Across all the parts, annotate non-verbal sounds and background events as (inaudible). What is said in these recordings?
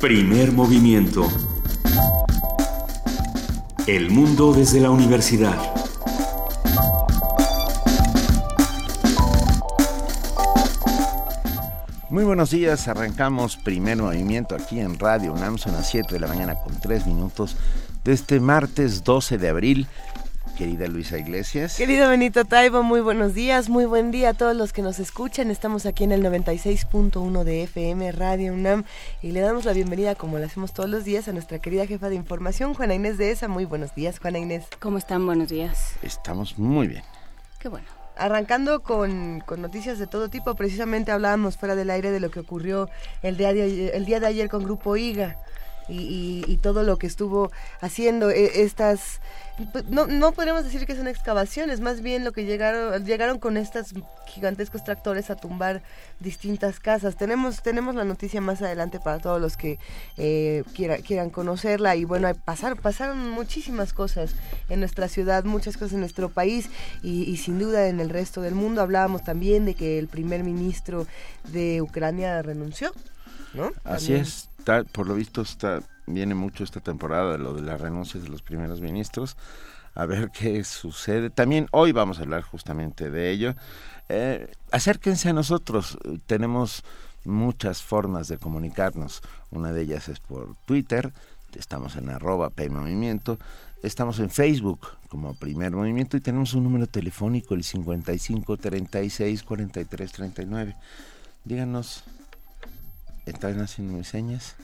Primer movimiento. El mundo desde la universidad. Muy buenos días, arrancamos primer movimiento aquí en Radio UNAM, son las 7 de la mañana con 3 minutos de este martes 12 de abril querida Luisa Iglesias. Querido Benito Taibo, muy buenos días, muy buen día a todos los que nos escuchan. Estamos aquí en el 96.1 de FM Radio UNAM y le damos la bienvenida, como lo hacemos todos los días, a nuestra querida jefa de información, Juana Inés de ESA. Muy buenos días, Juana Inés. ¿Cómo están? Buenos días. Estamos muy bien. Qué bueno. Arrancando con, noticias de todo tipo, precisamente hablábamos fuera del aire de lo que ocurrió el día de, el día de ayer con Grupo IGA. Y, y, todo lo que estuvo haciendo e, estas pues, no, no podríamos decir que son excavaciones, más bien lo que llegaron, llegaron con estos gigantescos tractores a tumbar distintas casas. Tenemos, tenemos la noticia más adelante para todos los que eh, quieran conocerla y bueno, pasar, pasaron muchísimas cosas en nuestra ciudad, muchas cosas en nuestro país y, sin duda en el resto del mundo. Hablábamos también de que el primer ministro de Ucrania renunció, ¿no? Así es, por lo visto está viene mucho esta temporada lo de las renuncias de los primeros ministros. A ver (laughs) qué sucede. También hoy vamos a hablar justamente de ello. Eh, acérquense a nosotros. Tenemos muchas formas de comunicarnos. Una de ellas es por Twitter. Estamos en arroba Movimiento. Estamos en Facebook como Primer Movimiento y tenemos un número telefónico, el 55 36 43 39. Díganos, ¿están haciendo mis señas?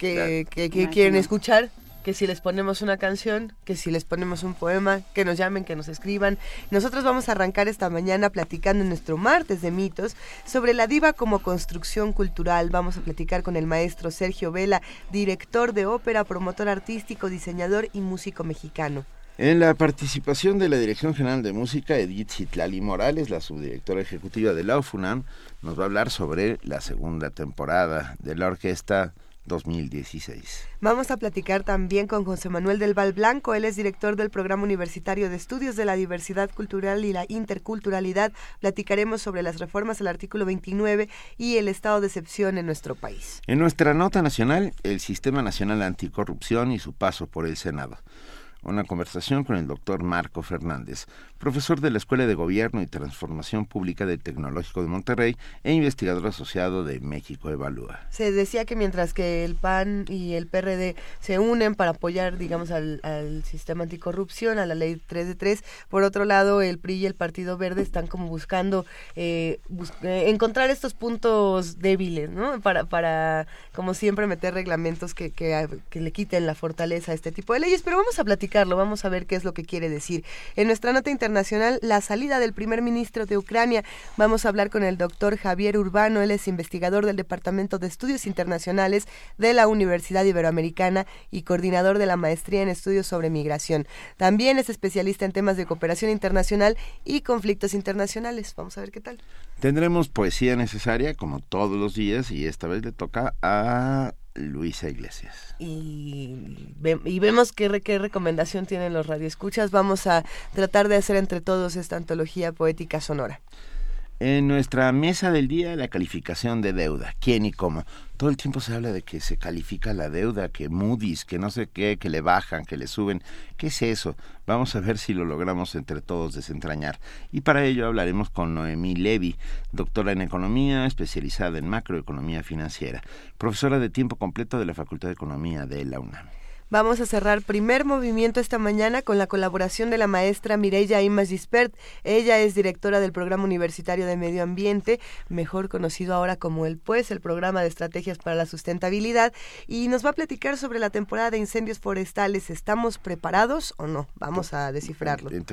que, quieren escuchar, que si les ponemos una canción, que si les ponemos un poema, que nos llamen, que nos escriban. Nosotros vamos a arrancar esta mañana platicando en nuestro martes de mitos sobre la diva como construcción cultural. Vamos a platicar con el maestro Sergio Vela, director de ópera, promotor artístico, diseñador y músico mexicano. En la participación de la Dirección General de Música, Edith Citlali Morales, la subdirectora ejecutiva de la UFUNAM, nos va a hablar sobre la segunda temporada de la orquesta 2016. Vamos a platicar también con José Manuel del Val Blanco, él es director del Programa Universitario de Estudios de la Diversidad Cultural y la Interculturalidad. Platicaremos sobre las reformas al artículo 29 y el estado de excepción en nuestro país. En nuestra nota nacional, el Sistema Nacional Anticorrupción y su paso por el Senado una conversación con el doctor Marco Fernández, profesor de la Escuela de Gobierno y Transformación Pública del Tecnológico de Monterrey e investigador asociado de México Evalúa. Se decía que mientras que el PAN y el PRD se unen para apoyar, digamos, al, sistema anticorrupción, a la ley 3 de 3, por otro lado, el PRI y el Partido Verde están como buscando eh, eh, encontrar estos puntos débiles, ¿no? Para, para, como siempre, meter reglamentos que, que, le quiten la fortaleza a este tipo de leyes. Pero vamos a platicar vamos a ver qué es lo que quiere decir. En nuestra nota internacional, la salida del primer ministro de Ucrania, vamos a hablar con el doctor Javier Urbano, él es investigador del Departamento de Estudios Internacionales de la Universidad Iberoamericana y coordinador de la maestría en estudios sobre migración. También es especialista en temas de cooperación internacional y conflictos internacionales. Vamos a ver qué tal. Tendremos poesía necesaria, como todos los días, y esta vez le toca a Luisa Iglesias. Y, vemos qué, qué recomendación tienen los radioescuchas. Vamos a tratar de hacer entre todos esta antología poética sonora. En nuestra mesa del día, la calificación de deuda. ¿Quién y cómo? Todo el tiempo se habla de que se califica la deuda, que Moody's, que no sé qué, que le bajan, que le suben. ¿Qué es eso? Vamos a ver si lo logramos entre todos desentrañar. Y para ello hablaremos con Noemí Levy, doctora en economía, especializada en macroeconomía financiera, profesora de tiempo completo de la Facultad de Economía de la UNAM. Vamos a cerrar primer movimiento esta mañana con la colaboración de la maestra Mireya Imas Gispert. Ella es directora del Programa Universitario de Medio Ambiente, mejor conocido ahora como el PUES, el Programa de Estrategias para la Sustentabilidad, y nos va a platicar sobre la temporada de incendios forestales. ¿Estamos preparados o no? Vamos a descifrarlo. En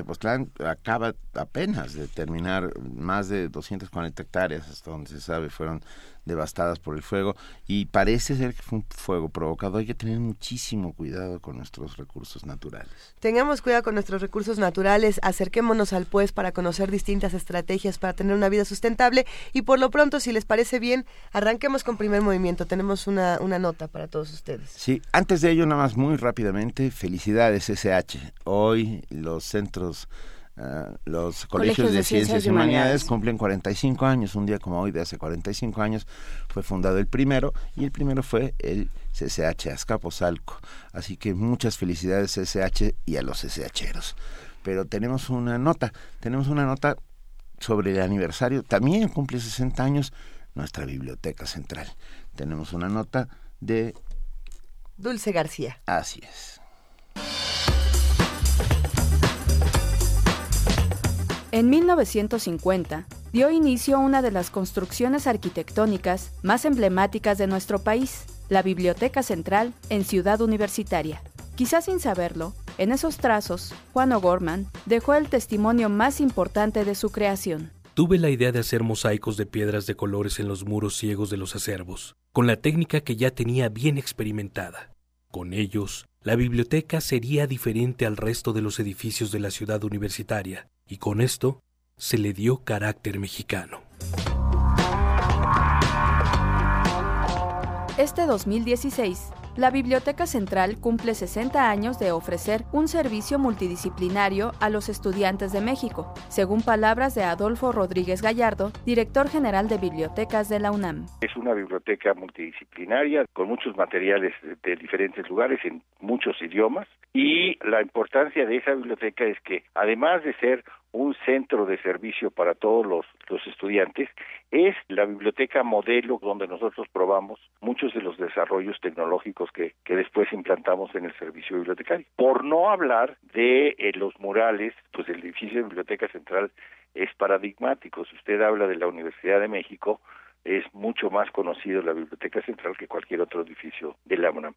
acaba apenas de terminar más de 240 hectáreas, hasta donde se sabe, fueron devastadas por el fuego y parece ser que fue un fuego provocado. Hay que tener muchísimo cuidado con nuestros recursos naturales. Tengamos cuidado con nuestros recursos naturales, acerquémonos al pues para conocer distintas estrategias para tener una vida sustentable y por lo pronto, si les parece bien, arranquemos con primer movimiento. Tenemos una, una nota para todos ustedes. Sí, antes de ello, nada más muy rápidamente, felicidades SH. Hoy los centros Uh, los colegios, de, ciencias, y humanidades, cumplen 45 años, un día como hoy de hace 45 años fue fundado el primero y el primero fue el CCH Azcapotzalco. Así que muchas felicidades CCH y a los CCHeros. Pero tenemos una nota, tenemos una nota sobre el aniversario, también cumple 60 años nuestra biblioteca central. Tenemos una nota de Dulce García. Así es. En 1950 dio inicio a una de las construcciones arquitectónicas más emblemáticas de nuestro país, la Biblioteca Central en Ciudad Universitaria. Quizás sin saberlo, en esos trazos, Juan O'Gorman dejó el testimonio más importante de su creación. Tuve la idea de hacer mosaicos de piedras de colores en los muros ciegos de los acervos, con la técnica que ya tenía bien experimentada. Con ellos, la biblioteca sería diferente al resto de los edificios de la ciudad universitaria, y con esto se le dio carácter mexicano. Este 2016, la Biblioteca Central cumple 60 años de ofrecer un servicio multidisciplinario a los estudiantes de México, según palabras de Adolfo Rodríguez Gallardo, director general de bibliotecas de la UNAM. Es una biblioteca multidisciplinaria con muchos materiales de diferentes lugares en muchos idiomas y la importancia de esa biblioteca es que además de ser un centro de servicio para todos los, estudiantes, es la biblioteca modelo donde nosotros probamos muchos de los desarrollos tecnológicos que, que después implantamos en el servicio bibliotecario. Por no hablar de eh, los murales, pues el edificio de Biblioteca Central es paradigmático. Si usted habla de la Universidad de México, es mucho más conocido la Biblioteca Central que cualquier otro edificio de la UNAM.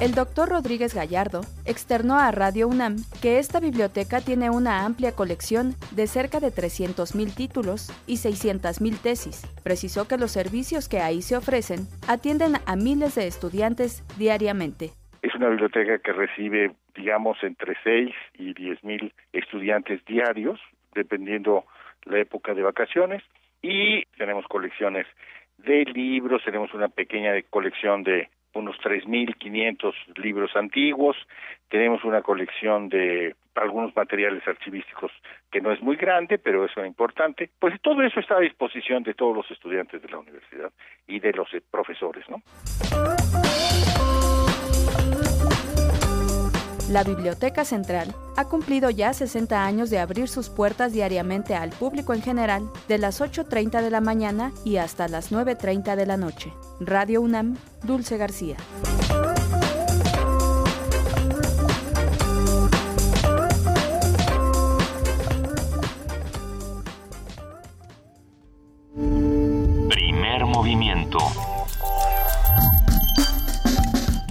El doctor Rodríguez Gallardo externó a Radio UNAM que esta biblioteca tiene una amplia colección de cerca de 300.000 títulos y 600.000 tesis. Precisó que los servicios que ahí se ofrecen atienden a miles de estudiantes diariamente. Es una biblioteca que recibe, digamos, entre 6 y 10.000 estudiantes diarios, dependiendo la época de vacaciones, y tenemos colecciones de libros, tenemos una pequeña colección de unos 3.500 libros antiguos, tenemos una colección de algunos materiales archivísticos que no es muy grande, pero es importante. Pues todo eso está a disposición de todos los estudiantes de la universidad y de los profesores, ¿no? La Biblioteca Central ha cumplido ya 60 años de abrir sus puertas diariamente al público en general de las 8.30 de la mañana y hasta las 9.30 de la noche. Radio UNAM, Dulce García. Primer movimiento.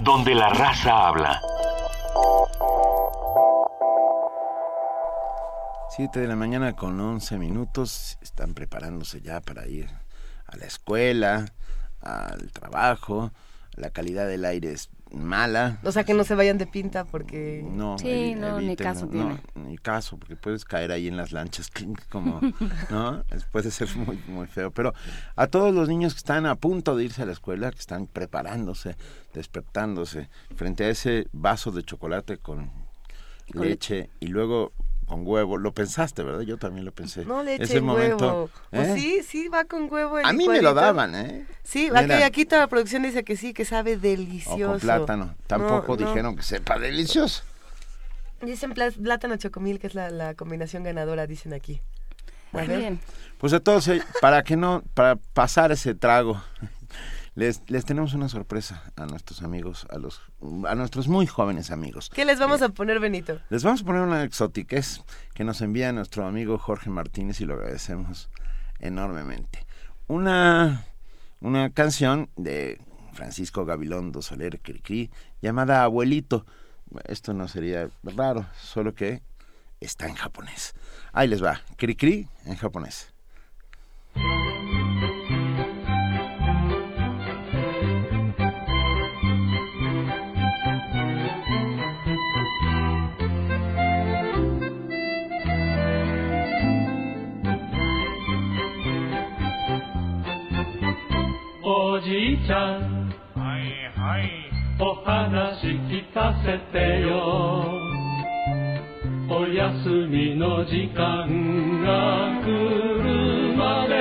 Donde la raza habla. 7 de la mañana con 11 minutos. Están preparándose ya para ir a la escuela, al trabajo. La calidad del aire es mala. O sea, que no se vayan de pinta porque... No, sí, no, ni caso tiene. ni caso, porque puedes caer ahí en las lanchas, como, (laughs) ¿no? Puede ser muy, muy feo. Pero a todos los niños que están a punto de irse a la escuela, que están preparándose, despertándose, frente a ese vaso de chocolate con leche y luego con huevo. Lo pensaste, ¿verdad? Yo también lo pensé. No leche Ese momento, pues ¿eh? sí, sí, va con huevo. a mí me lo daban, ¿eh? Sí, aquí, aquí, toda la producción dice que sí, que sabe delicioso. O con plátano. Tampoco dijeron que sepa delicioso. Dicen plátano chocomil, que es la, la combinación ganadora, dicen aquí. Muy bien. Pues a todos, eh, para que no, para pasar ese trago les, les tenemos una sorpresa a nuestros amigos, a los a nuestros muy jóvenes amigos. ¿Qué les vamos eh, a poner, Benito? Les vamos a poner una exotiquez que nos envía nuestro amigo Jorge Martínez y lo agradecemos enormemente. Una, una canción de Francisco Gabilondo Soler Cricri llamada Abuelito. Esto no sería raro, solo que está en japonés. Ahí les va, Cricri en japonés. じいちゃん。はいはいお話聞かせてよ。お休みの時間が来るまで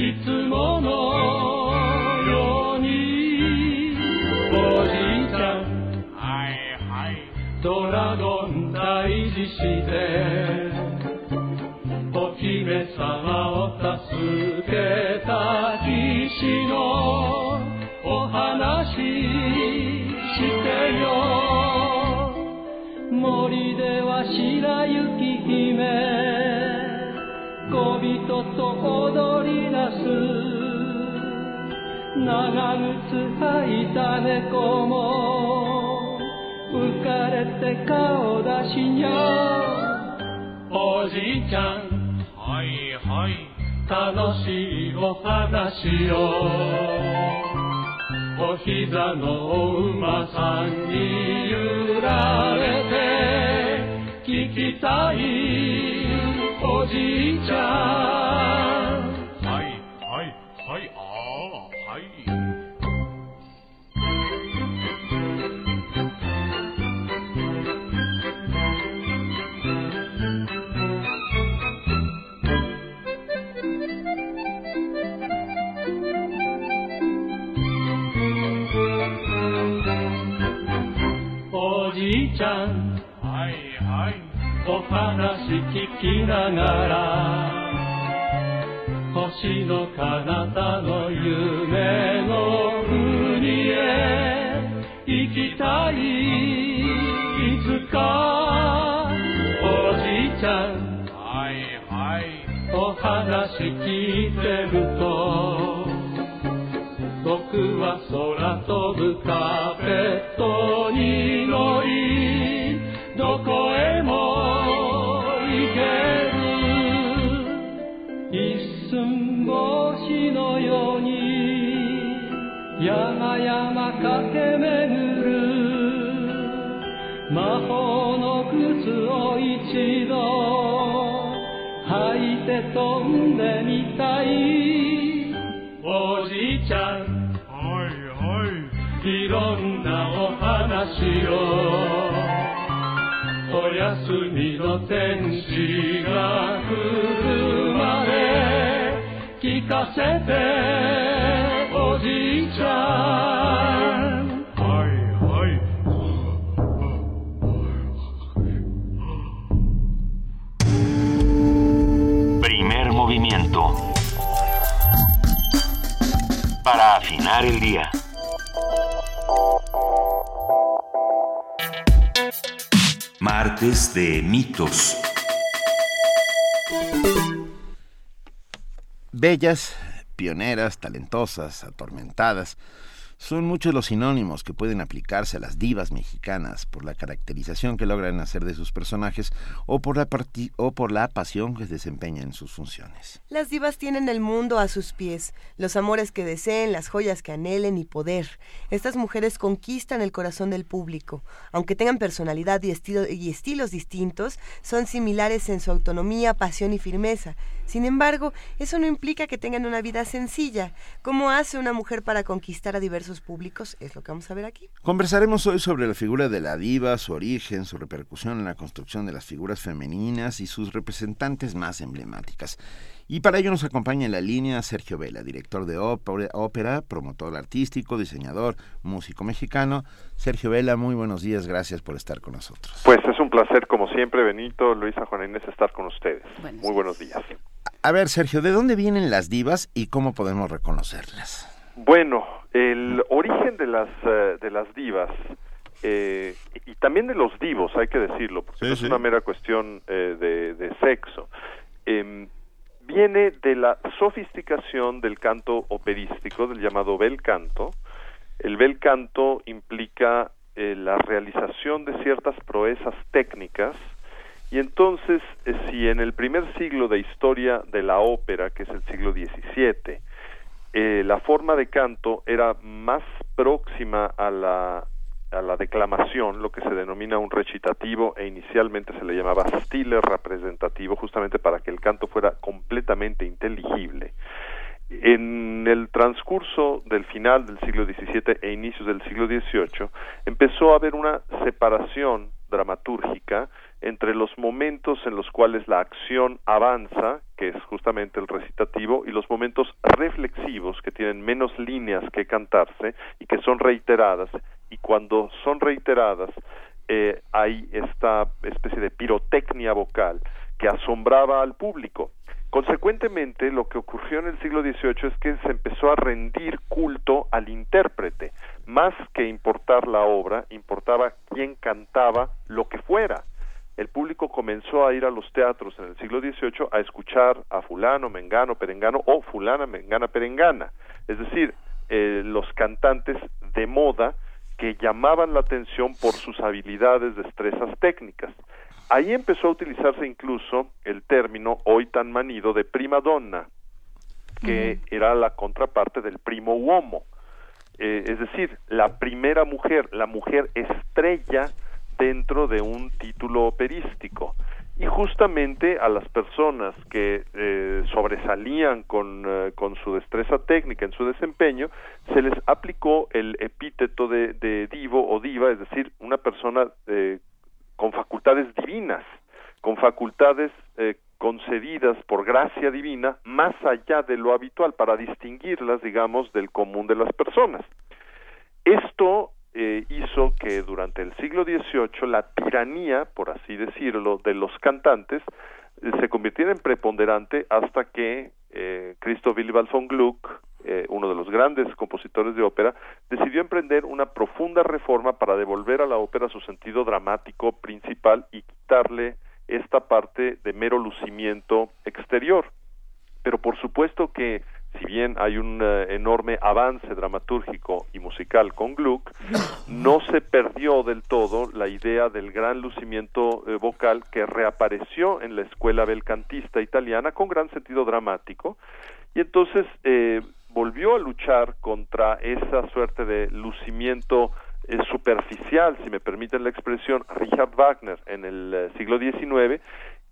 いつものように。おじいちゃん。はいはいドラゴン退治して姫様を助けた騎士のお話してよ。森では白雪姫小人と踊り出す。長靴履いた猫も浮かれて顔出しにゃ。おじいちゃんはい。楽しいお話を。お膝のお馬さんに揺られて聞きたいおじいちゃん。星の彼方の夢。山々駆け巡る魔法の靴を一度履いて飛んでみたい。おじいちゃん。はいはい。いろんなお話を De mitos. Bellas, pioneras, talentosas, atormentadas. Son muchos los sinónimos que pueden aplicarse a las divas mexicanas por la caracterización que logran hacer de sus personajes o por la, o por la pasión que desempeñan en sus funciones. Las divas tienen el mundo a sus pies, los amores que deseen, las joyas que anhelen y poder. Estas mujeres conquistan el corazón del público. Aunque tengan personalidad y, estilo- y estilos distintos, son similares en su autonomía, pasión y firmeza. Sin embargo, eso no implica que tengan una vida sencilla. ¿Cómo hace una mujer para conquistar a diversos públicos? Es lo que vamos a ver aquí. Conversaremos hoy sobre la figura de la diva, su origen, su repercusión en la construcción de las figuras femeninas y sus representantes más emblemáticas. Y para ello nos acompaña en la línea Sergio Vela, director de ópera, ópera, promotor artístico, diseñador, músico mexicano. Sergio Vela, muy buenos días, gracias por estar con nosotros. Pues es un placer, como siempre, Benito, Luisa, Juana Inés, estar con ustedes. Buenos Muy buenos días. A ver, Sergio, ¿de dónde vienen las divas y cómo podemos reconocerlas? Bueno, el origen de las, eh, de las divas eh, y también de los divos, hay que decirlo, porque Sí, no es sí. una mera cuestión eh, de, de sexo, em, viene de la sofisticación del canto operístico, del llamado bel canto. El bel canto implica eh, la realización de ciertas proezas técnicas y entonces, eh, si en el primer siglo de historia de la ópera, que es el siglo XVII, eh, la forma de canto era más próxima a la, a la declamación, lo que se denomina un recitativo, e inicialmente se le llamaba stile representativo, justamente para que el canto fuera completamente inteligible. en el transcurso del final del siglo XVII e inicios del siglo XVIII empezó a haber una separación dramatúrgica entre los momentos en los cuales la acción avanza, que es justamente el recitativo, y los momentos reflexivos, que tienen menos líneas que cantarse y que son reiteradas, y cuando son reiteradas eh, hay esta especie de pirotecnia vocal que asombraba al público. Consecuentemente, lo que ocurrió en el siglo XVIII es que se empezó a rendir culto al intérprete. Más que importar la obra, importaba quién cantaba lo que fuera el público comenzó a ir a los teatros en el siglo XVIII a escuchar a fulano, mengano, perengano o fulana, mengana, perengana. Es decir, eh, los cantantes de moda que llamaban la atención por sus habilidades, destrezas técnicas. Ahí empezó a utilizarse incluso el término hoy tan manido de prima donna, que era la contraparte del primo uomo. Eh, es decir, la primera mujer, la mujer estrella dentro de un título operístico y justamente a las personas que eh, sobresalían con, eh, con, su destreza técnica en su desempeño se les aplicó el epíteto de, de divo o diva, es decir, una persona eh, con facultades divinas, con facultades concedidas por gracia divina más allá de lo habitual para distinguirlas, digamos, del común de las personas. Esto eh, hizo que durante el siglo XVIII la tiranía, por así decirlo, de los cantantes eh, se convirtiera en preponderante hasta que eh, Christoph Willibald von Gluck, eh, uno de los grandes compositores de ópera, decidió emprender una profunda reforma para devolver a la ópera su sentido dramático principal y quitarle esta parte de mero lucimiento exterior. Pero por supuesto que si bien hay un eh, enorme avance dramatúrgico y musical con Gluck, no se perdió del todo la idea del gran lucimiento eh, vocal que reapareció en la escuela belcantista italiana con gran sentido dramático. Y entonces eh, volvió a luchar contra esa suerte de lucimiento superficial, si me permiten la expresión, Richard Wagner en el siglo XIX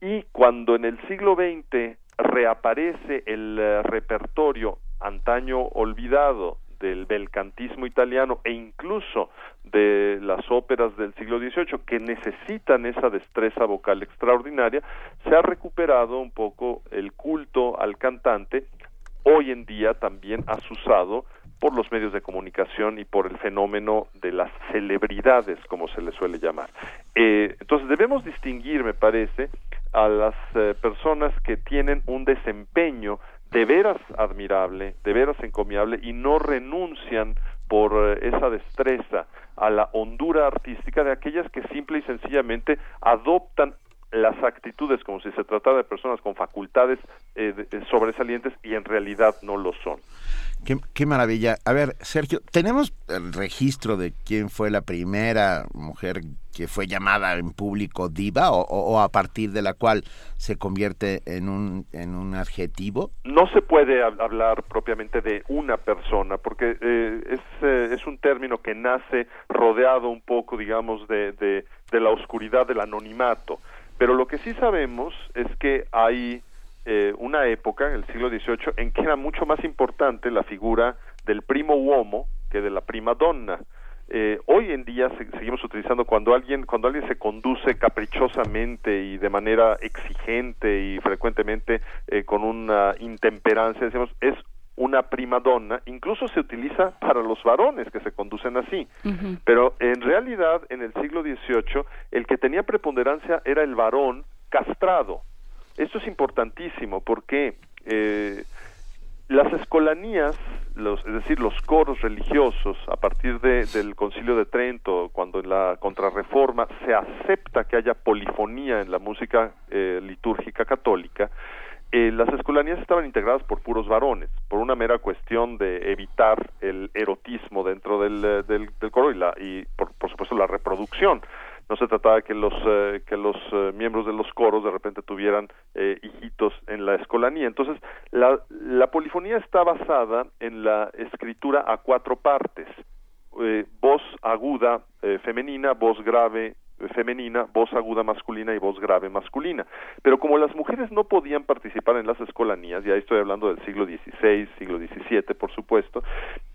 y cuando en el siglo XX reaparece el eh, repertorio antaño olvidado del belcantismo italiano e incluso de las óperas del siglo XVIII que necesitan esa destreza vocal extraordinaria, se ha recuperado un poco el culto al cantante, hoy en día también asusado por los medios de comunicación y por el fenómeno de las celebridades, como se le suele llamar. Eh, entonces debemos distinguir, me parece, a las eh, personas que tienen un desempeño de veras admirable, de veras encomiable y no renuncian por eh, esa destreza a la hondura artística de aquellas que simple y sencillamente adoptan las actitudes como si se tratara de personas con facultades eh, sobresalientes y en realidad no lo son. Qué, maravilla. A ver, Sergio, ¿tenemos el registro de quién fue la primera mujer que fue llamada en público diva o, a partir de la cual se convierte en un, en un adjetivo? No se puede hablar propiamente de una persona porque eh, es, eh, es un término que nace rodeado un poco, digamos, de, de, de la oscuridad del anonimato. Pero lo que sí sabemos es que hay eh, una época, en el siglo XVIII, en que era mucho más importante la figura del primo uomo que de la prima donna. Eh, hoy en día seguimos utilizando cuando alguien cuando alguien se conduce caprichosamente y de manera exigente y frecuentemente eh, con una intemperancia decimos es una prima donna incluso se utiliza para los varones que se conducen así. Pero en realidad en el siglo XVIII el que tenía preponderancia era el varón castrado. Esto es importantísimo porque eh, las escolanías, los, es decir, los coros religiosos, a partir de, del Concilio de Trento, cuando en la Contrarreforma se acepta que haya polifonía en la música eh, litúrgica católica, eh, las escolanías estaban integradas por puros varones, por una mera cuestión de evitar el erotismo dentro del, del, coro y, la, y por, por supuesto la reproducción. No se trataba que los eh, que los eh, miembros de los coros de repente tuvieran eh, hijitos en la escolanía. Entonces la, la polifonía está basada en la escritura a cuatro partes voz aguda femenina voz grave femenina, voz aguda masculina y voz grave masculina. Pero como las mujeres no podían participar en las escolanías, y ahí estoy hablando del siglo XVI, siglo XVII, por supuesto,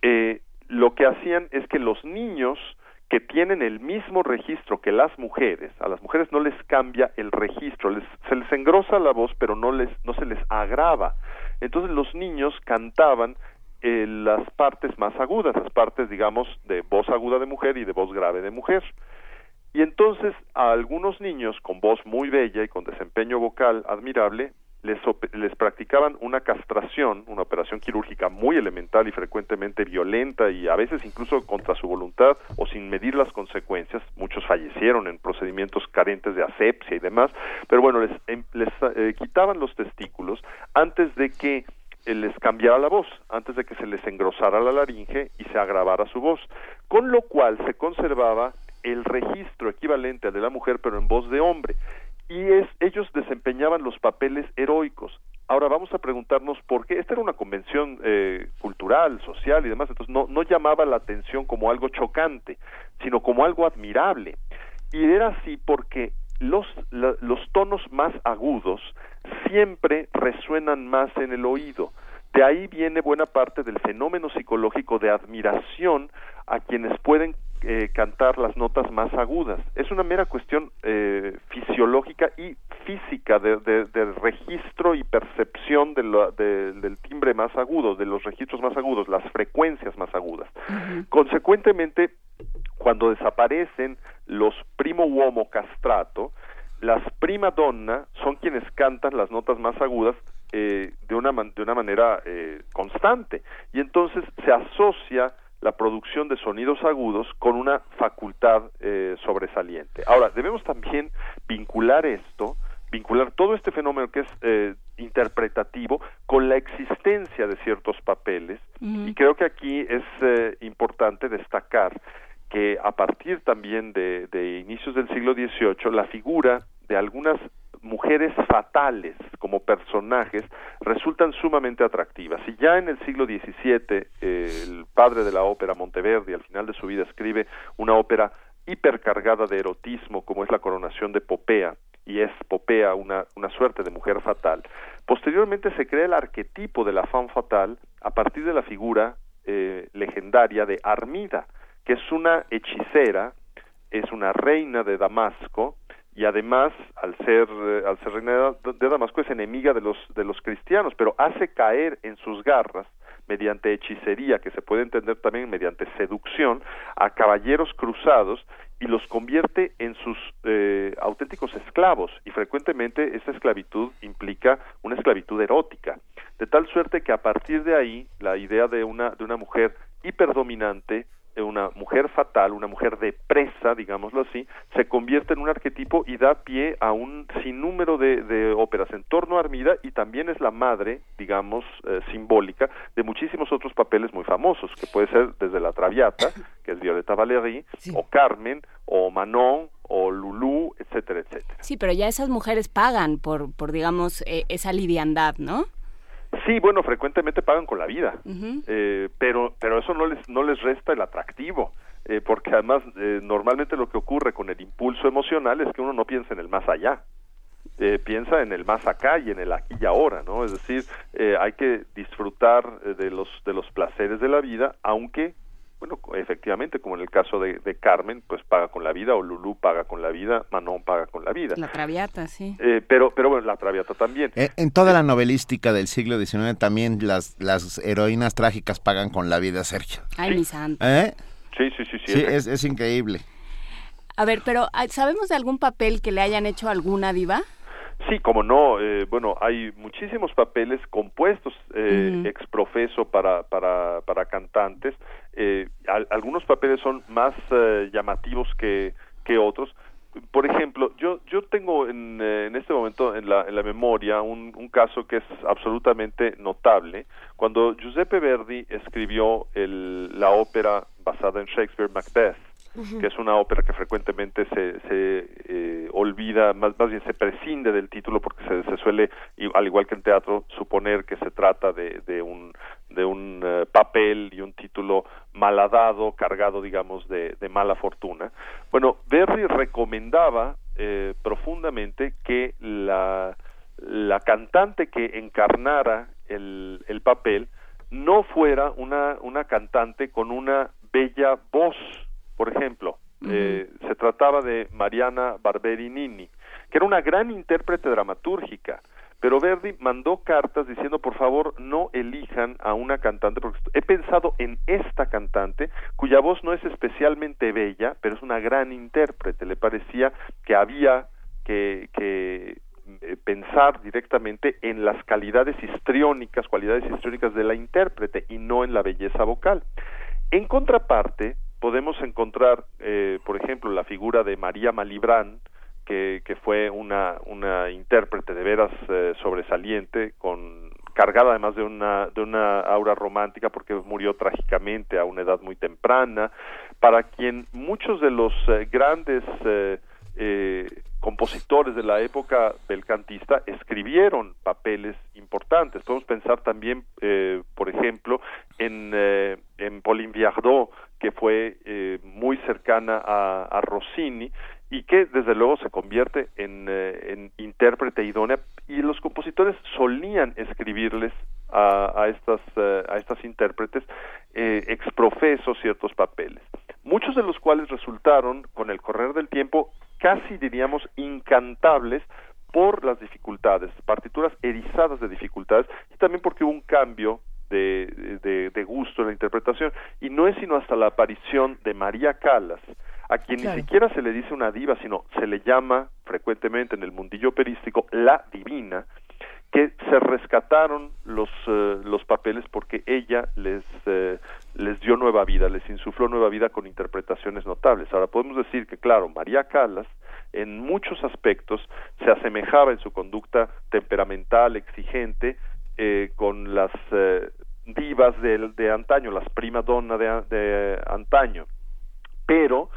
eh, lo que hacían es que los niños que tienen el mismo registro que las mujeres, a las mujeres no les cambia el registro, les, se les engrosa la voz, pero no les no se les agrava. Entonces los niños cantaban eh, las partes más agudas, las partes, digamos, de voz aguda de mujer y de voz grave de mujer. Y entonces a algunos niños con voz muy bella y con desempeño vocal admirable les, les practicaban una castración, una operación quirúrgica muy elemental y frecuentemente violenta y a veces incluso contra su voluntad o sin medir las consecuencias. Muchos fallecieron en procedimientos carentes de asepsia y demás, pero bueno, les, em, les eh, quitaban los testículos antes de que eh, les cambiara la voz, antes de que se les engrosara la laringe y se agravara su voz, con lo cual se conservaba el registro equivalente al de la mujer pero en voz de hombre y es, ellos desempeñaban los papeles heroicos. Ahora vamos a preguntarnos por qué. Esta era una convención eh, cultural, social y demás, entonces no, no llamaba la atención como algo chocante, sino como algo admirable. Y era así porque los, los tonos más agudos siempre resuenan más en el oído. De ahí viene buena parte del fenómeno psicológico de admiración a quienes pueden eh, cantar las notas más agudas. Es una mera cuestión eh, fisiológica y física de, de, registro y percepción de del timbre más agudo, de los registros más agudos, las frecuencias más agudas. Consecuentemente, cuando desaparecen los primo uomo castrato, las prima donna son quienes cantan las notas más agudas eh, de, una de una manera eh, constante y entonces se asocia la producción de sonidos agudos con una facultad eh, sobresaliente. Ahora, debemos también vincular esto, vincular todo este fenómeno que es eh, interpretativo con la existencia de ciertos papeles y creo que aquí es eh, importante destacar que a partir también de, de inicios del siglo XVIII la figura de algunas mujeres fatales como personajes resultan sumamente atractivas. Y ya en el siglo XVII, el padre de la ópera Monteverdi, al final de su vida, escribe una ópera hipercargada de erotismo, como es la coronación de Popea, y es Popea una, una suerte de mujer fatal. Posteriormente se crea el arquetipo de la femme fatal a partir de la figura eh, legendaria de Armida, que es una hechicera, es una reina de Damasco, y además al ser eh, al ser reina de Damasco es enemiga de los de los cristianos pero hace caer en sus garras mediante hechicería que se puede entender también mediante seducción a caballeros cruzados y los convierte en sus eh, auténticos esclavos. Y frecuentemente esa esclavitud implica una esclavitud erótica. De tal suerte que a partir de ahí la idea de una de una mujer hiperdominante una mujer fatal, una mujer de presa, digámoslo así, se convierte en un arquetipo y da pie a un sinnúmero de, de óperas en torno a Armida y también es la madre, digamos, eh, simbólica de muchísimos otros papeles muy famosos, que puede ser desde La Traviata, que es Violeta Valéry, o Carmen, o Manon, o Lulú, etcétera, etcétera. Sí, pero ya esas mujeres pagan por, por digamos, eh, esa liviandad, ¿no? Sí, bueno, frecuentemente pagan con la vida, eh, pero pero eso no les no les resta el atractivo, eh, porque además eh, normalmente lo que ocurre con el impulso emocional es que uno no piensa en el más allá, eh, piensa en el más acá y en el aquí y ahora, ¿no? Es decir, eh, hay que disfrutar eh, de los de los placeres de la vida, aunque bueno, efectivamente, como en el caso de, de, Carmen, pues paga con la vida, o Lulú paga con la vida, Manon paga con la vida. La Traviata, sí. Eh, pero, pero bueno, la Traviata también. En, en toda la novelística del siglo XIX también las, las heroínas trágicas pagan con la vida, Sergio. Ay, mi santo. ¿Eh? Sí, sí, sí. Sí, sí es, es increíble. A ver, pero ¿sabemos de algún papel que le hayan hecho alguna diva? Sí, como no, eh, bueno, hay muchísimos papeles compuestos eh, uh -huh. ex profeso para, para, para cantantes. Eh, al, algunos papeles son más eh, llamativos que, que otros. Por ejemplo, yo, yo tengo en, eh, en este momento en la, en la memoria un, un caso que es absolutamente notable. Cuando Giuseppe Verdi escribió el, la ópera basada en Shakespeare, Macbeth, que es una ópera que frecuentemente se, se eh, olvida, más, más bien se prescinde del título porque se, suele, al igual que en teatro, suponer que se trata de, de, un, de un eh, papel y un título malhadado, cargado, digamos, de, mala fortuna. Bueno, Berry recomendaba eh, profundamente que la, la cantante que encarnara el, el papel no fuera una, una cantante con una bella voz, por ejemplo. eh, se trataba de Mariana Barberini, que era una gran intérprete dramatúrgica, pero Verdi mandó cartas diciendo por favor no elijan a una cantante porque he pensado en esta cantante cuya voz no es especialmente bella pero es una gran intérprete le parecía que había que, que eh, pensar directamente en las calidades histriónicas cualidades histriónicas de la intérprete y no en la belleza vocal en contraparte podemos encontrar eh, por ejemplo la figura de María Malibran que, que fue una, una intérprete de veras eh, sobresaliente, con cargada además de una, de una aura romántica porque murió trágicamente a una edad muy temprana, para quien muchos de los eh, grandes eh, eh, compositores de la época belcantista escribieron papeles importantes. Podemos pensar también, por ejemplo, en, en Pauline Viardot, que fue eh, muy cercana a, a Rossini y que desde luego se convierte en, eh, intérprete idónea. Y los compositores solían escribirles a, estas eh, a estas intérpretes eh, exprofeso ciertos papeles muchos de los cuales resultaron con el correr del tiempo casi diríamos incantables por las dificultades partituras erizadas de dificultades y también porque hubo un cambio de, de, de gusto en la interpretación y no es sino hasta la aparición de María Calas a quien Claro. ni siquiera se le dice una diva, sino se le llama frecuentemente en el mundillo operístico la divina, que se rescataron los eh, los papeles porque ella les eh, les dio nueva vida, les insufló nueva vida con interpretaciones notables. Ahora podemos decir que claro, María Calas en muchos aspectos se asemejaba en su conducta temperamental, exigente, eh, con las eh, divas de, de antaño, las prima donna de, de antaño, pero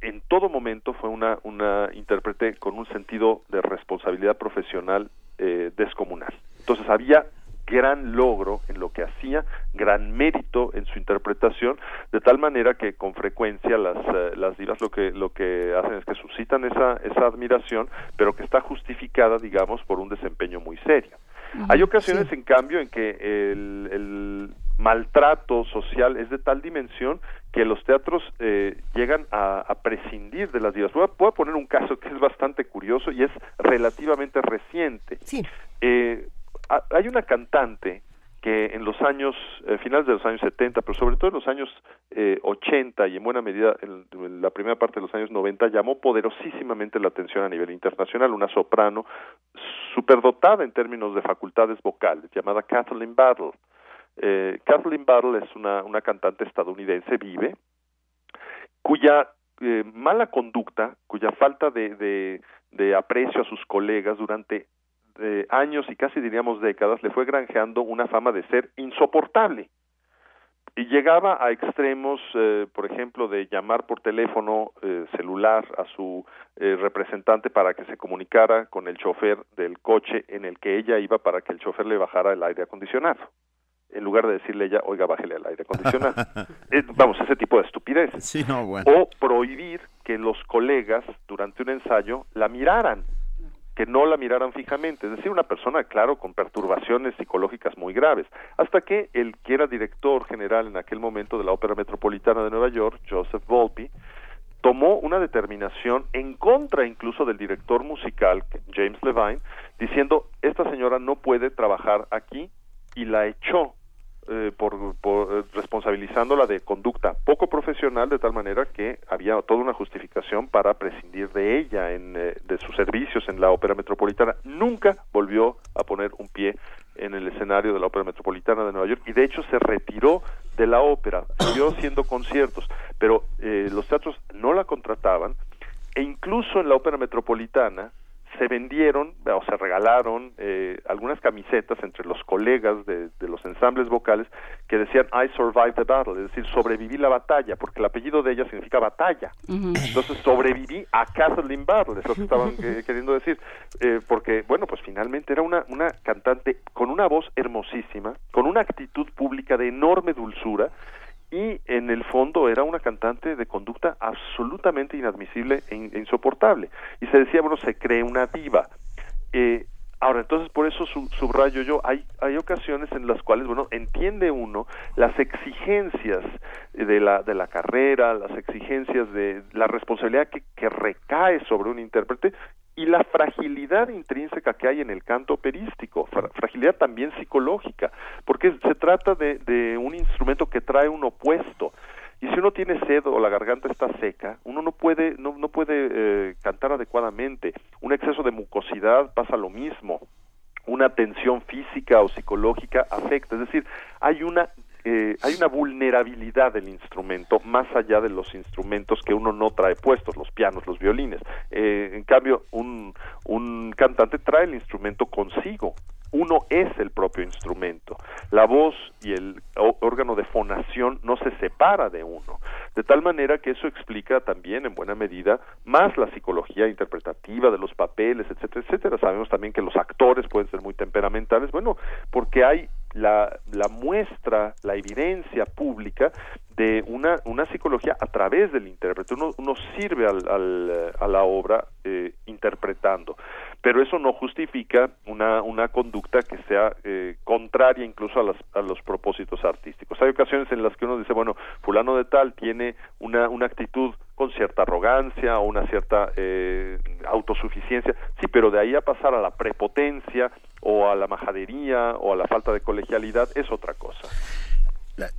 en todo momento fue una, una intérprete con un sentido de responsabilidad profesional eh, descomunal. Entonces había gran logro en lo que hacía, gran mérito en su interpretación, de tal manera que con frecuencia las, eh, las divas lo que, lo que hacen es que suscitan esa, esa admiración, pero que está justificada, digamos, por un desempeño muy serio. Hay ocasiones, en cambio, en que el, el maltrato social es de tal dimensión que los teatros eh, llegan a, a prescindir de las divas. Voy a, voy a poner un caso que es bastante curioso y es relativamente reciente. Sí. Eh, ha- hay una cantante que en los años, eh, finales de los años 70, pero sobre todo en los años eh, 80 y en buena medida en, la primera parte de los años 90, llamó poderosísimamente la atención a nivel internacional, una soprano superdotada en términos de facultades vocales, llamada Kathleen Battle. Eh, Kathleen Battle es una, una cantante estadounidense, vive, cuya eh, mala conducta, cuya falta de, de, de aprecio a sus colegas durante eh, años y casi diríamos décadas le fue granjeando una fama de ser insoportable y llegaba a extremos, eh, por ejemplo, de llamar por teléfono eh, celular a su eh, representante para que se comunicara con el chofer del coche en el que ella iba para que el chofer le bajara el aire acondicionado, en lugar de decirle ella, oiga, bájele el aire acondicionado. (laughs) Eh, vamos, ese tipo de estupideces Sí, no, bueno. o prohibir que los colegas durante un ensayo la miraran, que no la miraran fijamente, es decir, una persona, claro, con perturbaciones psicológicas muy graves, hasta que el que era director general en aquel momento de la Ópera Metropolitana de Nueva York, Joseph Volpi, tomó una determinación en contra incluso del director musical, James Levine, diciendo, esta señora no puede trabajar aquí y la echó eh, por, por, eh, responsabilizándola de conducta poco profesional de tal manera que había toda una justificación para prescindir de ella en, eh, de sus servicios en la ópera metropolitana. Nunca volvió a poner un pie en el escenario de la ópera metropolitana de Nueva York y de hecho se retiró de la ópera siguió haciendo conciertos pero eh, los teatros no la contrataban e incluso en la ópera metropolitana se vendieron o se regalaron eh, algunas camisetas entre los colegas de, de, los ensambles vocales que decían I survived the battle, es decir, sobreviví la batalla, porque el apellido de ella significa batalla. Entonces sobreviví a Kathleen Battle, es lo que estaban eh, (laughs) queriendo decir, eh, porque, bueno, pues finalmente era una, una cantante con una voz hermosísima, con una actitud pública de enorme dulzura, y en el fondo era una cantante de conducta absolutamente inadmisible e, e insoportable. Y se decía, bueno, se cree una diva. Eh, ahora, entonces por eso subrayo yo, hay, hay ocasiones en las cuales, bueno, entiende uno las exigencias de la, de la carrera, las exigencias de la responsabilidad que, que recae sobre un intérprete y la fragilidad intrínseca que hay en el canto operístico, fragilidad también psicológica, porque se trata de, un instrumento que trae un opuesto. Y si uno tiene sed o la garganta está seca, uno no puede, no, no puede eh, cantar adecuadamente. Un exceso de mucosidad pasa lo mismo. Una tensión física o psicológica afecta. Es decir, hay una eh, hay una vulnerabilidad del instrumento más allá de los instrumentos que uno no trae puestos, los pianos, los violines. Eh, en cambio, un, un cantante trae el instrumento consigo. Uno es el propio instrumento. La voz y el órgano de fonación no se separa de uno. De tal manera que eso explica también, en buena medida, más la psicología interpretativa de los papeles, etcétera, etcétera. Sabemos también que los actores pueden ser muy temperamentales, bueno, porque hay la, la muestra, la evidencia pública de una, una psicología a través del intérprete. Uno, uno sirve al, al, a la obra eh, interpretando, pero eso no justifica una, una conducta que sea eh, contraria incluso a, las, a los propósitos artísticos. Hay ocasiones en las que uno dice, bueno, fulano de tal tiene una, una actitud con cierta arrogancia o una cierta eh, autosuficiencia, sí, pero de ahí a pasar a la prepotencia o a la majadería o a la falta de colegialidad es otra cosa.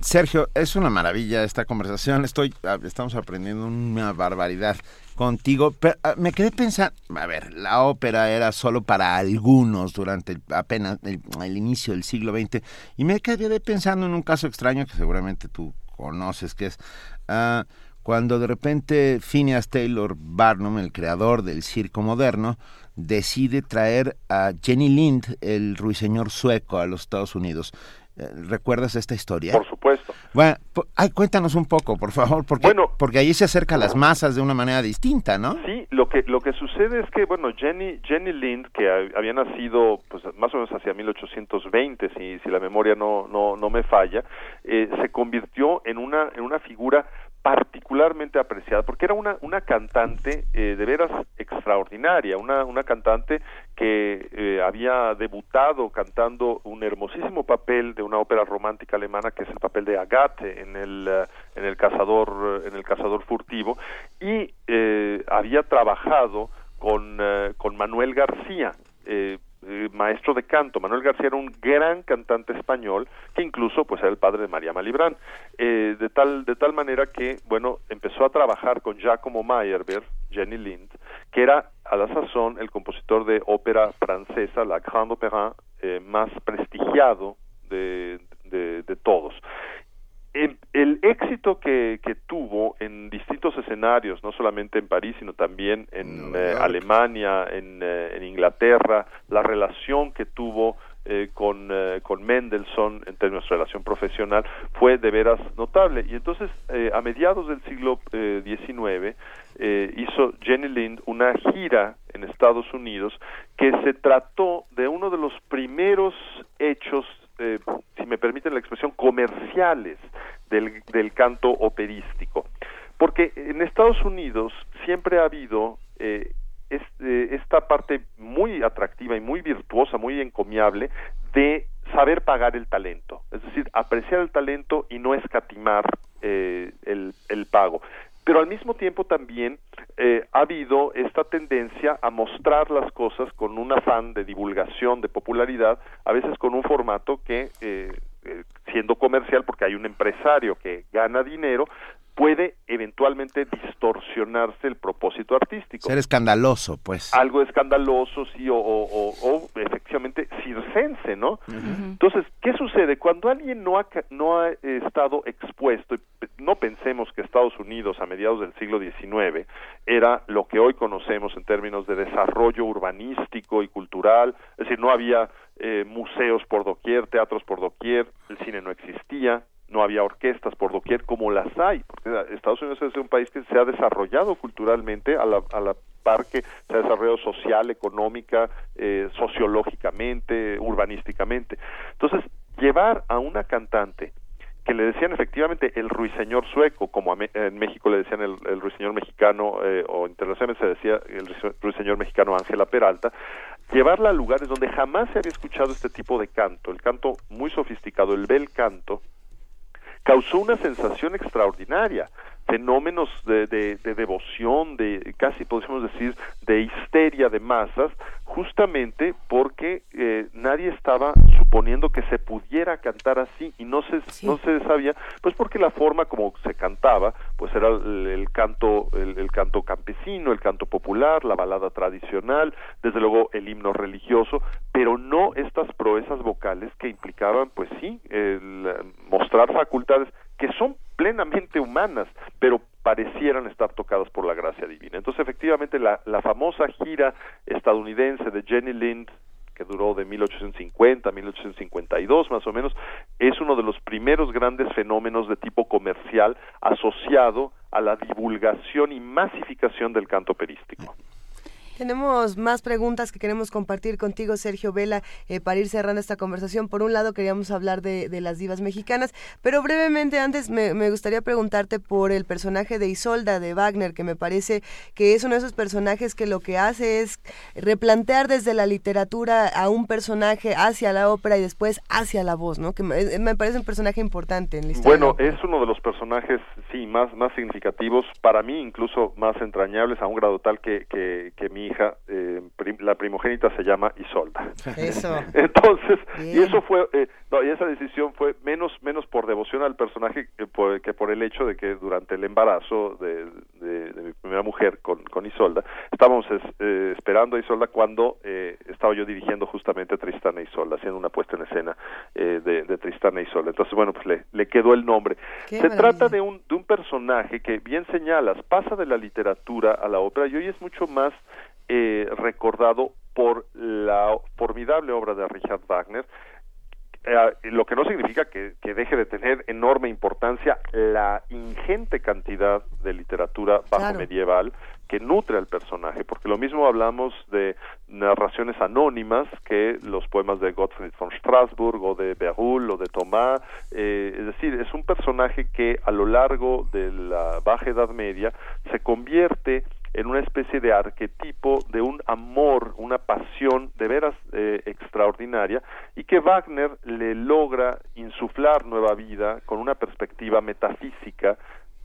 Sergio, es una maravilla esta conversación. Estoy, ah, estamos aprendiendo una barbaridad contigo. Pero, ah, me quedé pensando, a ver, la ópera era solo para algunos durante apenas el, inicio del siglo XX y me quedé pensando en un caso extraño que seguramente tú conoces, que es uh, cuando de repente Phineas Taylor Barnum, el creador del circo moderno, decide traer a Jenny Lind, el ruiseñor sueco, a los Estados Unidos. Eh, ¿Recuerdas esta historia? Por supuesto. Bueno, ay, cuéntanos un poco, por favor, porque, bueno, porque allí se acerca a las masas de una manera distinta, ¿no? Sí, lo que lo que sucede es que, bueno, Jenny Jenny Lind, que había nacido pues más o menos hacia 1820, si, si la memoria no no, no me falla, eh, se convirtió en una en una figura particularmente apreciada porque era una, una cantante eh, de veras extraordinaria, una, una cantante que eh, había debutado cantando un hermosísimo papel de una ópera romántica alemana que es el papel de Agathe en el, uh, en el cazador en el cazador furtivo y eh, había trabajado con, con Manuel García eh, eh, maestro de canto. Manuel García era un gran cantante español que incluso pues era el padre de María Malibran. Eh, de tal de tal manera que bueno empezó a trabajar con Giacomo Meyerbeer, Jenny Lind, que era a la sazón el compositor de ópera francesa, la Grande Opéra eh, más prestigiado de todos el, éxito que, que, tuvo en distintos escenarios, no solamente en París, sino también en eh, Alemania, en, eh, en, Inglaterra, la relación que tuvo eh, con, con Mendelssohn en términos de relación profesional fue de veras notable. Y entonces, a mediados del siglo XIX, hizo Jenny Lind una gira en Estados Unidos que se trató de uno de los primeros hechos eh, si me permiten la expresión, comerciales del, del canto operístico. Porque en Estados Unidos siempre ha habido eh, este, esta parte muy atractiva y muy virtuosa, muy encomiable de saber pagar el talento, es decir, apreciar el talento y no escatimar eh, el, el pago pero al mismo tiempo también eh, ha habido esta tendencia a mostrar las cosas con un afán de divulgación, de popularidad, a veces con un formato que, eh, eh, siendo comercial, porque hay un empresario que gana dinero, puede eventualmente distorsionarse el propósito artístico. Ser escandaloso, pues. Algo escandaloso, sí, o, o, o, efectivamente circense, ¿no? Entonces, ¿qué sucede? Cuando alguien no ha, no ha estado expuesto, no pensemos que Estados Unidos a mediados del siglo XIX era lo que hoy conocemos en términos de desarrollo urbanístico y cultural, es decir, no había eh, museos por doquier, teatros por doquier, el cine no existía, no había orquestas por doquier como las hay, porque Estados Unidos es un país que se ha desarrollado culturalmente a la, a par que se ha desarrollado social, económica, eh, sociológicamente, urbanísticamente. Entonces, llevar a una cantante que le decían efectivamente el ruiseñor sueco, como en México le decían el, ruiseñor mexicano, eh, o internacionalmente se decía el ruiseñor mexicano Ángela Peralta, llevarla a lugares donde jamás se había escuchado este tipo de canto, el canto muy sofisticado, el bel canto, causó una sensación extraordinaria fenómenos de, de, devoción, de casi podríamos decir de histeria de masas, justamente porque eh, nadie estaba suponiendo que se pudiera cantar así y no se no se sabía, pues porque la forma como se cantaba, pues era el, canto el, canto campesino, el canto popular, la balada tradicional, desde luego el himno religioso, pero no estas proezas vocales que implicaban, pues sí, el, mostrar facultades que son plenamente humanas, pero parecieran estar tocadas por la gracia divina. Entonces, efectivamente, la, la famosa gira estadounidense de Jenny Lind, que duró de 1850 a 1852 más o menos, es uno de los primeros grandes fenómenos de tipo comercial asociado a la divulgación y masificación del canto operístico. Tenemos más preguntas que queremos compartir contigo, Sergio Vela, eh, para ir cerrando esta conversación. Por un lado, queríamos hablar de, las divas mexicanas, pero brevemente antes me, gustaría preguntarte por el personaje de Isolda de Wagner, que me parece que es uno de esos personajes que lo que hace es replantear desde la literatura a un personaje hacia la ópera y después hacia la voz, ¿no? Que me, me parece un personaje importante en la historia. Bueno, es uno de los personajes, sí, más, más significativos, para mí incluso más entrañables, a un grado tal que, que, que mi hija, eh, la primogénita se llama Isolda. Eso. (laughs) Entonces, y eso fue, eh, no, y esa decisión fue menos, menos por devoción al personaje que por, que por el hecho de que durante el embarazo de, mi primera mujer con, con Isolda, estábamos eh, esperando a Isolda cuando estaba yo dirigiendo justamente a Tristana e Isolda, haciendo una puesta en escena de, de Tristana e Isolda. Entonces, bueno, pues le, le quedó el nombre. se trata de un, de un personaje que, bien señalas, pasa de la literatura a la ópera y hoy es mucho más eh, recordado por la formidable obra de Richard Wagner, eh, lo que no significa que, deje de tener enorme importancia la ingente cantidad de literatura bajo medieval que nutre al personaje, porque lo mismo hablamos de narraciones anónimas que los poemas de Gottfried von Strasbourg o de Berull o de Thomas, eh, es decir, es un personaje que a lo largo de la Baja Edad Media se convierte en una especie de arquetipo de un amor, una pasión de veras eh, extraordinaria y que Wagner le logra insuflar nueva vida con una perspectiva metafísica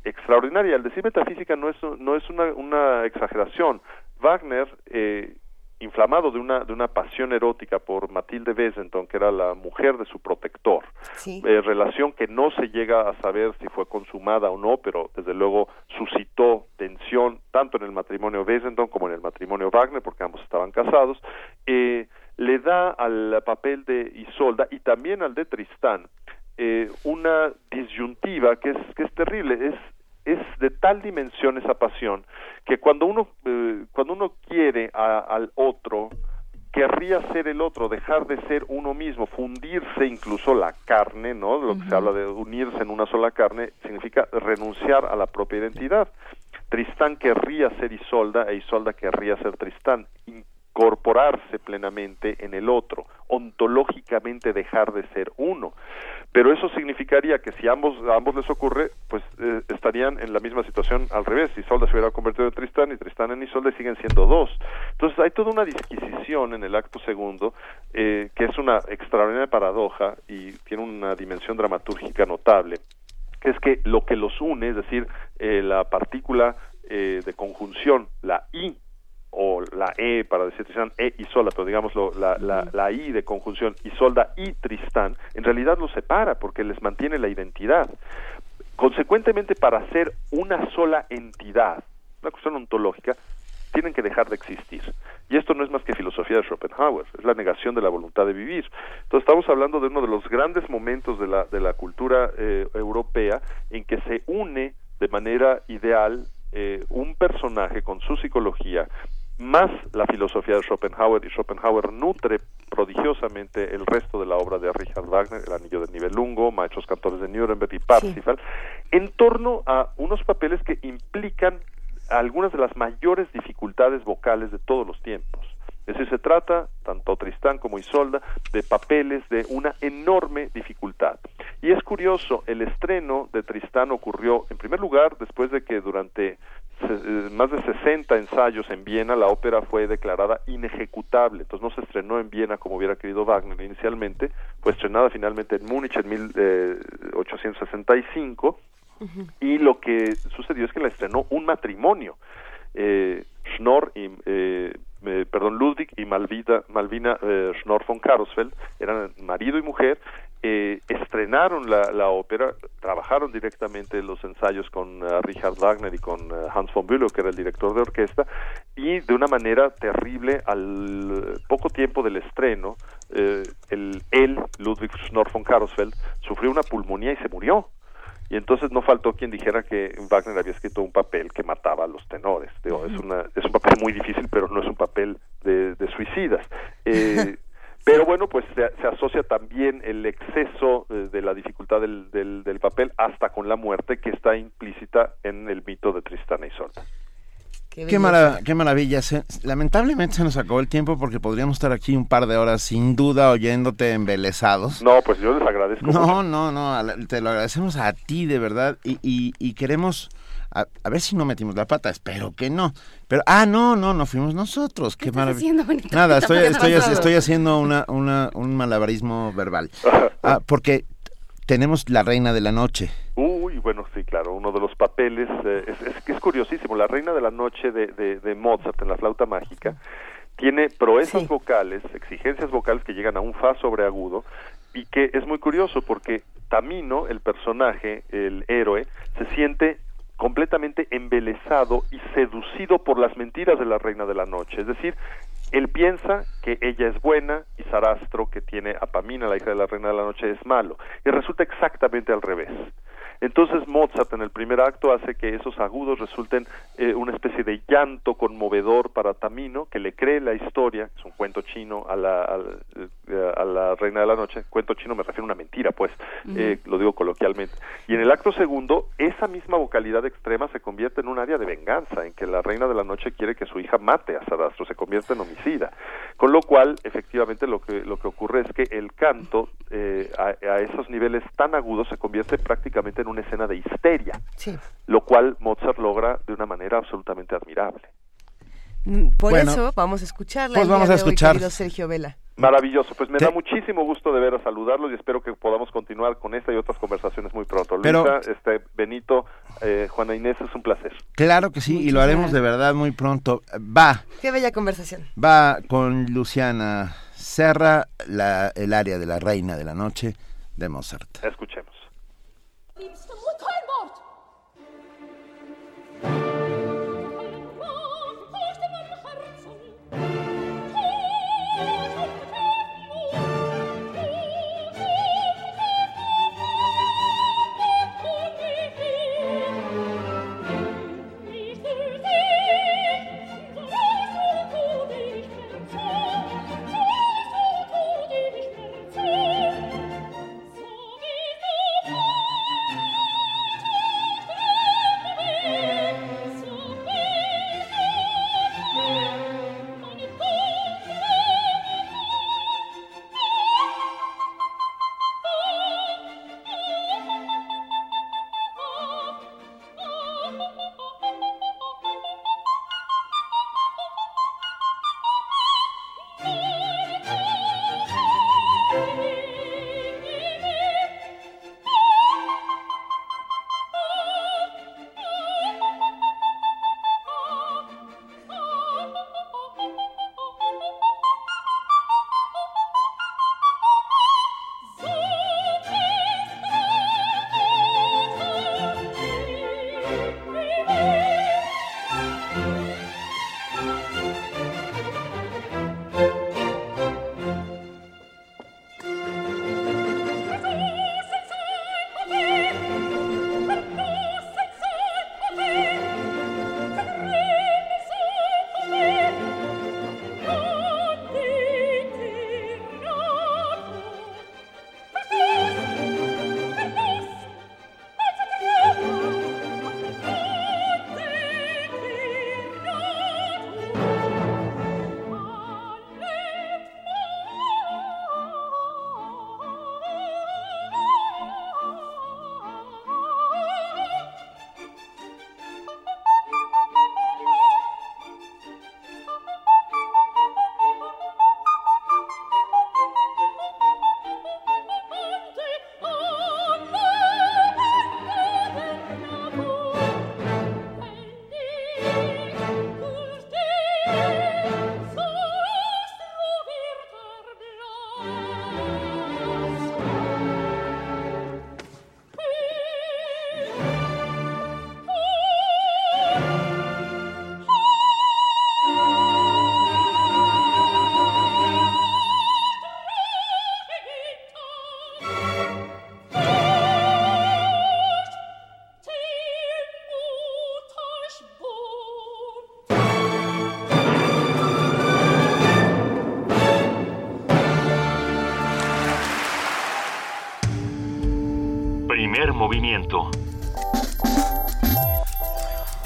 extraordinaria. Al decir metafísica no es, no es una, una exageración. Wagner eh, inflamado de una, de una pasión erótica por Matilde Besenton, que era la mujer de su protector, eh, relación que no se llega a saber si fue consumada o no, pero desde luego suscitó tensión tanto en el matrimonio Besenton como en el matrimonio Wagner, porque ambos estaban casados, eh, le da al papel de Isolda y también al de Tristán eh, una disyuntiva que es, que es terrible, es es de tal dimensión esa pasión que cuando uno eh, cuando uno quiere al otro querría ser el otro, dejar de ser uno mismo, fundirse incluso la carne, ¿no? Lo que se habla de unirse en una sola carne significa renunciar a la propia identidad. Tristán querría ser Isolda e Isolda querría ser Tristán incorporarse plenamente en el otro, ontológicamente dejar de ser uno. Pero eso significaría que si ambos, a ambos les ocurre, pues eh, estarían en la misma situación al revés. Isolda se hubiera convertido en Tristán y Tristán en Isolda siguen siendo dos. Entonces hay toda una disquisición en el acto segundo eh, que es una extraordinaria paradoja y tiene una dimensión dramatúrgica notable que es que lo que los une, es decir, eh, la partícula de conjunción, la I o la E para decir Tristán, E y Solda, pero digamos la, la, la, I de conjunción Isolda y Tristán, en realidad los separa porque les mantiene la identidad. Consecuentemente, para ser una sola entidad, una cuestión ontológica, tienen que dejar de existir. Y esto no es más que que filosofía de Schopenhauer, es la negación de la voluntad de vivir. Entonces estamos hablando de uno de los grandes momentos de la, de la cultura eh, europea en que se une de manera ideal eh, un personaje con su psicología más la filosofía de Schopenhauer y Schopenhauer nutre prodigiosamente el resto de la obra de Richard Wagner, El Anillo del Nibelungo, Maestros Cantores de Nuremberg y Parsifal, en torno a unos papeles que implican algunas de las mayores dificultades vocales de todos los tiempos. Es decir, se trata, tanto Tristán como Isolda, de papeles de una enorme dificultad. Y es curioso, el estreno de Tristán ocurrió, en primer lugar, después de que durante eh, más de 60 ensayos en Viena la ópera fue declarada inejecutable, entonces no se estrenó en Viena como hubiera querido Wagner inicialmente, fue estrenada finalmente en Múnich en 1865 eh, y lo que sucedió es que la estrenó un matrimonio. Eh, Schnorr y eh, eh, perdón, Ludwig y Malvina, Malvina eh, Schnorr von Karosfeld, eran marido y mujer, eh, estrenaron la, la, ópera, trabajaron directamente los ensayos con uh, Richard Wagner y con Hans von Bülow, que era el director de orquesta, y de una manera terrible, al poco tiempo del estreno, eh, el, él, Ludwig Schnorr von Karosfeld, sufrió una pulmonía y se murió y entonces no faltó quien dijera que Wagner había escrito un papel que mataba a los tenores. Digo, es, una, es un papel muy difícil, pero no es un papel de, de suicidas. Eh, (laughs) pero bueno, pues se, se, asocia también el exceso de la dificultad del, del, del, papel hasta con la muerte que está implícita en el mito de Tristana y Isolda. Qué, qué, marav qué maravilla. Se, lamentablemente se nos acabó el tiempo porque podríamos estar aquí un par de horas sin duda oyéndote embelesados. No, pues yo les agradezco. No, mucho. no, no, te lo agradecemos a ti de verdad y, y, y queremos... A, a, ver si no metimos la pata, espero que no. Pero, ah, no, no, no fuimos nosotros. Qué, ¿Qué maravilla. Nada, estoy, estoy, estoy haciendo una, una, un malabarismo verbal. (laughs) Ah, porque tenemos La Reina de la Noche. Uy, bueno, sí, claro, uno de los papeles, eh, es, es, es, curiosísimo, La Reina de la Noche de, de, de Mozart en la flauta mágica tiene proezas sí. vocales, exigencias vocales que llegan a un fa sobreagudo y que es muy curioso porque Tamino, el personaje, el héroe, se siente completamente embelesado y seducido por las mentiras de la Reina de la Noche, es decir, él piensa que ella es buena y Sarastro, que tiene a Pamina, la hija de la reina de la noche, es malo. Y resulta exactamente al revés. Entonces Mozart en el primer acto hace que esos agudos resulten eh, una especie de llanto conmovedor para Tamino, que le cree la historia, es un cuento chino a la, a, a la Reina de la Noche, cuento chino me refiero a una mentira, pues, uh -huh. eh, lo digo coloquialmente. Y en el acto segundo, esa misma vocalidad extrema se convierte en un área de venganza, en que la Reina de la Noche quiere que su hija mate a Sarastro, se convierte en homicida. Con lo cual, efectivamente, lo que, lo que ocurre es que el canto eh, a, a esos niveles tan agudos se convierte prácticamente en una escena de histeria, sí. lo cual Mozart logra de una manera absolutamente admirable. Por bueno, eso vamos a escucharla. Pues vamos a escuchar. Hoy, Sergio Vela. Maravilloso, pues me da muchísimo gusto de ver a saludarlos y espero que podamos continuar con esta y otras conversaciones muy pronto. Pero, Luisa, este, Benito, eh, Juana Inés, es un placer. Claro que sí, Muchas y lo haremos de verdad muy pronto. Va. Qué bella conversación. Va con Luciana Serra, la, el área de la reina de la noche de Mozart. Escuchemos. Liebste Mutter,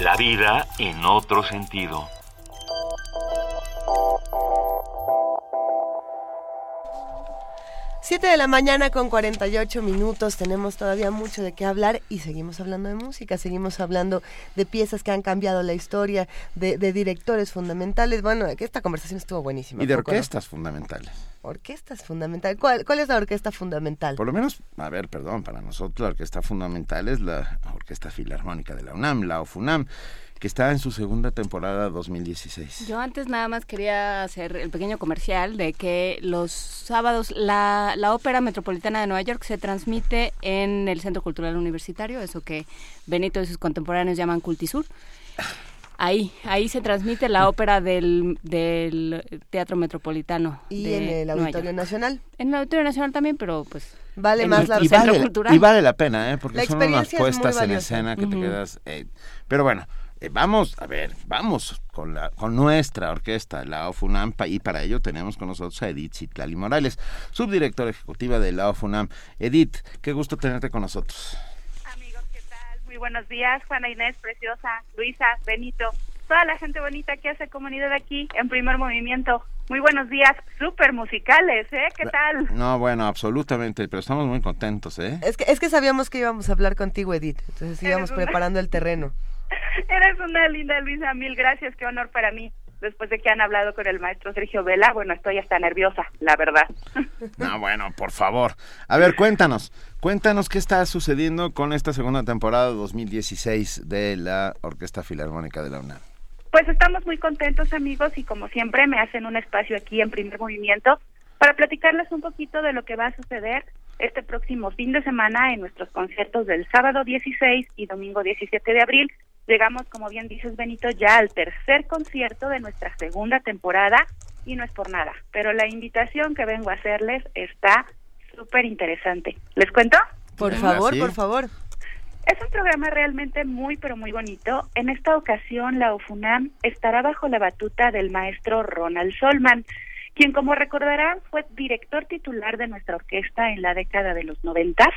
La vida en otro sentido. Siete de la mañana con 48 minutos, tenemos todavía mucho de qué hablar y seguimos hablando de música, seguimos hablando de piezas que han cambiado la historia, de, de directores fundamentales. Bueno, que esta conversación estuvo buenísima. Y de orquestas Orquestas fundamentales. ¿Cuál, ¿Cuál es la orquesta fundamental? Por lo menos, a ver, perdón, para nosotros la orquesta fundamental es la Orquesta Filarmónica de la UNAM, la OFUNAM, que está en su segunda temporada 2016. Yo antes nada más quería hacer el pequeño comercial de que los sábados la, la Ópera Metropolitana de Nueva York se transmite en el Centro Cultural Universitario, eso que Benito y sus contemporáneos llaman Cultisur. Ahí, ahí se transmite la ópera del, del Teatro Metropolitano. Y de en el Auditorio. Nacional. En el Auditorio Nacional también, pero pues... Vale más el la y, vale, Cultural. y vale la pena, ¿eh? porque La son unas puestas en escena que te quedas... eh, pero bueno, eh, vamos, a ver, vamos con, la, con nuestra orquesta, la OFUNAM, y para ello tenemos con nosotros a Edith Citlali Morales, subdirectora ejecutiva de la OFUNAM. Edith, qué gusto tenerte con nosotros. Amigos, ¿qué tal? Muy buenos días, Juana Inés, Preciosa, Luisa, Benito, toda la gente bonita que hace comunidad aquí en primer movimiento. Muy buenos días, súper musicales, ¿eh? ¿Qué tal? No, bueno, absolutamente, pero estamos muy contentos, ¿eh? Es que, es que sabíamos que íbamos a hablar contigo, Edith. Entonces íbamos una- preparando el terreno. (laughs) Eres una linda Luisa, mil gracias, qué honor para mí. Después de que han hablado con el maestro Sergio Vela, bueno, estoy hasta nerviosa, la verdad. (laughs) No, bueno, por favor. A ver, cuéntanos, cuéntanos qué está sucediendo con esta segunda temporada 2016 de la Orquesta Filarmónica de la UNAM. Pues estamos muy contentos amigos y como siempre me hacen un espacio aquí en primer movimiento para platicarles un poquito de lo que va a suceder este próximo fin de semana en nuestros conciertos del sábado 16 y domingo 17 de abril. Llegamos, como bien dices Benito, ya al tercer concierto de nuestra segunda temporada y no es por nada, pero la invitación que vengo a hacerles está súper interesante. ¿Les cuento? Por favor, sí. por favor. Es un programa realmente muy, pero muy bonito. En esta ocasión, la UFUNAM estará bajo la batuta del maestro Ronald Solman, quien, como recordarán, fue director titular de nuestra orquesta en la década de los noventas.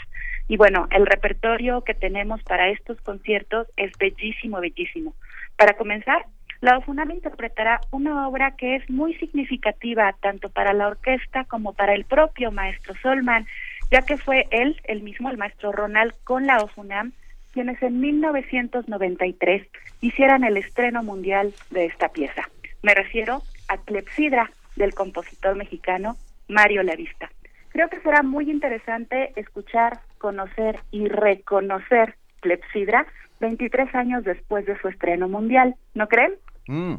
Y bueno, el repertorio que tenemos para estos conciertos es bellísimo, bellísimo. Para comenzar, la UFUNAM interpretará una obra que es muy significativa tanto para la orquesta como para el propio maestro Solman, ya que fue él, el mismo, el maestro Ronald, con la OFUNAM, quienes en 1993 hicieran el estreno mundial de esta pieza. Me refiero a Clepsidra, del compositor mexicano Mario Lavista. Creo que será muy interesante escuchar, conocer y reconocer Clepsidra 23 años después de su estreno mundial, ¿no creen? Mm,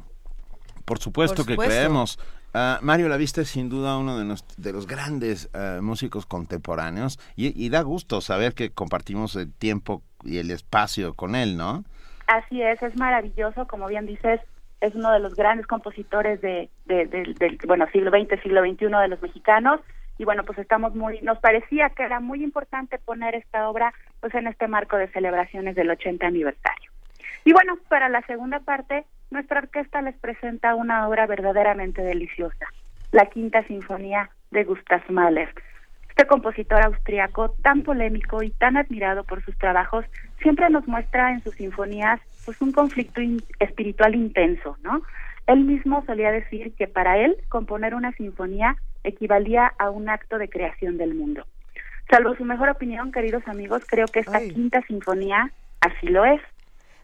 por supuesto Por que creemos. Ah, Mario Lavista es sin duda uno de, nos- de los grandes ah, músicos contemporáneos y, y da gusto saber que compartimos el tiempo y el espacio con él, ¿no? Así es, es maravilloso, como bien dices, es uno de los grandes compositores de, de- de- del bueno siglo XX, siglo XXI de los mexicanos y bueno pues estamos muy, nos parecía que era muy importante poner esta obra pues en este marco de celebraciones del 80 aniversario. Y bueno, para la segunda parte, nuestra orquesta les presenta una obra verdaderamente deliciosa, la Quinta Sinfonía de Gustav Mahler. Este compositor austriaco, tan polémico y tan admirado por sus trabajos, siempre nos muestra en sus sinfonías pues un conflicto in- espiritual intenso, ¿no? Él mismo solía decir que para él componer una sinfonía equivalía a un acto de creación del mundo. Salvo su mejor opinión, queridos amigos, creo que esta Ay. quinta sinfonía así lo es.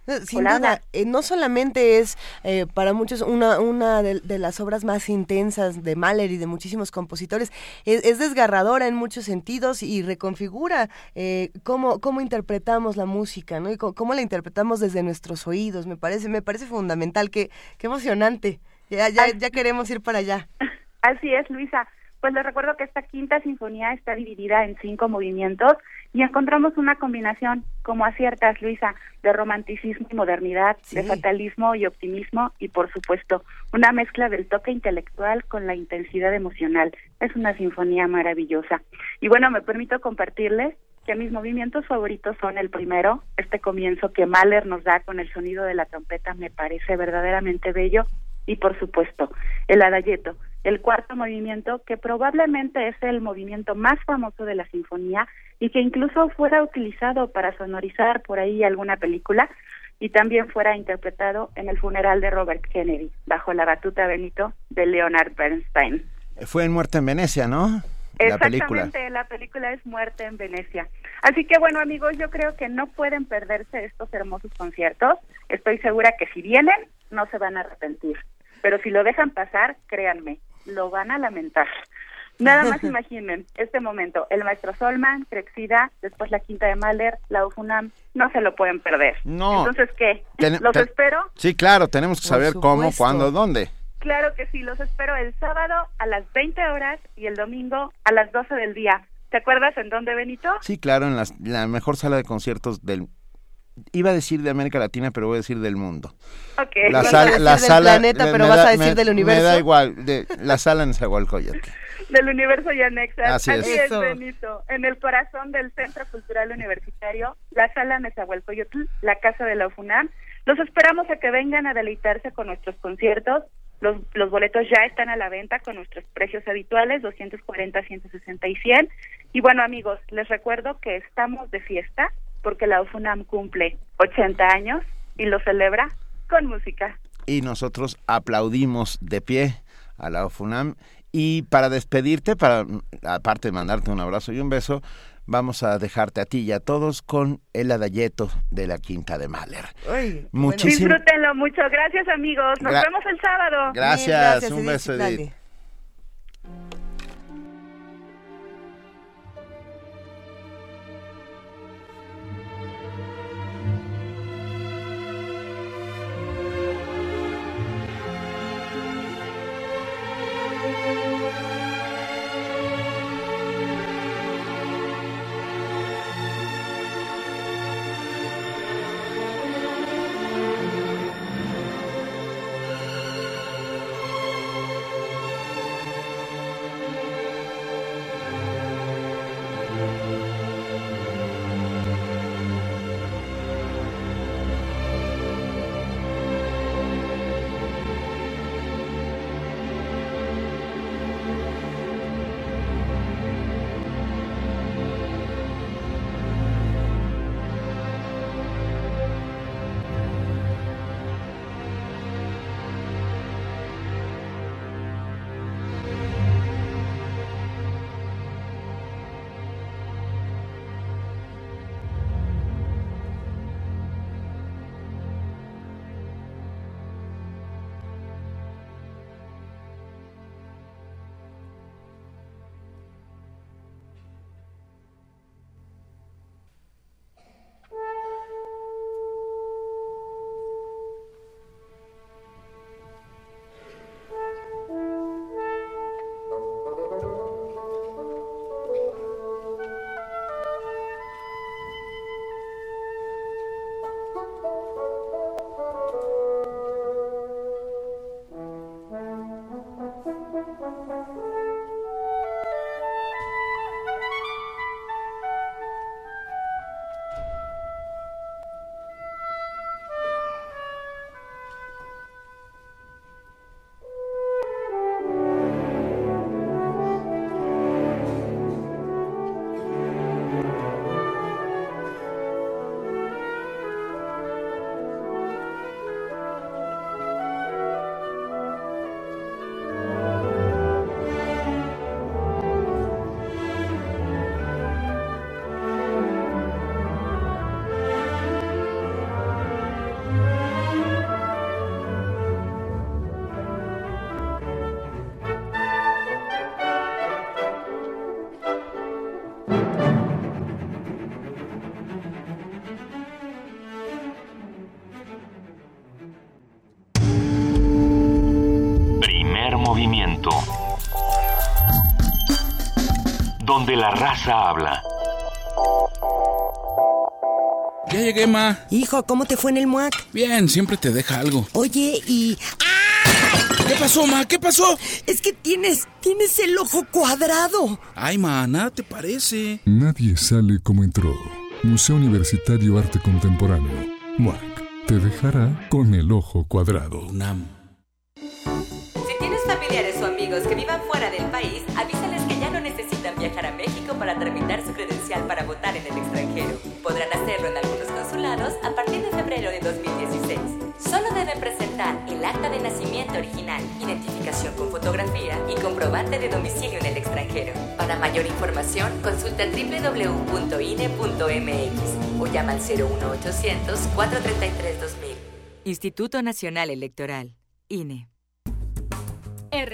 No, Sin Hola, duda, eh, no solamente es eh, para muchos una, una de, de las obras más intensas de Mahler y de muchísimos compositores, es, es desgarradora en muchos sentidos y reconfigura eh, cómo, cómo interpretamos la música, ¿no? Y cómo la interpretamos desde nuestros oídos, me parece, me parece fundamental, qué, qué emocionante. Ya, ya, ya queremos ir para allá. (laughs) Así es, Luisa. Pues les recuerdo que esta quinta sinfonía está dividida en cinco movimientos y encontramos una combinación, como aciertas, Luisa, de romanticismo y modernidad, Sí. de fatalismo y optimismo y, por supuesto, una mezcla del toque intelectual con la intensidad emocional. Es una sinfonía maravillosa. Y bueno, me permito compartirles que mis movimientos favoritos son el primero, este comienzo que Mahler nos da con el sonido de la trompeta me parece verdaderamente bello y por supuesto el adagietto, el cuarto movimiento que probablemente es el movimiento más famoso de la sinfonía y que incluso fuera utilizado para sonorizar por ahí alguna película y también fuera interpretado en el funeral de Robert Kennedy bajo la batuta Benito de Leonard Bernstein. Fue en Muerte en Venecia, ¿no? La película. Exactamente, la película es Muerte en Venecia. Así que bueno amigos, yo creo que no pueden perderse estos hermosos conciertos. Estoy segura que si vienen, no se van a arrepentir. Pero si lo dejan pasar, créanme, lo van a lamentar. Nada más (laughs) imaginen este momento, el maestro Solman, Crexida, después la Quinta de Mahler, la UFUNAM, no se lo pueden perder. No. Entonces, ¿qué? Ten- ¿Los ten- espero? Sí, claro, tenemos que Por saber cómo, cuándo, dónde. Claro que sí, los espero el sábado a las 20 horas y el domingo a las 12 del día. ¿Te acuerdas en dónde, Benito? Sí, claro, en las- la mejor sala de conciertos del... Iba a decir de América Latina, pero voy a decir del mundo. Ok. La, a sal- decir la del sala... planeta, me- pero me vas da- a decir me- del Me universo. da igual, de, la sala en Zahualcóyotl. (laughs) Del universo y anexas. Así es. es. Benito. En el corazón del Centro Cultural Universitario, la sala Nezahualcóyotl, la casa de la UFUNAM. Los esperamos a que vengan a deleitarse con nuestros conciertos. Los, los boletos ya están a la venta con nuestros precios habituales, 240, 160 y 100. Y bueno, amigos, les recuerdo que estamos de fiesta porque la UFUNAM cumple 80 años y lo celebra con música. Y nosotros aplaudimos de pie a la OFUNAM. Y para despedirte, para aparte de mandarte un abrazo y un beso, vamos a dejarte a ti y a todos con el adayeto de la Quinta de Mahler. Qué Muchísimo- Disfrútenlo mucho. Gracias, amigos. Nos Gra- vemos el sábado. Gracias, Bien, un Edith. beso. Edith. La raza habla. Ya llegué, ma. Hijo, ¿cómo te fue en el MUAC? Bien, siempre te deja algo. Oye, y... ¿Qué pasó, ma? ¿Qué pasó? Es que tienes, tienes el ojo cuadrado. Ay, ma, nada te parece. Nadie sale como entró. Museo Universitario Arte Contemporáneo. MUAC. Te dejará con el ojo cuadrado. UNAM. Si tienes familiares o amigos que vivan fuera del país, avísales viajar a México para tramitar su credencial para votar en el extranjero. Podrán hacerlo en algunos consulados a partir de febrero de 2016. Solo deben presentar el acta de nacimiento original, identificación con fotografía y comprobante de domicilio en el extranjero. Para mayor información, consulta www.ine.mx o llama al 01800 433 2000. Instituto Nacional Electoral, INE.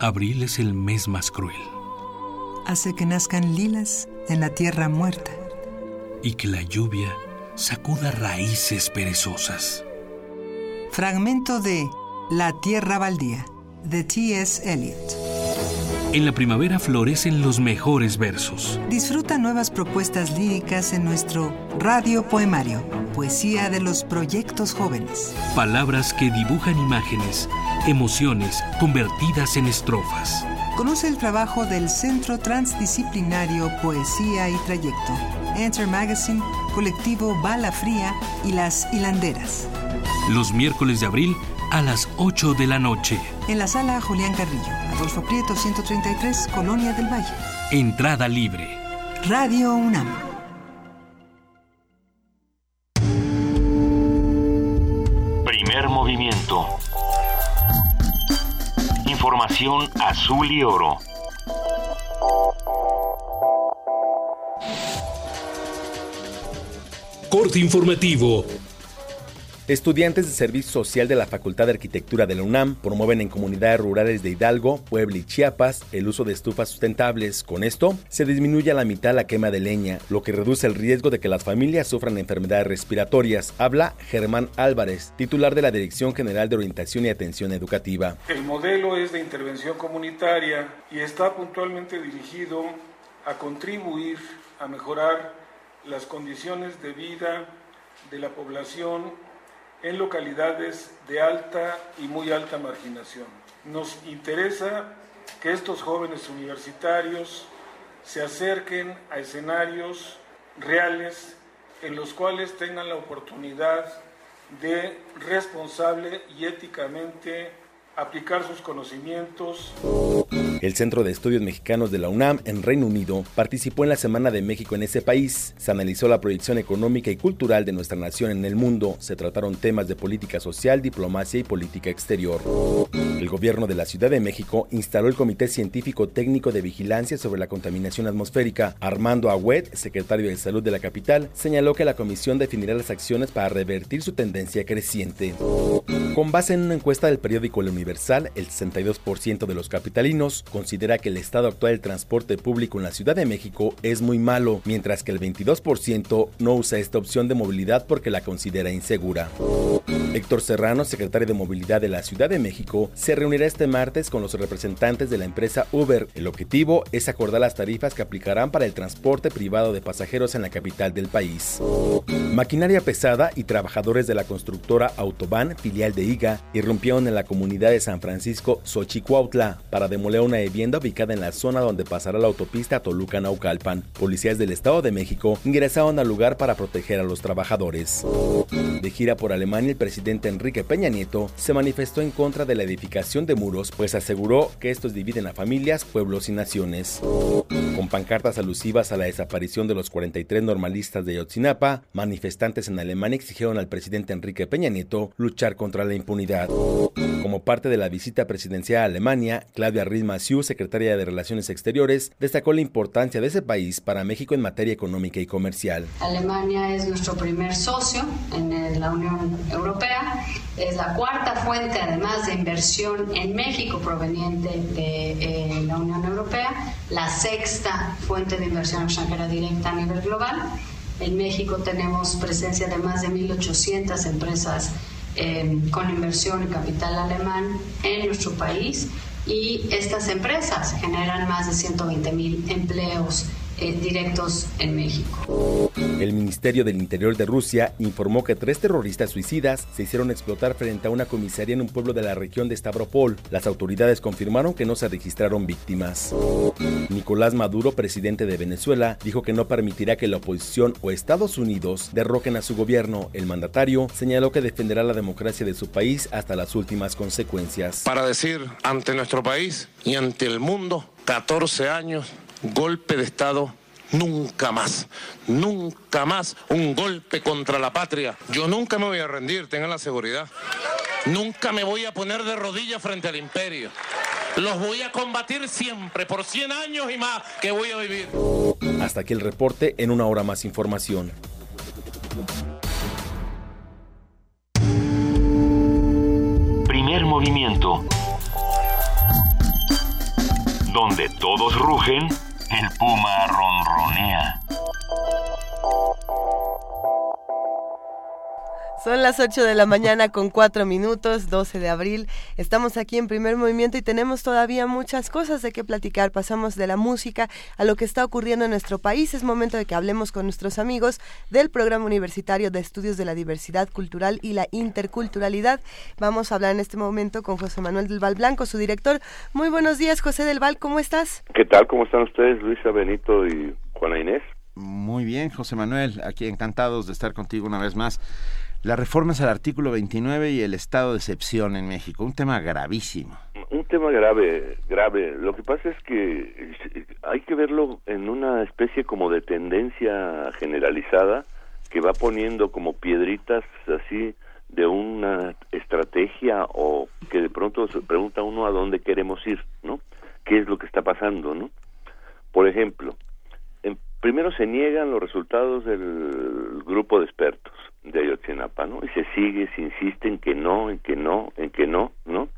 Abril es el mes más cruel Hace que nazcan lilas en la tierra muerta. y que la lluvia sacuda raíces perezosas. Fragmento de La Tierra Baldía, de T.S. Eliot. En la primavera florecen los mejores versos. Disfruta nuevas propuestas líricas en nuestro Radio Poemario, poesía de los proyectos jóvenes. Palabras que dibujan imágenes, emociones convertidas en estrofas. Conoce el trabajo del Centro Transdisciplinario Poesía y Trayecto, Enter Magazine, Colectivo Bala Fría y Las Hilanderas. Los miércoles de abril a las 8 de la noche. En la sala Julián Carrillo, Adolfo Prieto 133, Colonia del Valle. Entrada libre. Radio UNAM. Primer movimiento. Información azul y oro. Corte informativo. Estudiantes de Servicio Social de la Facultad de Arquitectura de la UNAM promueven en comunidades rurales de Hidalgo, Puebla y Chiapas el uso de estufas sustentables. Con esto, se disminuye a la mitad la quema de leña, lo que reduce el riesgo de que las familias sufran enfermedades respiratorias. Habla Germán Álvarez, titular de la Dirección General de Orientación y Atención Educativa. El modelo es de intervención comunitaria y está puntualmente dirigido a contribuir a mejorar las condiciones de vida de la población en localidades de alta y muy alta marginación. Nos interesa que estos jóvenes universitarios se acerquen a escenarios reales en los cuales tengan la oportunidad de responsable y éticamente aplicar sus conocimientos. El Centro de Estudios Mexicanos de la UNAM en Reino Unido participó en la Semana de México en ese país. Se analizó la proyección económica y cultural de nuestra nación en el mundo. Se trataron temas de política social, diplomacia y política exterior. El gobierno de la Ciudad de México instaló el Comité Científico Técnico de Vigilancia sobre la Contaminación Atmosférica. Armando Agüed, secretario de Salud de la capital, señaló que la comisión definirá las acciones para revertir su tendencia creciente. Con base en una encuesta del periódico El Universal, el 62% de los capitalinos considera que el estado actual del transporte público en la Ciudad de México es muy malo, mientras que el 22% no usa esta opción de movilidad porque la considera insegura. Héctor Serrano, secretario de Movilidad de la Ciudad de México, se reunirá este martes con los representantes de la empresa Uber. El objetivo es acordar las tarifas que aplicarán para el transporte privado de pasajeros en la capital del país. Maquinaria pesada y trabajadores de la constructora Autobahn, filial de IGA, irrumpieron en la comunidad de San Francisco Xochicuautla para demoler una vivienda ubicada en la zona donde pasará la autopista Toluca-Naucalpan. Policías del Estado de México ingresaron al lugar para proteger a los trabajadores. De gira por Alemania, el presidente Enrique Peña Nieto se manifestó en contra de la edificación de muros, pues aseguró que estos dividen a familias, pueblos y naciones. Con pancartas alusivas a la desaparición de los 43 normalistas de Yotzinapa, manifestantes en Alemania exigieron al presidente Enrique Peña Nieto luchar contra la impunidad. Como parte de la visita presidencial a Alemania, Claudia Ruiz Massieu, secretaria de Relaciones Exteriores, destacó la importancia de ese país para México en materia económica y comercial. Alemania es nuestro primer socio en la Unión Europea, es la cuarta fuente además de inversión en México proveniente de eh, la Unión Europea, la sexta fuente de inversión extranjera directa a nivel global. En México tenemos presencia de más de 1.800 empresas eh, con inversión y capital alemán en nuestro país y estas empresas generan más de 120 mil empleos eh, directos en México. El Ministerio del Interior de Rusia informó que tres terroristas suicidas se hicieron explotar frente a una comisaría en un pueblo de la región de Stavropol. Las autoridades confirmaron que no se registraron víctimas. Nicolás Maduro, presidente de Venezuela, dijo que no permitirá que la oposición o Estados Unidos derroquen a su gobierno. El mandatario señaló que defenderá la democracia de su país hasta las últimas consecuencias. Para decir ante nuestro país y ante el mundo, 14 años golpe de Estado nunca más, nunca más un golpe contra la patria. Yo nunca me voy a rendir, tengan la seguridad. Nunca me voy a poner de rodillas frente al imperio. Los voy a combatir siempre, por 100 años y más que voy a vivir. Hasta aquí el reporte, en una hora más información. Primer movimiento. Donde todos rugen, el puma ronronea. Son las 8 de la mañana con 4 minutos, 12 de abril. Estamos aquí en primer movimiento y tenemos todavía muchas cosas de qué platicar. Pasamos de la música a lo que está ocurriendo en nuestro país. Es momento de que hablemos con nuestros amigos del Programa Universitario de Estudios de la Diversidad Cultural y la Interculturalidad. Vamos a hablar en este momento con José Manuel del Val Blanco, su director. Muy buenos días, José del Val, ¿cómo estás? ¿Qué tal? ¿Cómo están ustedes, Luisa Benito y Juana Inés? Muy bien, José Manuel, aquí encantados de estar contigo una vez más. Las reformas al artículo 29 y el estado de excepción en México, un tema gravísimo. Un tema grave, grave. Lo que pasa es que hay que verlo en una especie como de tendencia generalizada que va poniendo como piedritas así de una estrategia o que de pronto se pregunta uno a dónde queremos ir, ¿no? ¿Qué es lo que está pasando, no? Por ejemplo, primero se niegan los resultados del grupo de expertos de Ayotzinapa, ¿no? Y se sigue, se insiste en que no, en que no, en que no, ¿no?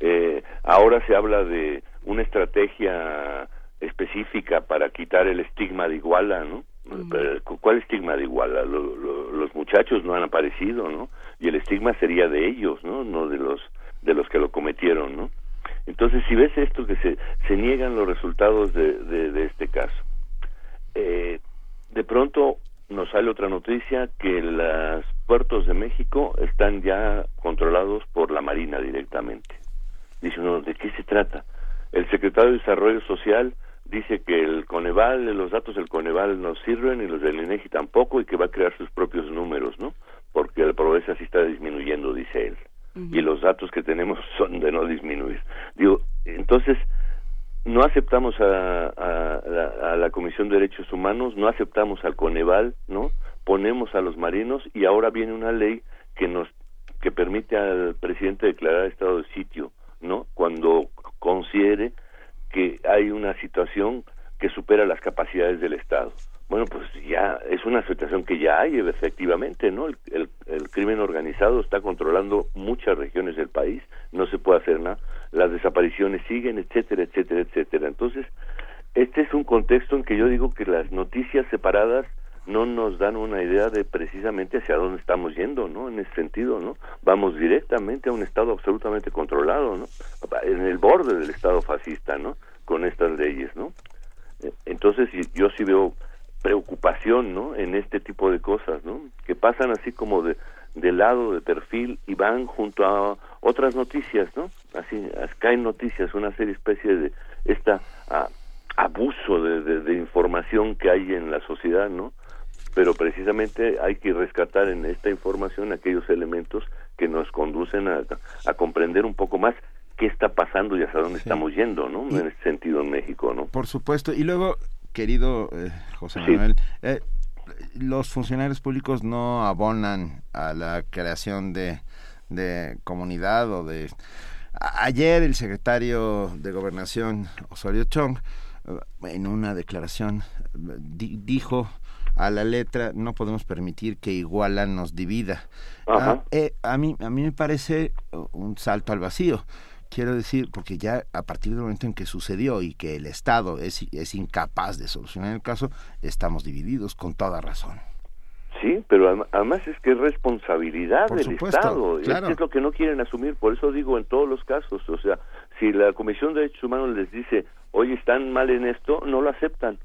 Eh, ahora se habla de una estrategia específica para quitar el estigma de Iguala, ¿no? Pero, ¿Cuál estigma de Iguala? Lo- lo- los muchachos no han aparecido, ¿no? Y el estigma sería de ellos, ¿no? No de los de los que lo cometieron, ¿no? Entonces, si ves esto que se, se niegan los resultados de, de, de este caso, eh, de pronto nos sale otra noticia que los puertos de México están ya controlados por la Marina directamente. Dice uno, ¿de qué se trata? El secretario de Desarrollo Social dice que el Coneval, los datos del Coneval no sirven y los del INEGI tampoco y que va a crear sus propios números, ¿no? Porque la pobreza sí está disminuyendo, dice él. Y los datos que tenemos (laughs) son de no disminuir. Digo, entonces, no aceptamos a, la, a la Comisión de Derechos Humanos, no aceptamos al Coneval, ¿no? Ponemos a los marinos y ahora viene una ley que nos que permite al presidente declarar estado de sitio, ¿no? Cuando considere que hay una situación que supera las capacidades del Estado. Bueno, pues ya es una situación que ya hay efectivamente, ¿no? El, el crimen organizado está controlando muchas regiones del país, no se puede hacer nada, las desapariciones siguen, etcétera, etcétera, etcétera. Entonces, este es un contexto en que yo digo que las noticias separadas no nos dan una idea de precisamente hacia dónde estamos yendo, ¿no? En ese sentido, ¿no? Vamos directamente a un Estado absolutamente controlado, ¿no? En el borde del Estado fascista, ¿no? Con estas leyes, ¿no? Entonces, yo sí veo preocupación, ¿no? En este tipo de cosas, ¿no? Que pasan así como de, de lado, de perfil, y van junto a otras noticias, ¿no? Así, as- caen noticias, una serie especie de esta ah, abuso de, de- de información que hay en la sociedad, ¿no? Pero precisamente hay que rescatar en esta información aquellos elementos que nos conducen a, a comprender un poco más qué está pasando y hacia dónde estamos yendo, ¿no? En ese sentido en México, ¿no? Por supuesto. Y luego, querido eh, José Sí. Manuel, eh, los funcionarios públicos no abonan a la creación de, de comunidad o de... Ayer el secretario de Gobernación, Osorio Chong, eh, en una declaración di- dijo a la letra no podemos permitir que Iguala nos divida. Ah, eh, a mí a mí me parece un salto al vacío. Quiero decir, porque ya a partir del momento en que sucedió y que el Estado es, es incapaz de solucionar el caso, estamos divididos con toda razón. Sí, pero adem- además es que es responsabilidad Por del supuesto, Estado. Es claro. es lo que no quieren asumir. Por eso digo en todos los casos, o sea, Si la Comisión de Derechos Humanos les dice, oye, están mal en esto, no lo aceptan.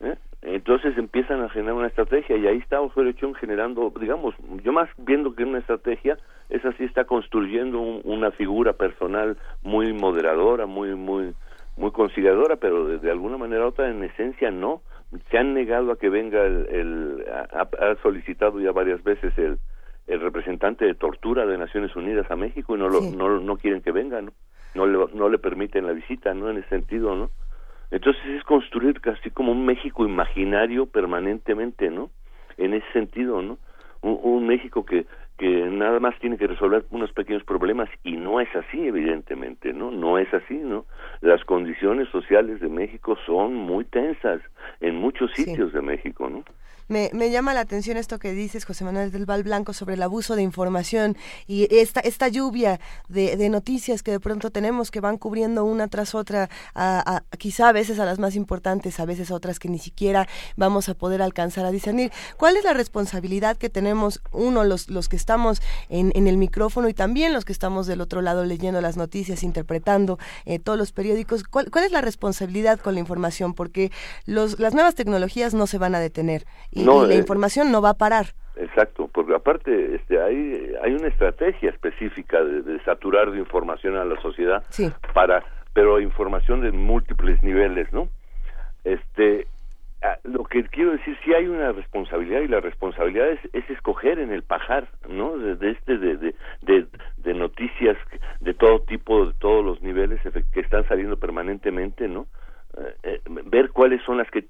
¿eh? Entonces empiezan a generar una estrategia y ahí está Osorio Chong generando, digamos, yo más viendo que una estrategia, es así, está construyendo un- una figura personal muy moderadora, muy, muy, muy conciliadora, pero de, de alguna manera u otra, en esencia, no. Se han negado a que venga el, el- ha, ha solicitado ya varias veces el, el representante de tortura de Naciones Unidas a México y no lo, no, no quieren que venga, ¿no? No le, no le permiten la visita, ¿no? En ese sentido, ¿no? Entonces es construir casi como un México imaginario permanentemente, ¿no? En ese sentido, ¿no? Un, un México que, que nada más tiene que resolver unos pequeños problemas y no es así, evidentemente, ¿no? No es así, ¿no? Las condiciones sociales de México son muy tensas en muchos sitios de México, ¿no? Me, llama la atención esto que dices, José Manuel del Val Blanco, sobre el abuso de información y esta, esta lluvia de, de noticias que de pronto tenemos que van cubriendo una tras otra, a, quizá a veces a las más importantes, a veces a otras que ni siquiera vamos a poder alcanzar a discernir. ¿Cuál es la responsabilidad que tenemos, uno, los, los que estamos en, en el micrófono y también los que estamos del otro lado leyendo las noticias, interpretando eh, todos los periódicos? ¿Cuál, cuál es la responsabilidad con la información? Porque los, las nuevas tecnologías no se van a detener No, y la eh, información no va a parar. Exacto, porque aparte este, hay, hay una estrategia específica de, de saturar de información a la sociedad para, pero información de múltiples niveles, ¿no? Este, lo que quiero decir, sí hay una responsabilidad y la responsabilidad es, es escoger en el pajar, ¿no? De, de este, de, de, de, de noticias de todo tipo, de todos los niveles que están saliendo permanentemente, ¿no? Eh, eh, ver cuáles son las que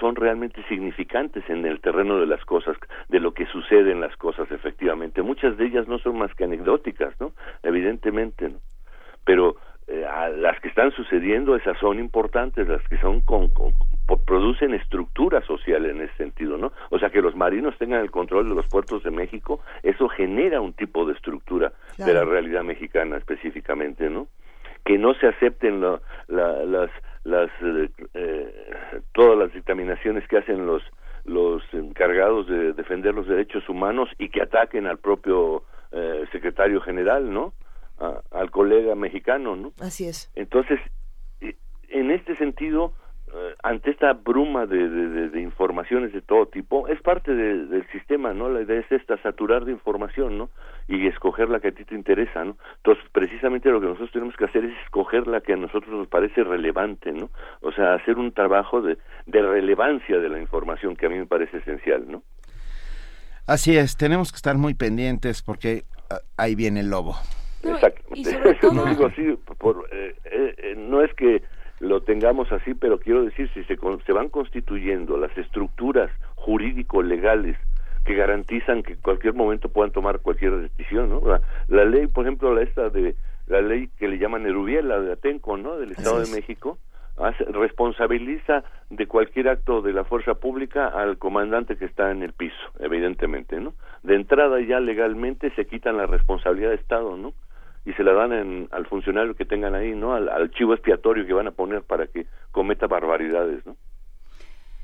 son realmente significantes en el terreno de las cosas, de lo que sucede en las cosas efectivamente. Muchas de ellas no son más que anecdóticas, ¿no? Evidentemente, ¿no? Pero eh, a las que están sucediendo, esas son importantes, las que son con, con- producen estructura social en ese sentido, ¿no? O sea, que los marinos tengan el control de los puertos de México, eso genera un tipo de estructura de la realidad mexicana específicamente, ¿no? que no se acepten lo- la- las las eh, eh, todas las dictaminaciones que hacen los los encargados de defender los derechos humanos y que ataquen al propio eh, secretario general, ¿no? A- al colega mexicano, ¿no? Así es. Entonces, eh, en este sentido, ante esta bruma de, de- de- de informaciones de todo tipo, es parte de- del sistema, ¿no? La idea es esta, saturar de información, ¿no? Y escoger la que a ti te interesa, ¿no? Entonces, precisamente lo que nosotros tenemos que hacer es escoger la que a nosotros nos parece relevante, ¿no? O sea, hacer un trabajo de, de relevancia de la información que a mí me parece esencial, ¿no? Así es, tenemos que estar muy pendientes porque ah, ahí viene el lobo. Yo (laughs) lo digo así, por, eh, eh, eh, no es que lo tengamos así, pero quiero decir, si se, con- se van constituyendo las estructuras jurídico-legales que garantizan que en cualquier momento puedan tomar cualquier decisión, ¿no? La, la ley, por ejemplo, la esta de la ley que le llaman Erubiel, la de Atenco, ¿no? Del Estado de. México, hace- responsabiliza de cualquier acto de la fuerza pública al comandante que está en el piso, evidentemente, ¿no? De entrada ya legalmente se quitan la responsabilidad de Estado, ¿no? Y se la dan en- al funcionario que tengan ahí, ¿no? Al, al chivo expiatorio que van a poner para que cometa barbaridades, ¿no?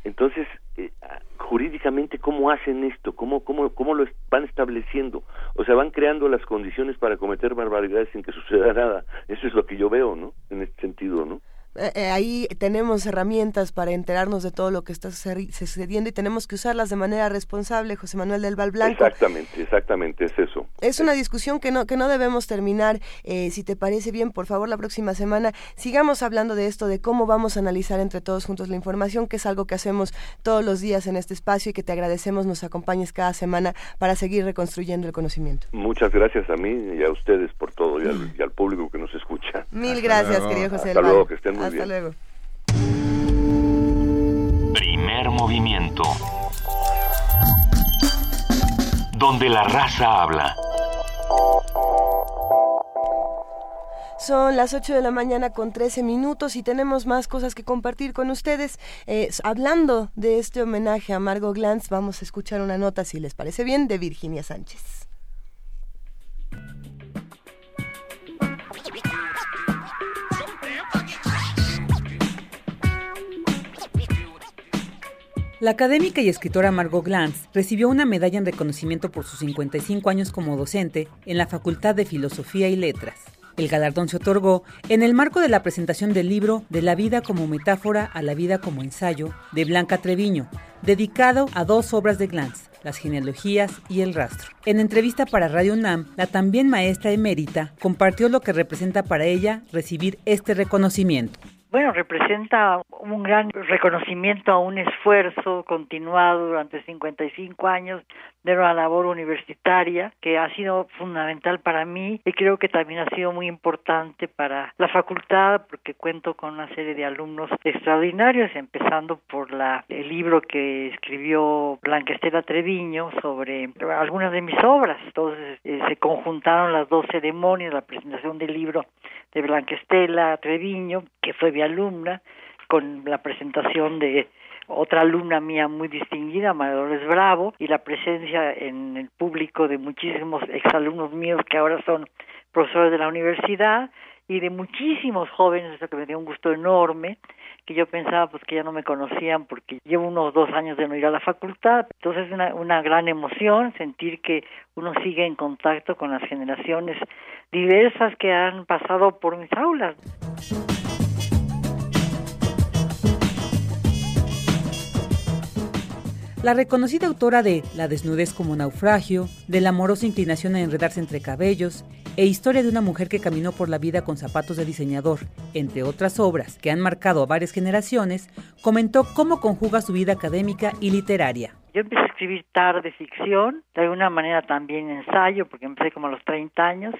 Entonces, eh, ah, jurídicamente, ¿cómo hacen esto? ¿Cómo, cómo, ¿Cómo lo van estableciendo? O sea, van creando las condiciones para cometer barbaridades sin que suceda (laughs) nada. Eso es lo que yo veo, ¿no? En este sentido, ¿no? Eh, eh, ahí tenemos herramientas para enterarnos de todo lo que está sucedi- sucediendo y tenemos que usarlas de manera responsable, José Manuel del Val Blanco. Exactamente, exactamente, es eso. Es una discusión que no, que no debemos terminar. Eh, si te parece bien, por favor, la próxima semana sigamos hablando de esto, de cómo vamos a analizar entre todos juntos la información, que es algo que hacemos todos los días en este espacio y que te agradecemos nos acompañes cada semana para seguir reconstruyendo el conocimiento. Muchas gracias a mí y a ustedes por todo y al, y al público que nos escucha. Mil gracias, querido José Hasta del Val. luego, que estén muy Hasta bien. luego. Primer movimiento. Donde la raza habla. Son las 8 de la mañana con 13 minutos y tenemos más cosas que compartir con ustedes. Eh, hablando de este homenaje a Margot Glantz, vamos a escuchar una nota, si les parece bien, de Virginia Sánchez. La académica y escritora Margot Glantz recibió una medalla en reconocimiento por sus 55 años como docente en la Facultad de Filosofía y Letras. El galardón se otorgó en el marco de la presentación del libro De la vida como metáfora a la vida como ensayo de Blanca Treviño, dedicado a dos obras de Glantz, Las genealogías y El rastro. En entrevista para Radio UNAM, la también maestra emérita compartió lo que representa para ella recibir este reconocimiento bueno, representa un gran reconocimiento a un esfuerzo continuado durante 55 años de una labor universitaria que ha sido fundamental para mí y creo que también ha sido muy importante para la facultad porque cuento con una serie de alumnos extraordinarios, empezando por la, el libro que escribió Blanca Estela Treviño sobre algunas de mis obras. Entonces eh, se conjuntaron las dos ceremonias, la presentación del libro de Blanca Estela Treviño, que fue mi alumna, con la presentación de otra alumna mía muy distinguida, María Bravo, y la presencia en el público de muchísimos exalumnos míos que ahora son profesores de la universidad y de muchísimos jóvenes, eso que me dio un gusto enorme, que yo pensaba pues que ya no me conocían porque llevo unos dos años de no ir a la facultad, entonces es una, una gran emoción sentir que uno sigue en contacto con las generaciones diversas que han pasado por mis aulas. La reconocida autora de La desnudez como naufragio, de la amorosa inclinación a enredarse entre cabellos e Historia de una mujer que caminó por la vida con zapatos de diseñador, entre otras obras que han marcado a varias generaciones, comentó cómo conjuga su vida académica y literaria. Yo empecé a escribir tarde ficción, de alguna manera también ensayo, porque empecé como a los 30 años,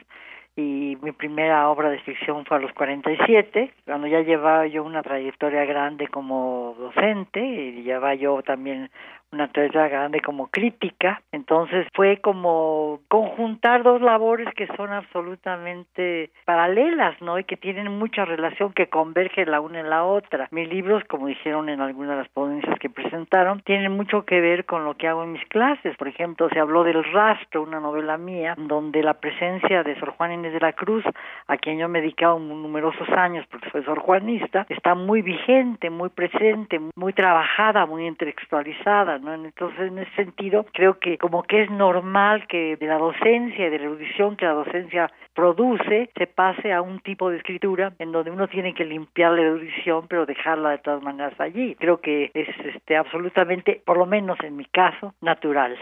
y mi primera obra de ficción fue a los 47, cuando ya llevaba yo una trayectoria grande como docente y llevaba yo también una trayectoria grande como crítica, entonces fue como conjuntar dos labores que son absolutamente paralelas, ¿no? Y que tienen mucha relación, que convergen la una en la otra. Mis libros, como dijeron en algunas de las ponencias que presentaron, tienen mucho que ver con lo que hago en mis clases. Por ejemplo, se habló del rastro, una novela mía, donde la presencia de Sor Juan Inés de la Cruz, a quien yo me he dedicado numerosos años porque soy sor juanista, está muy vigente, muy presente, muy trabajada, muy intelectualizada, entonces, en ese sentido, creo que como que es normal que de la docencia y de la erudición que la docencia produce se pase a un tipo de escritura en donde uno tiene que limpiar la erudición pero dejarla de todas maneras allí. Creo que es este absolutamente, por lo menos en mi caso, natural.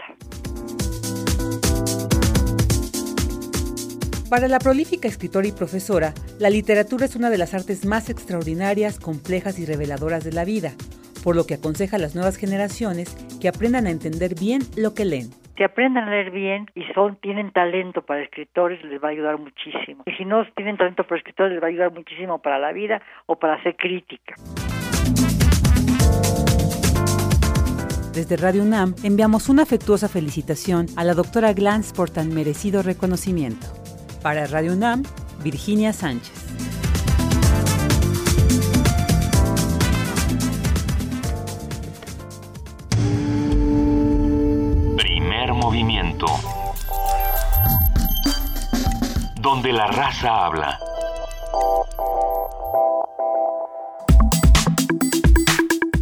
Para la prolífica escritora y profesora, la literatura es una de las artes más extraordinarias, complejas y reveladoras de la vida por lo que aconseja a las nuevas generaciones que aprendan a entender bien lo que leen. Que aprendan a leer bien y son tienen talento para escritores les va a ayudar muchísimo. Y si no tienen talento para escritores les va a ayudar muchísimo para la vida o para hacer crítica. Desde Radio UNAM enviamos una afectuosa felicitación a la doctora Glantz por tan merecido reconocimiento. Para Radio UNAM, Virginia Sánchez. movimiento. Donde la raza habla.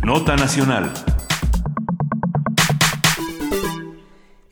Nota Nacional.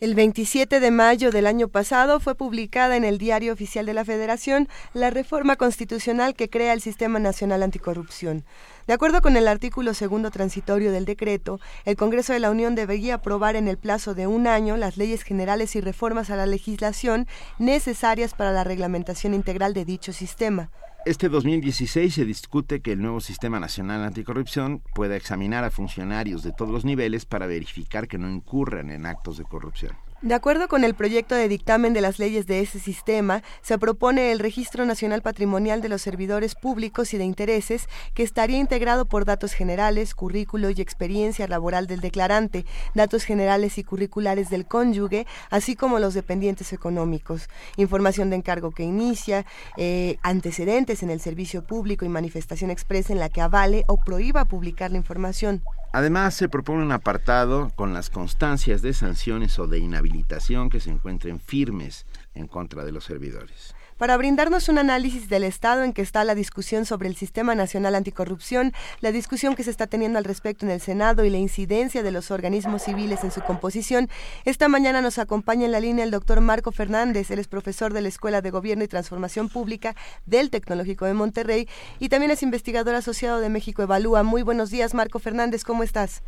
El 27 de mayo del año pasado fue publicada en el Diario Oficial de la Federación la reforma constitucional que crea el Sistema Nacional Anticorrupción. De acuerdo con el artículo segundo transitorio del decreto, el Congreso de la Unión debería aprobar en el plazo de un año las leyes generales y reformas a la legislación necesarias para la reglamentación integral de dicho sistema. Este 2016 se discute que el nuevo Sistema Nacional Anticorrupción pueda examinar a funcionarios de todos los niveles para verificar que no incurran en actos de corrupción. De acuerdo con el proyecto de dictamen de las leyes de ese sistema, se propone el Registro Nacional Patrimonial de los Servidores Públicos y de Intereses, que estaría integrado por datos generales, currículo y experiencia laboral del declarante, datos generales y curriculares del cónyuge, así como los dependientes económicos, información de encargo que inicia, eh, antecedentes en el servicio público y manifestación expresa en la que avale o prohíba publicar la información. Además, se propone un apartado con las constancias de sanciones o de inhabilitación que se encuentren firmes en contra de los servidores. Para brindarnos un análisis del estado en que está la discusión sobre el Sistema Nacional Anticorrupción, la discusión que se está teniendo al respecto en el Senado y la incidencia de los organismos civiles en su composición. Esta mañana nos acompaña en la línea el doctor Marco Fernández, él es profesor de la Escuela de Gobierno y Transformación Pública del Tecnológico de Monterrey y también es investigador asociado de México Evalúa. Muy buenos días, Marco Fernández, ¿cómo estás?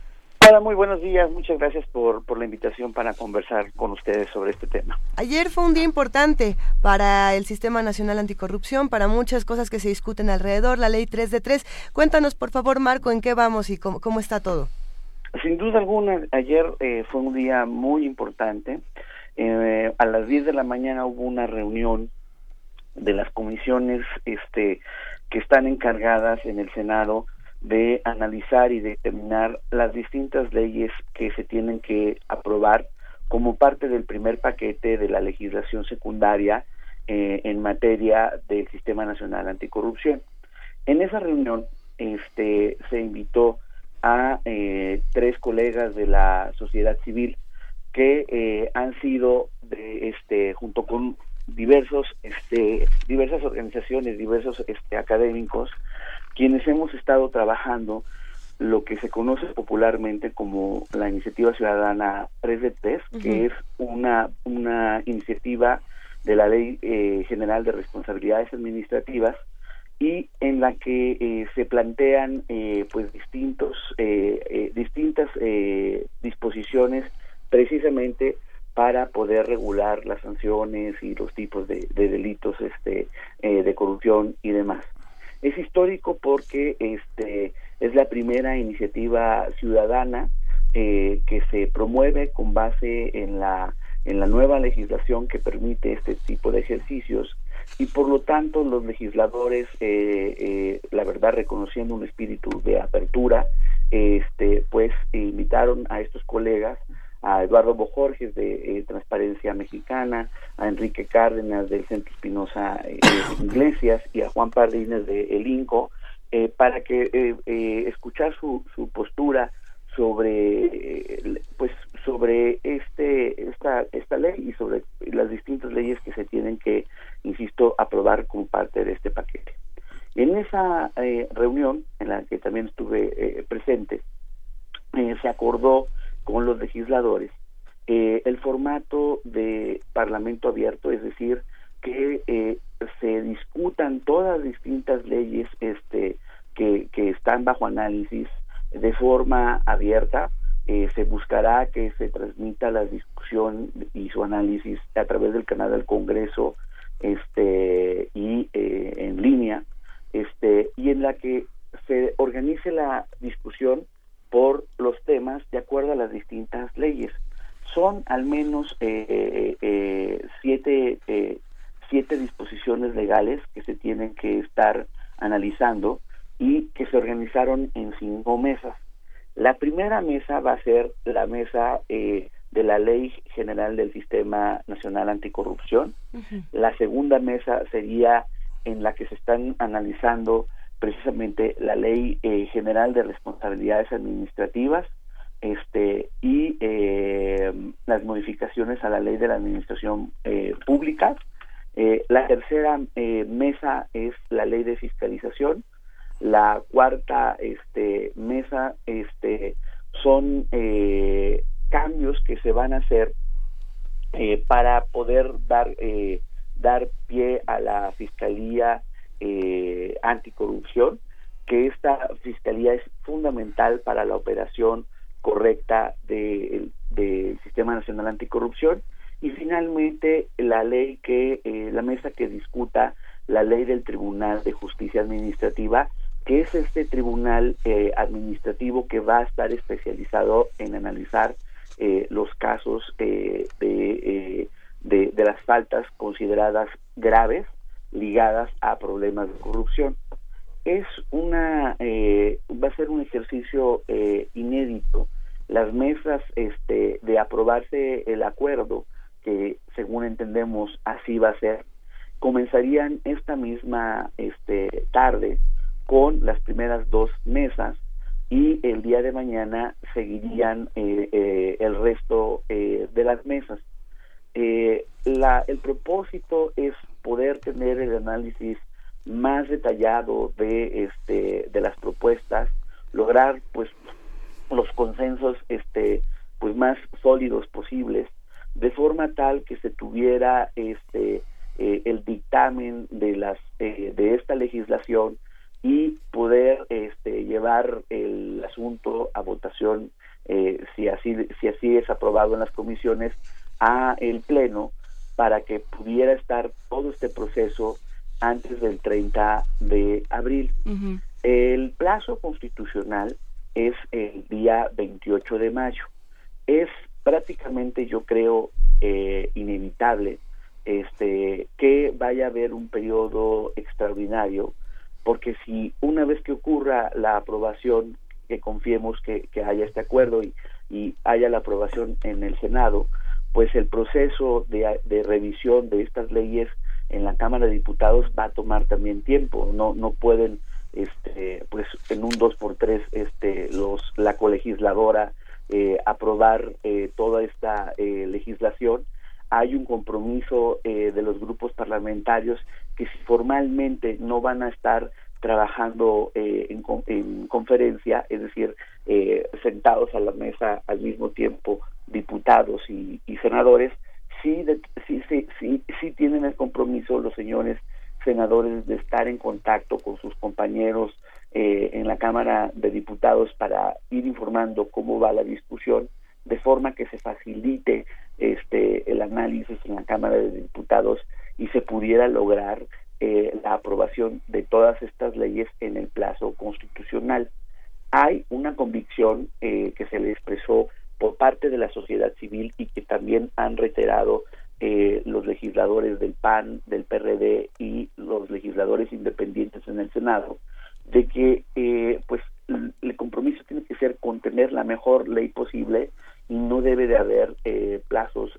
Hola, muy buenos días. Muchas gracias por, por la invitación para conversar con ustedes sobre este tema. Ayer fue un día importante para el Sistema Nacional Anticorrupción, para muchas cosas que se discuten alrededor, la ley 3 de 3. Cuéntanos, por favor, Marco, en qué vamos y cómo, cómo está todo. Sin duda alguna, ayer eh, fue un día muy importante. Eh, a las 10 de la mañana hubo una reunión de las comisiones este, que están encargadas en el Senado de analizar y determinar las distintas leyes que se tienen que aprobar como parte del primer paquete de la legislación secundaria eh, en materia del Sistema Nacional Anticorrupción. En esa reunión este, se invitó a eh, tres colegas de la sociedad civil que eh, han sido de, este, junto con diversos este, diversas organizaciones diversos este, académicos quienes hemos estado trabajando lo que se conoce popularmente como la iniciativa ciudadana 3 de 3, que es una, una iniciativa de la Ley eh, General de Responsabilidades Administrativas y en la que eh, se plantean eh, pues distintos distintas disposiciones precisamente para poder regular las sanciones y los tipos de, de delitos este de corrupción y demás es histórico porque este es la primera iniciativa ciudadana eh, que se promueve con base en la en la nueva legislación que permite este tipo de ejercicios. Y por lo tanto los legisladores eh, eh, la verdad reconociendo un espíritu de apertura este pues invitaron a estos colegas a Eduardo Bojorges de eh, Transparencia Mexicana, a Enrique Cárdenas del Centro Espinosa eh, Iglesias y a Juan Pardines de El Inco, eh, para que escuchar su, su postura sobre pues sobre este esta esta ley y sobre las distintas leyes que se tienen que insisto aprobar como parte de este paquete. En esa reunión en la que también estuve presente se acordó con los legisladores eh, el formato de parlamento abierto, es decir, que eh, se discutan todas las distintas leyes este, que, que están bajo análisis de forma abierta. Eh, se buscará que se transmita la discusión y su análisis a través del canal del Congreso este, y en línea, este, y en la que se organice la discusión por los temas de acuerdo a las distintas leyes. Son al menos eh, eh, eh, siete, siete disposiciones legales que se tienen que estar analizando y que se organizaron en cinco mesas. La primera mesa va a ser la mesa de la Ley General del Sistema Nacional Anticorrupción. La segunda mesa sería en la que se están analizando precisamente la ley eh, general de responsabilidades administrativas este y eh, las modificaciones a la ley de la administración eh, pública. La tercera mesa es la ley de fiscalización. La cuarta este mesa este son cambios que se van a hacer para poder dar dar pie a la fiscalía eh, anticorrupción, que esta fiscalía es fundamental para la operación correcta del Sistema Nacional Anticorrupción. Y finalmente la ley que eh, la mesa que discuta la ley del Tribunal de Justicia Administrativa que es este tribunal eh, administrativo que va a estar especializado en analizar eh, los casos de, de las faltas consideradas graves ligadas a problemas de corrupción. Es una, eh, va a ser un ejercicio eh, inédito. Las mesas este, de aprobarse el acuerdo, que según entendemos así va a ser, comenzarían esta misma este, tarde con las primeras dos mesas y el día de mañana seguirían eh, el resto de las mesas. la, el propósito es poder tener el análisis más detallado de este de las propuestas lograr pues los consensos este pues más sólidos posibles de forma tal que se tuviera este eh, el dictamen de las eh, de esta legislación y poder este llevar el asunto a votación eh, si así si así es aprobado en las comisiones a el pleno para que pudiera estar todo este proceso antes del 30 de abril. El plazo constitucional es el día 28 de mayo. Es prácticamente, yo creo, eh, inevitable este, que vaya a haber un periodo extraordinario, porque si una vez que ocurra la aprobación, que confiemos que, haya este acuerdo y, y, haya la aprobación en el Senado, pues el proceso de, de revisión de estas leyes en la Cámara de Diputados va a tomar también tiempo, no, no pueden este pues en un dos por tres este los la colegisladora eh, aprobar eh, toda esta eh, legislación. Hay un compromiso de los grupos parlamentarios que si formalmente no van a estar trabajando en, en, conferencia, es decir, sentados a la mesa al mismo tiempo diputados y, y senadores, sí, sí, sí, sí, sí tienen el compromiso los señores senadores de estar en contacto con sus compañeros eh, en la Cámara de Diputados para ir informando cómo va la discusión, de forma que se facilite este el análisis en la Cámara de Diputados y se pudiera lograr eh, la aprobación de todas estas leyes en el plazo constitucional. Hay una convicción eh, que se le expresó por parte de la sociedad civil y que también han reiterado eh, los legisladores del PAN, del PRD y los legisladores independientes en el Senado, de que eh, pues el compromiso tiene que ser contener la mejor ley posible y no debe de haber eh, plazos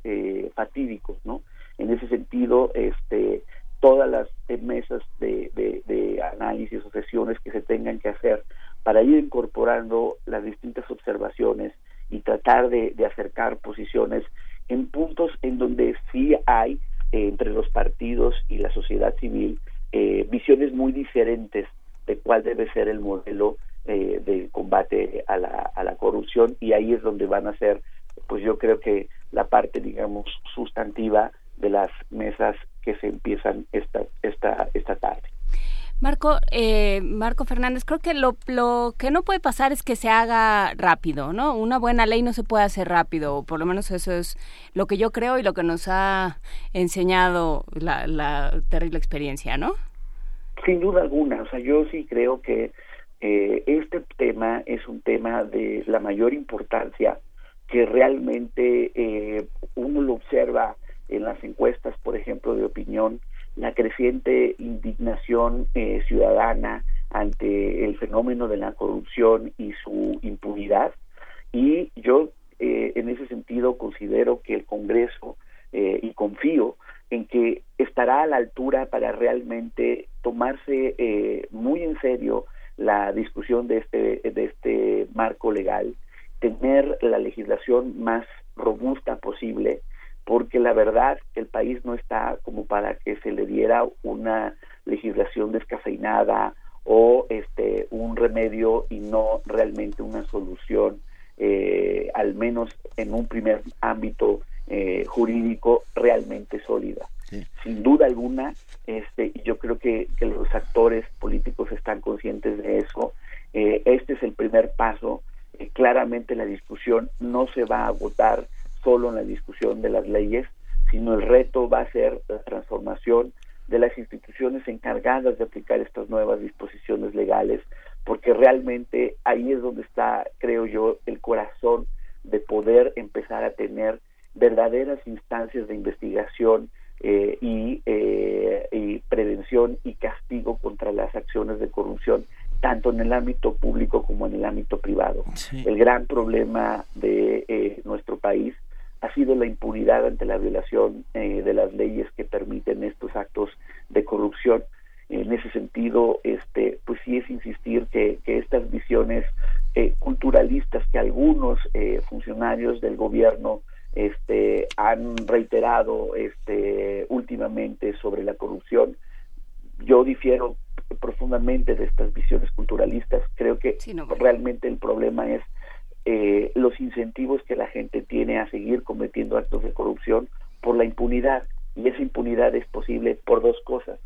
fatídicos, ¿no? En ese sentido, este, todas las mesas de, de análisis o sesiones que se tengan que hacer para ir incorporando las distintas observaciones y tratar de, acercar posiciones en puntos en donde sí hay eh, entre los partidos y la sociedad civil eh, visiones muy diferentes de cuál debe ser el modelo eh, de combate a la, a la corrupción y ahí es donde van a ser pues yo creo que la parte digamos sustantiva de las mesas que se empiezan esta esta esta tarde Marco, eh, Marco Fernández, creo que lo, lo, que no puede pasar es que se haga rápido, ¿no? Una buena ley no se puede hacer rápido, o por lo menos eso es lo que yo creo y lo que nos ha enseñado la, la terrible experiencia, ¿no? Sin duda alguna, o sea, yo sí creo que eh, este tema es un tema de la mayor importancia que realmente eh, uno lo observa en las encuestas, por ejemplo, de opinión, la creciente indignación eh, ciudadana ante el fenómeno de la corrupción y su impunidad. Y yo eh, en ese sentido considero que el Congreso, eh, y confío en que estará a la altura para realmente tomarse muy en serio la discusión de este, de este marco legal, tener la legislación más robusta posible, porque la verdad el país no está como para que se le diera una legislación descafeinada o este un remedio y no realmente una solución eh, al menos en un primer ámbito eh, jurídico realmente sólida. Sin duda alguna este yo creo que, que, los actores políticos están conscientes de eso eh, este es el primer paso. Claramente la discusión no se va a votar solo en la discusión de las leyes, sino el reto va a ser la transformación de las instituciones encargadas de aplicar estas nuevas disposiciones legales, porque realmente ahí es donde está, creo yo, el corazón de poder empezar a tener verdaderas instancias de investigación eh, y, eh, y, prevención y castigo contra las acciones de corrupción, tanto en el ámbito público como en el ámbito privado. El gran problema de eh, nuestro país ha sido la impunidad ante la violación eh, de las leyes que permiten estos actos de corrupción. En ese sentido, este, pues sí es insistir que, estas visiones eh, culturalistas que algunos eh, funcionarios del gobierno este, han reiterado este últimamente sobre la corrupción. Yo difiero profundamente de estas visiones culturalistas. Creo que realmente el problema es eh, los incentivos que la gente tiene a seguir cometiendo actos de corrupción por la impunidad. Y esa impunidad es posible por dos cosas.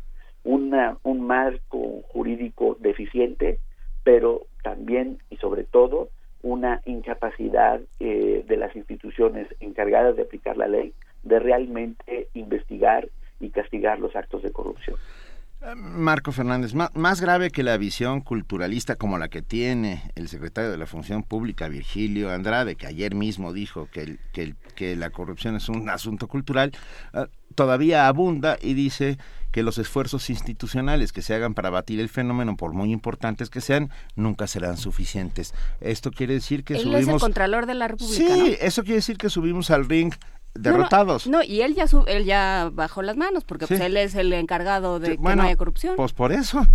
Una, un marco jurídico deficiente, pero también y sobre todo una incapacidad eh, de las instituciones encargadas de aplicar la ley de realmente investigar y castigar los actos de corrupción. Marco Fernández, más, grave que la visión culturalista como la que tiene el secretario de la Función Pública, Virgilio Andrade, que ayer mismo dijo que, que, la corrupción es un asunto cultural, ah, todavía abunda y dice que los esfuerzos institucionales que se hagan para batir el fenómeno, por muy importantes que sean, nunca serán suficientes. Esto quiere decir que Él subimos... es el Contralor de la República, Sí, eso quiere decir que subimos al ring derrotados. No, y él ya él ya bajó las manos porque pues, él es el encargado de que no haya corrupción. Pues por eso.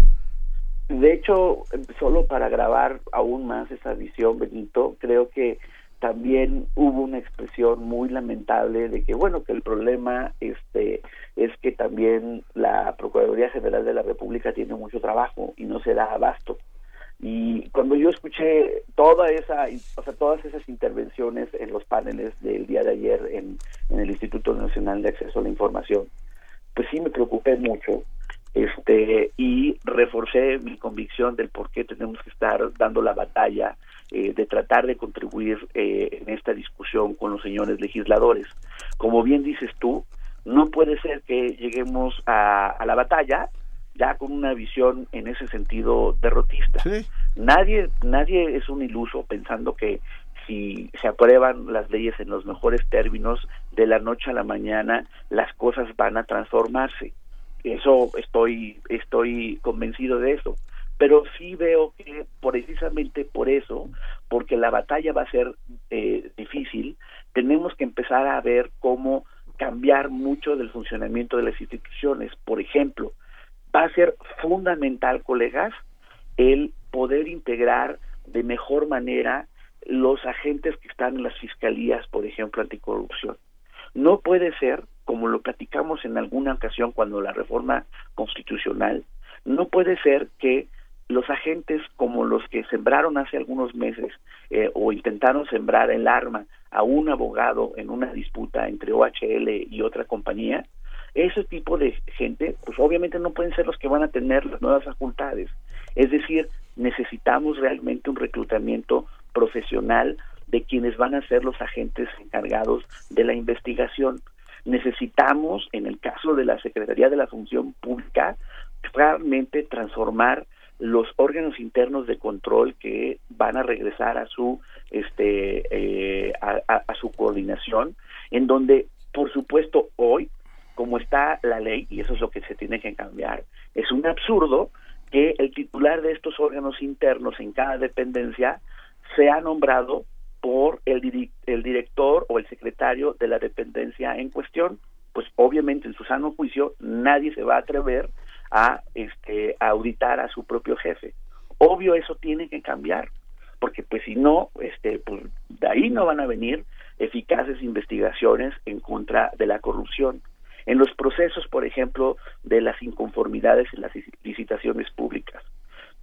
De hecho, solo para grabar aún más esa visión, Benito, creo que también hubo una expresión muy lamentable de que bueno que el problema este es que también la Procuraduría General de la República tiene mucho trabajo y no se da abasto y cuando yo escuché toda esa, o sea, todas esas intervenciones en los paneles del día de ayer en, en el Instituto Nacional de Acceso a la Información, pues sí me preocupé mucho este y reforcé mi convicción del por qué tenemos que estar dando la batalla eh, de tratar de contribuir eh, en esta discusión con los señores legisladores. Como bien dices tú, no puede ser que lleguemos a, a la batalla ya con una visión en ese sentido derrotista. Nadie, nadie es un iluso pensando que si se aprueban las leyes en los mejores términos, de la noche a la mañana las cosas van a transformarse. Eso estoy, estoy convencido de eso. Pero sí veo que precisamente por eso, porque la batalla va a ser eh, difícil, tenemos que empezar a ver cómo cambiar mucho del funcionamiento de las instituciones. Por ejemplo, va a ser fundamental, colegas, el poder integrar de mejor manera los agentes que están en las fiscalías, por ejemplo, anticorrupción. No puede ser, como lo platicamos en alguna ocasión cuando la reforma constitucional, no puede ser que los agentes como los que sembraron hace algunos meses eh, o intentaron sembrar el arma a un abogado en una disputa entre OHL y otra compañía, ese tipo de gente, pues obviamente no pueden ser los que van a tener las nuevas facultades. Es decir, necesitamos realmente un reclutamiento profesional de quienes van a ser los agentes encargados de la investigación. Necesitamos, en el caso de la Secretaría de la Función Pública, realmente transformar los órganos internos de control que van a regresar a su este eh, a su coordinación en donde por supuesto hoy como está la ley, y eso es lo que se tiene que cambiar, es un absurdo que el titular de estos órganos internos en cada dependencia sea nombrado por el, el director o el secretario de la dependencia en cuestión. Pues obviamente en su sano juicio nadie se va a atrever a, este, auditar a su propio jefe. Obvio eso tiene que cambiar, porque pues si no, este, pues de ahí no van a venir eficaces investigaciones en contra de la corrupción en los procesos, por ejemplo, de las inconformidades en las licitaciones públicas.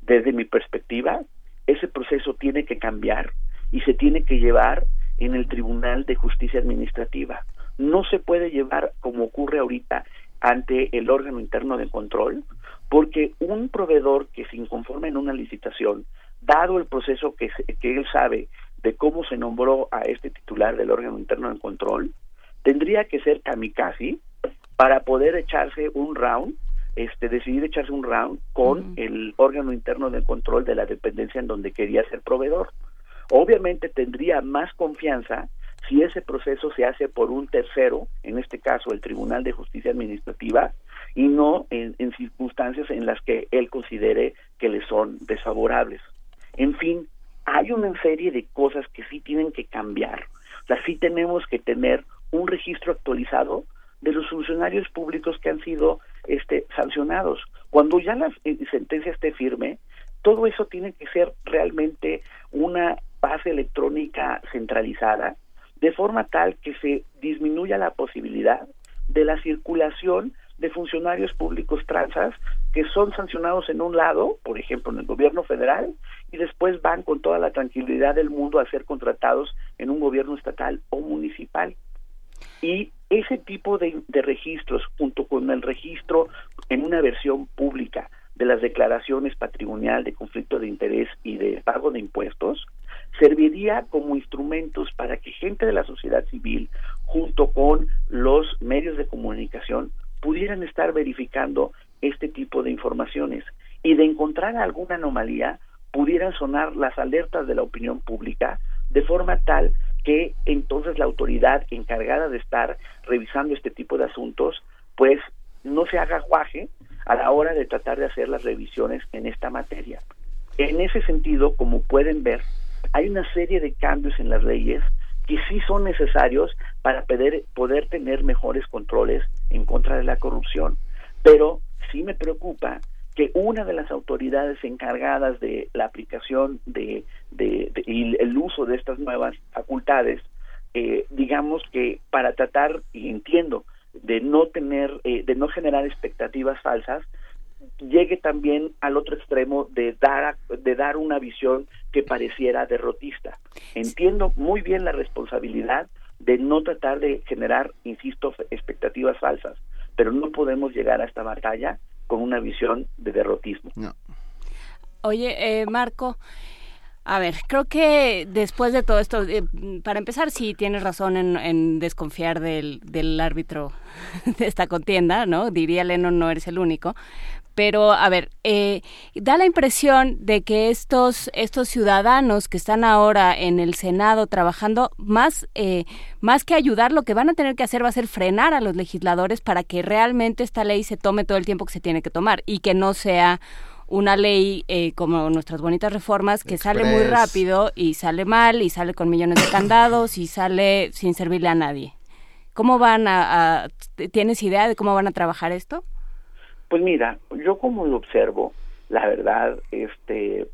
Desde mi perspectiva, ese proceso tiene que cambiar y se tiene que llevar en el Tribunal de Justicia Administrativa. No se puede llevar como ocurre ahorita ante el órgano interno de control, porque un proveedor que se inconforma en una licitación, dado el proceso que, que él sabe de cómo se nombró a este titular del órgano interno de control, tendría que ser kamikaze para poder echarse un round, este, decidir echarse un round con el órgano interno de control de la dependencia en donde quería ser proveedor. Obviamente tendría más confianza si ese proceso se hace por un tercero, en este caso el Tribunal de Justicia Administrativa, y no en, en circunstancias en las que él considere que le son desfavorables. En fin, hay una serie de cosas que sí tienen que cambiar. O sea, sí tenemos que tener un registro actualizado de los funcionarios públicos que han sido este, sancionados. Cuando ya la eh, sentencia esté firme, todo eso tiene que ser realmente una base electrónica centralizada de forma tal que se disminuya la posibilidad de la circulación de funcionarios públicos transas que son sancionados en un lado, por ejemplo en el gobierno federal, y después van con toda la tranquilidad del mundo a ser contratados en un gobierno estatal o municipal. Y ese tipo de, registros, junto con el registro en una versión pública de las declaraciones patrimonial de conflicto de interés y de pago de impuestos, serviría como instrumentos para que gente de la sociedad civil, junto con los medios de comunicación, pudieran estar verificando este tipo de informaciones. Y de encontrar alguna anomalía pudieran sonar las alertas de la opinión pública de forma tal que entonces la autoridad encargada de estar revisando este tipo de asuntos pues no se haga guaje a la hora de tratar de hacer las revisiones en esta materia. En ese sentido, como pueden ver, hay una serie de cambios en las leyes que sí son necesarios para poder, poder tener mejores controles en contra de la corrupción. Pero sí me preocupa que una de las autoridades encargadas de la aplicación de, y el uso de estas nuevas facultades, eh, digamos que para tratar, y entiendo, de no tener, eh, de no generar expectativas falsas, llegue también al otro extremo de dar de dar una visión que pareciera derrotista. Entiendo muy bien la responsabilidad de no tratar de generar, insisto, expectativas falsas, pero no podemos llegar a esta batalla con una visión de derrotismo. Oye, eh, Marco, a ver, creo que después de todo esto, eh, para empezar, sí tienes razón en, en desconfiar del, del, árbitro (laughs) de esta contienda, ¿no? Diría Lennon, no eres el único pero a ver, eh, da la impresión de que estos, estos ciudadanos que están ahora en el Senado trabajando, más, eh, más que ayudar, lo que van a tener que hacer va a ser frenar a los legisladores para que realmente esta ley se tome todo el tiempo que se tiene que tomar y que no sea una ley eh, como nuestras bonitas reformas que sale muy rápido y sale mal y sale con millones de candados y sale sin servirle a nadie. ¿Cómo van a ¿Tienes idea de cómo van a trabajar esto? Pues mira, yo como lo observo, la verdad, este,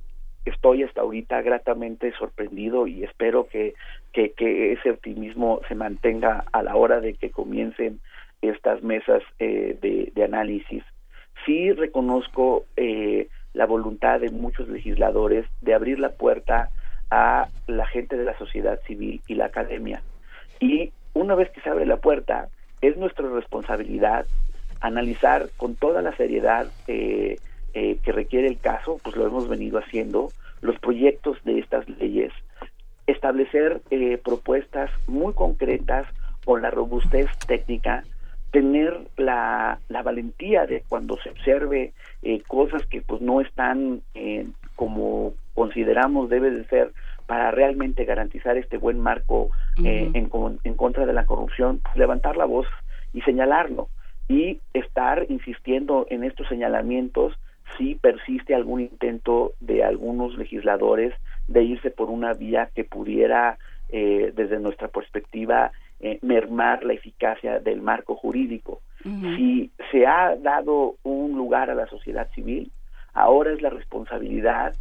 estoy hasta ahorita gratamente sorprendido y espero que, que, ese optimismo se mantenga a la hora de que comiencen estas mesas eh, de, de, análisis. Sí reconozco eh, la voluntad de muchos legisladores de abrir la puerta a la gente de la sociedad civil y la academia. Y una vez que se abre la puerta, es nuestra responsabilidad analizar con toda la seriedad eh, eh, que requiere el caso, pues lo hemos venido haciendo, los proyectos de estas leyes, establecer eh, propuestas muy concretas con la robustez técnica, tener la, la valentía de cuando se observe cosas que pues no están como consideramos debe de ser para realmente garantizar este buen marco en, en, contra de la corrupción, pues, levantar la voz y señalarlo y estar insistiendo en estos señalamientos si persiste algún intento de algunos legisladores de irse por una vía que pudiera, eh, desde nuestra perspectiva, eh, mermar la eficacia del marco jurídico. Si se ha dado un lugar a la sociedad civil, ahora es la responsabilidad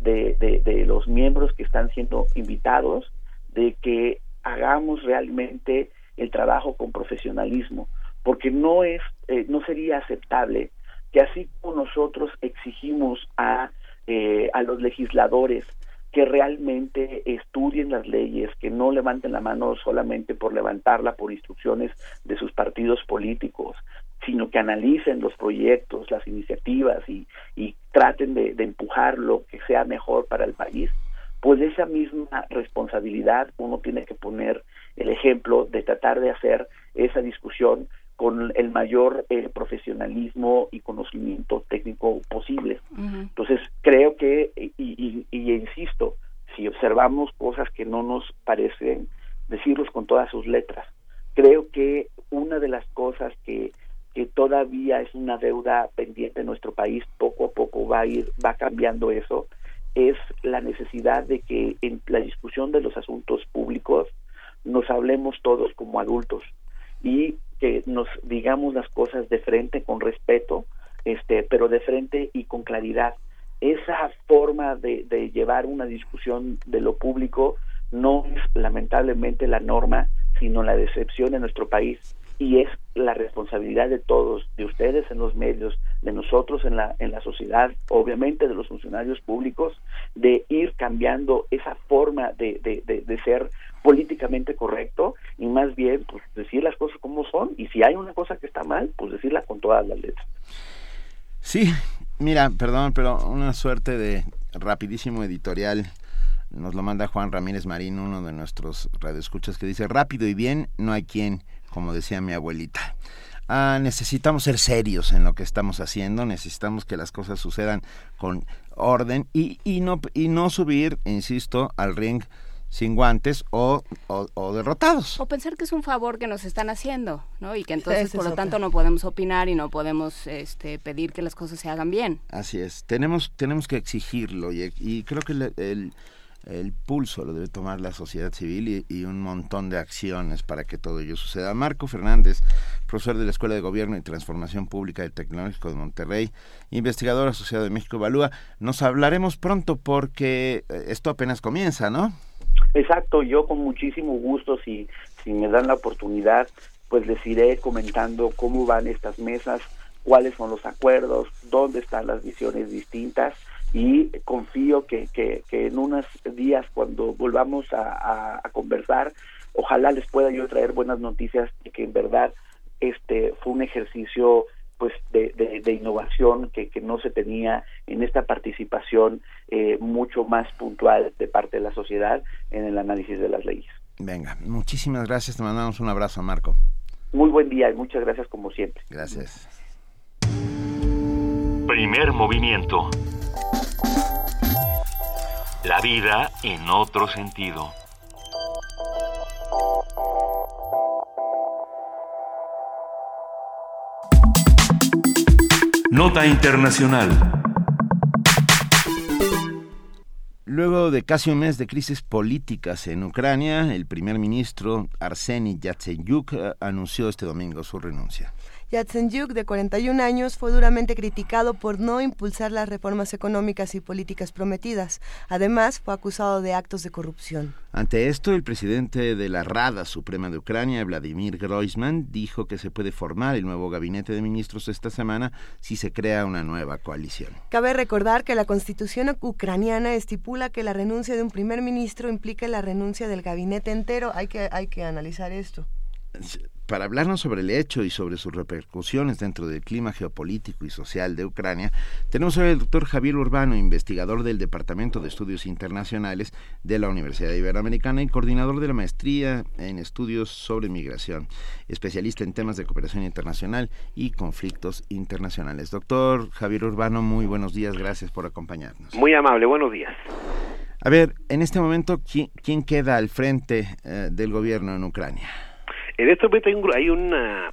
de, de, de los miembros que están siendo invitados de que hagamos realmente el trabajo con profesionalismo porque no es eh, no sería aceptable que así como nosotros exigimos a eh, a los legisladores que realmente estudien las leyes, que no levanten la mano solamente por levantarla por instrucciones de sus partidos políticos, sino que analicen los proyectos, las iniciativas y, y traten de, de empujar lo que sea mejor para el país, pues esa misma responsabilidad uno tiene que poner el ejemplo de tratar de hacer esa discusión con el mayor eh, profesionalismo y conocimiento técnico posible. Entonces, creo que, y, y, insisto, si observamos cosas que no nos parecen, decirlos con todas sus letras. Creo que una de las cosas que, que todavía es una deuda pendiente en nuestro país, poco a poco va a ir, va cambiando eso, es la necesidad de que en la discusión de los asuntos públicos nos hablemos todos como adultos y que nos digamos las cosas de frente con respeto, este, pero de frente y con claridad. Esa forma de, llevar una discusión de lo público no es lamentablemente la norma, sino la decepción en nuestro país y es la responsabilidad de todos, de ustedes en los medios, de nosotros en la, en la sociedad, obviamente de los funcionarios públicos, de ir cambiando esa forma de, de, de, ser políticamente correcto y más bien pues decir las cosas como son y si hay una cosa que está mal, pues decirla con todas las letras. Sí, mira, perdón, pero una suerte de rapidísimo editorial nos lo manda Juan Ramírez Marín, uno de nuestros radioescuchas, que dice, rápido y bien, no hay quien como decía mi abuelita. Ah, necesitamos ser serios en lo que estamos haciendo, necesitamos que las cosas sucedan con orden y, y, no, y no subir, insisto, al ring sin guantes o, o, derrotados. O pensar que es un favor que nos están haciendo, ¿no? Y que entonces, por lo tanto, no podemos opinar y no podemos este, pedir que las cosas se hagan bien. Así es, tenemos, tenemos que exigirlo y, y creo que el el pulso lo debe tomar la sociedad civil y, un montón de acciones para que todo ello suceda. Marco Fernández, profesor de la Escuela de Gobierno y Transformación Pública del Tecnológico de Monterrey, investigador asociado de México Evalúa, nos hablaremos pronto porque eh, esto apenas comienza, ¿no? Exacto, yo con muchísimo gusto, si, si me dan la oportunidad, pues les iré comentando cómo van estas mesas, cuáles son los acuerdos, dónde están las visiones distintas y confío que, que, en unos días cuando volvamos a, conversar, ojalá les pueda yo traer buenas noticias de que en verdad este fue un ejercicio pues de, de, innovación que, que, no se tenía en esta participación eh, mucho más puntual de parte de la sociedad en el análisis de las leyes. Venga, muchísimas gracias, te mandamos un abrazo, Marco. Muy buen día y muchas gracias como siempre. Gracias. Primer movimiento. La vida en otro sentido. Nota Internacional. Luego de casi un mes de crisis políticas en Ucrania, el primer ministro Arseny Yatsenyuk eh, anunció este domingo su renuncia. Yatsenyuk, de 41 años, fue duramente criticado por no impulsar las reformas económicas y políticas prometidas. Además, fue acusado de actos de corrupción. Ante esto, el presidente de la Rada Suprema de Ucrania, Vladimir Groisman, dijo que se puede formar el nuevo gabinete de ministros esta semana si se crea una nueva coalición. Cabe recordar que la constitución ucraniana estipula que la renuncia de un primer ministro implica la renuncia del gabinete entero. Hay que, hay que analizar esto para hablarnos sobre el hecho y sobre sus repercusiones dentro del clima geopolítico y social de Ucrania, tenemos al doctor Javier Urbano, investigador del Departamento de Estudios Internacionales de la Universidad Iberoamericana y coordinador de la maestría en estudios sobre migración, especialista en temas de cooperación internacional y conflictos internacionales. Doctor Javier Urbano, muy buenos días, gracias por acompañarnos. Muy amable, buenos días. A ver, en este momento, ¿quién, queda al frente eh, del gobierno en Ucrania? En este momento hay, una,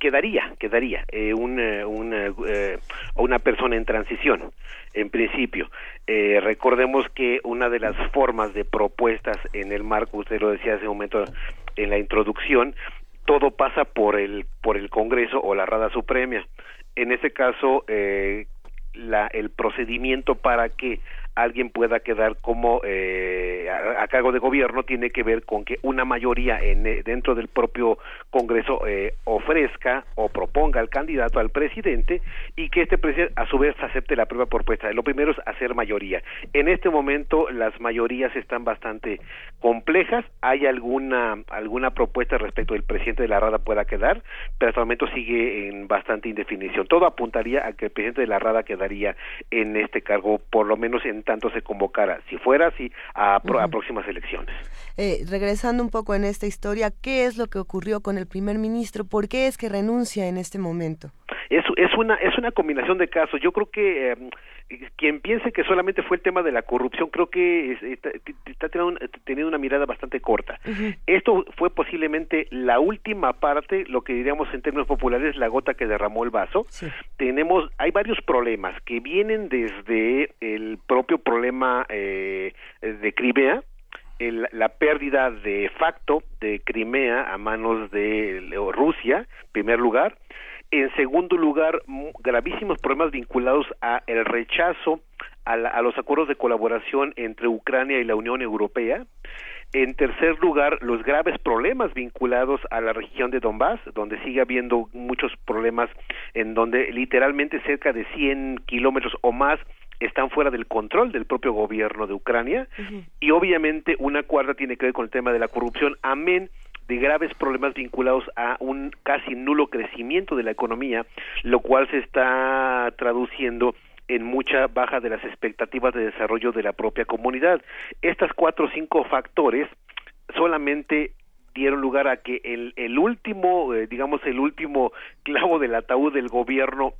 quedaría, quedaría eh, una, una, eh, una persona en transición, en principio. Eh, recordemos que una de las formas de propuestas en el marco, usted lo decía hace un momento en la introducción, todo pasa por el, por el Congreso o la Rada Suprema. En ese caso, eh, la, el procedimiento para que alguien pueda quedar como eh, a, cargo de gobierno tiene que ver con que una mayoría en, eh, dentro del propio Congreso eh, ofrezca o proponga al candidato al presidente y que este presidente a su vez acepte la propia propuesta. Lo primero es hacer mayoría. En este momento las mayorías están bastante complejas. Hay alguna alguna propuesta respecto del presidente de la Rada pueda quedar, pero hasta el momento sigue en bastante indefinición. Todo apuntaría a que el presidente de la Rada quedaría en este cargo, por lo menos en tanto se convocara, si fuera así, a, próximas elecciones. Eh, regresando un poco en esta historia, ¿qué es lo que ocurrió con el primer ministro? ¿Por qué es que renuncia en este momento? Es, es, una, es una combinación de casos. Yo creo que em, quien piense que solamente fue el tema de la corrupción, creo que está, teniendo, una, mirada bastante corta. Esto fue posiblemente la última parte, lo que diríamos en términos populares, la gota que derramó el vaso. Tenemos, hay varios problemas que vienen desde el propio problema eh, de Crimea, el, la pérdida de facto de Crimea a manos de Rusia, en primer lugar, en segundo lugar, gravísimos problemas vinculados a el rechazo a, la- a los acuerdos de colaboración entre Ucrania y la Unión Europea. En tercer lugar, los graves problemas vinculados a la región de Donbass, donde sigue habiendo muchos problemas en donde literalmente cerca de 100 kilómetros o más están fuera del control del propio gobierno de Ucrania. Y obviamente una cuarta tiene que ver con el tema de la corrupción, amén de graves problemas vinculados a un casi nulo crecimiento de la economía, lo cual se está traduciendo en mucha baja de las expectativas de desarrollo de la propia comunidad. Estas cuatro o cinco factores solamente dieron lugar a que el, el último, eh, digamos, el último clavo del ataúd del gobierno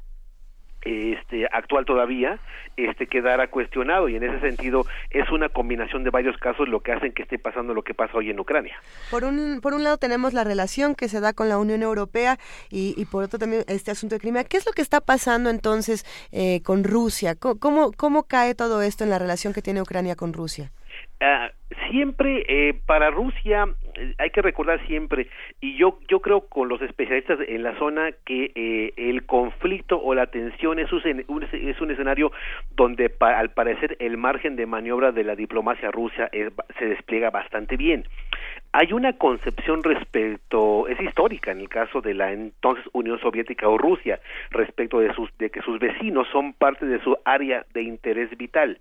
este actual todavía este quedara cuestionado y en ese sentido es una combinación de varios casos lo que hacen que esté pasando lo que pasa hoy en Ucrania. Por un, por un lado tenemos la relación que se da con la Unión Europea y, y por otro también este asunto de Crimea. ¿Qué es lo que está pasando entonces eh, con Rusia? ¿Cómo, ¿Cómo, cómo cae todo esto en la relación que tiene Ucrania con Rusia? Ah, siempre eh, para Rusia eh, hay que recordar siempre y yo yo creo con los especialistas en la zona que eh, el conflicto o la tensión es un, es un escenario donde pa- al parecer el margen de maniobra de la diplomacia rusa es- se despliega bastante bien. Hay una concepción respecto es histórica en el caso de la entonces Unión Soviética o Rusia respecto de sus de que sus vecinos son parte de su área de interés vital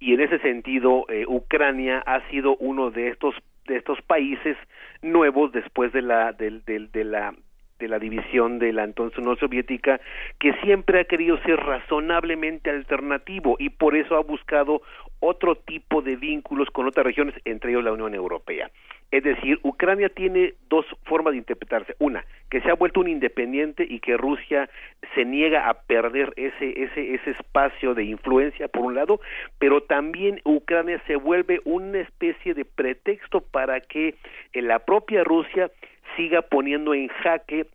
y en ese sentido eh, Ucrania ha sido uno de estos de estos países nuevos después de la del, de la de la división de la entonces Unión Soviética que siempre ha querido ser razonablemente alternativo y por eso ha buscado otro tipo de vínculos con otras regiones entre ellos la Unión Europea es decir, Ucrania tiene dos formas de interpretarse. Una, que se ha vuelto un independiente y que Rusia se niega a perder ese, ese, ese espacio de influencia, por un lado, pero también Ucrania se vuelve una especie de pretexto para que eh, la propia Rusia siga poniendo en jaque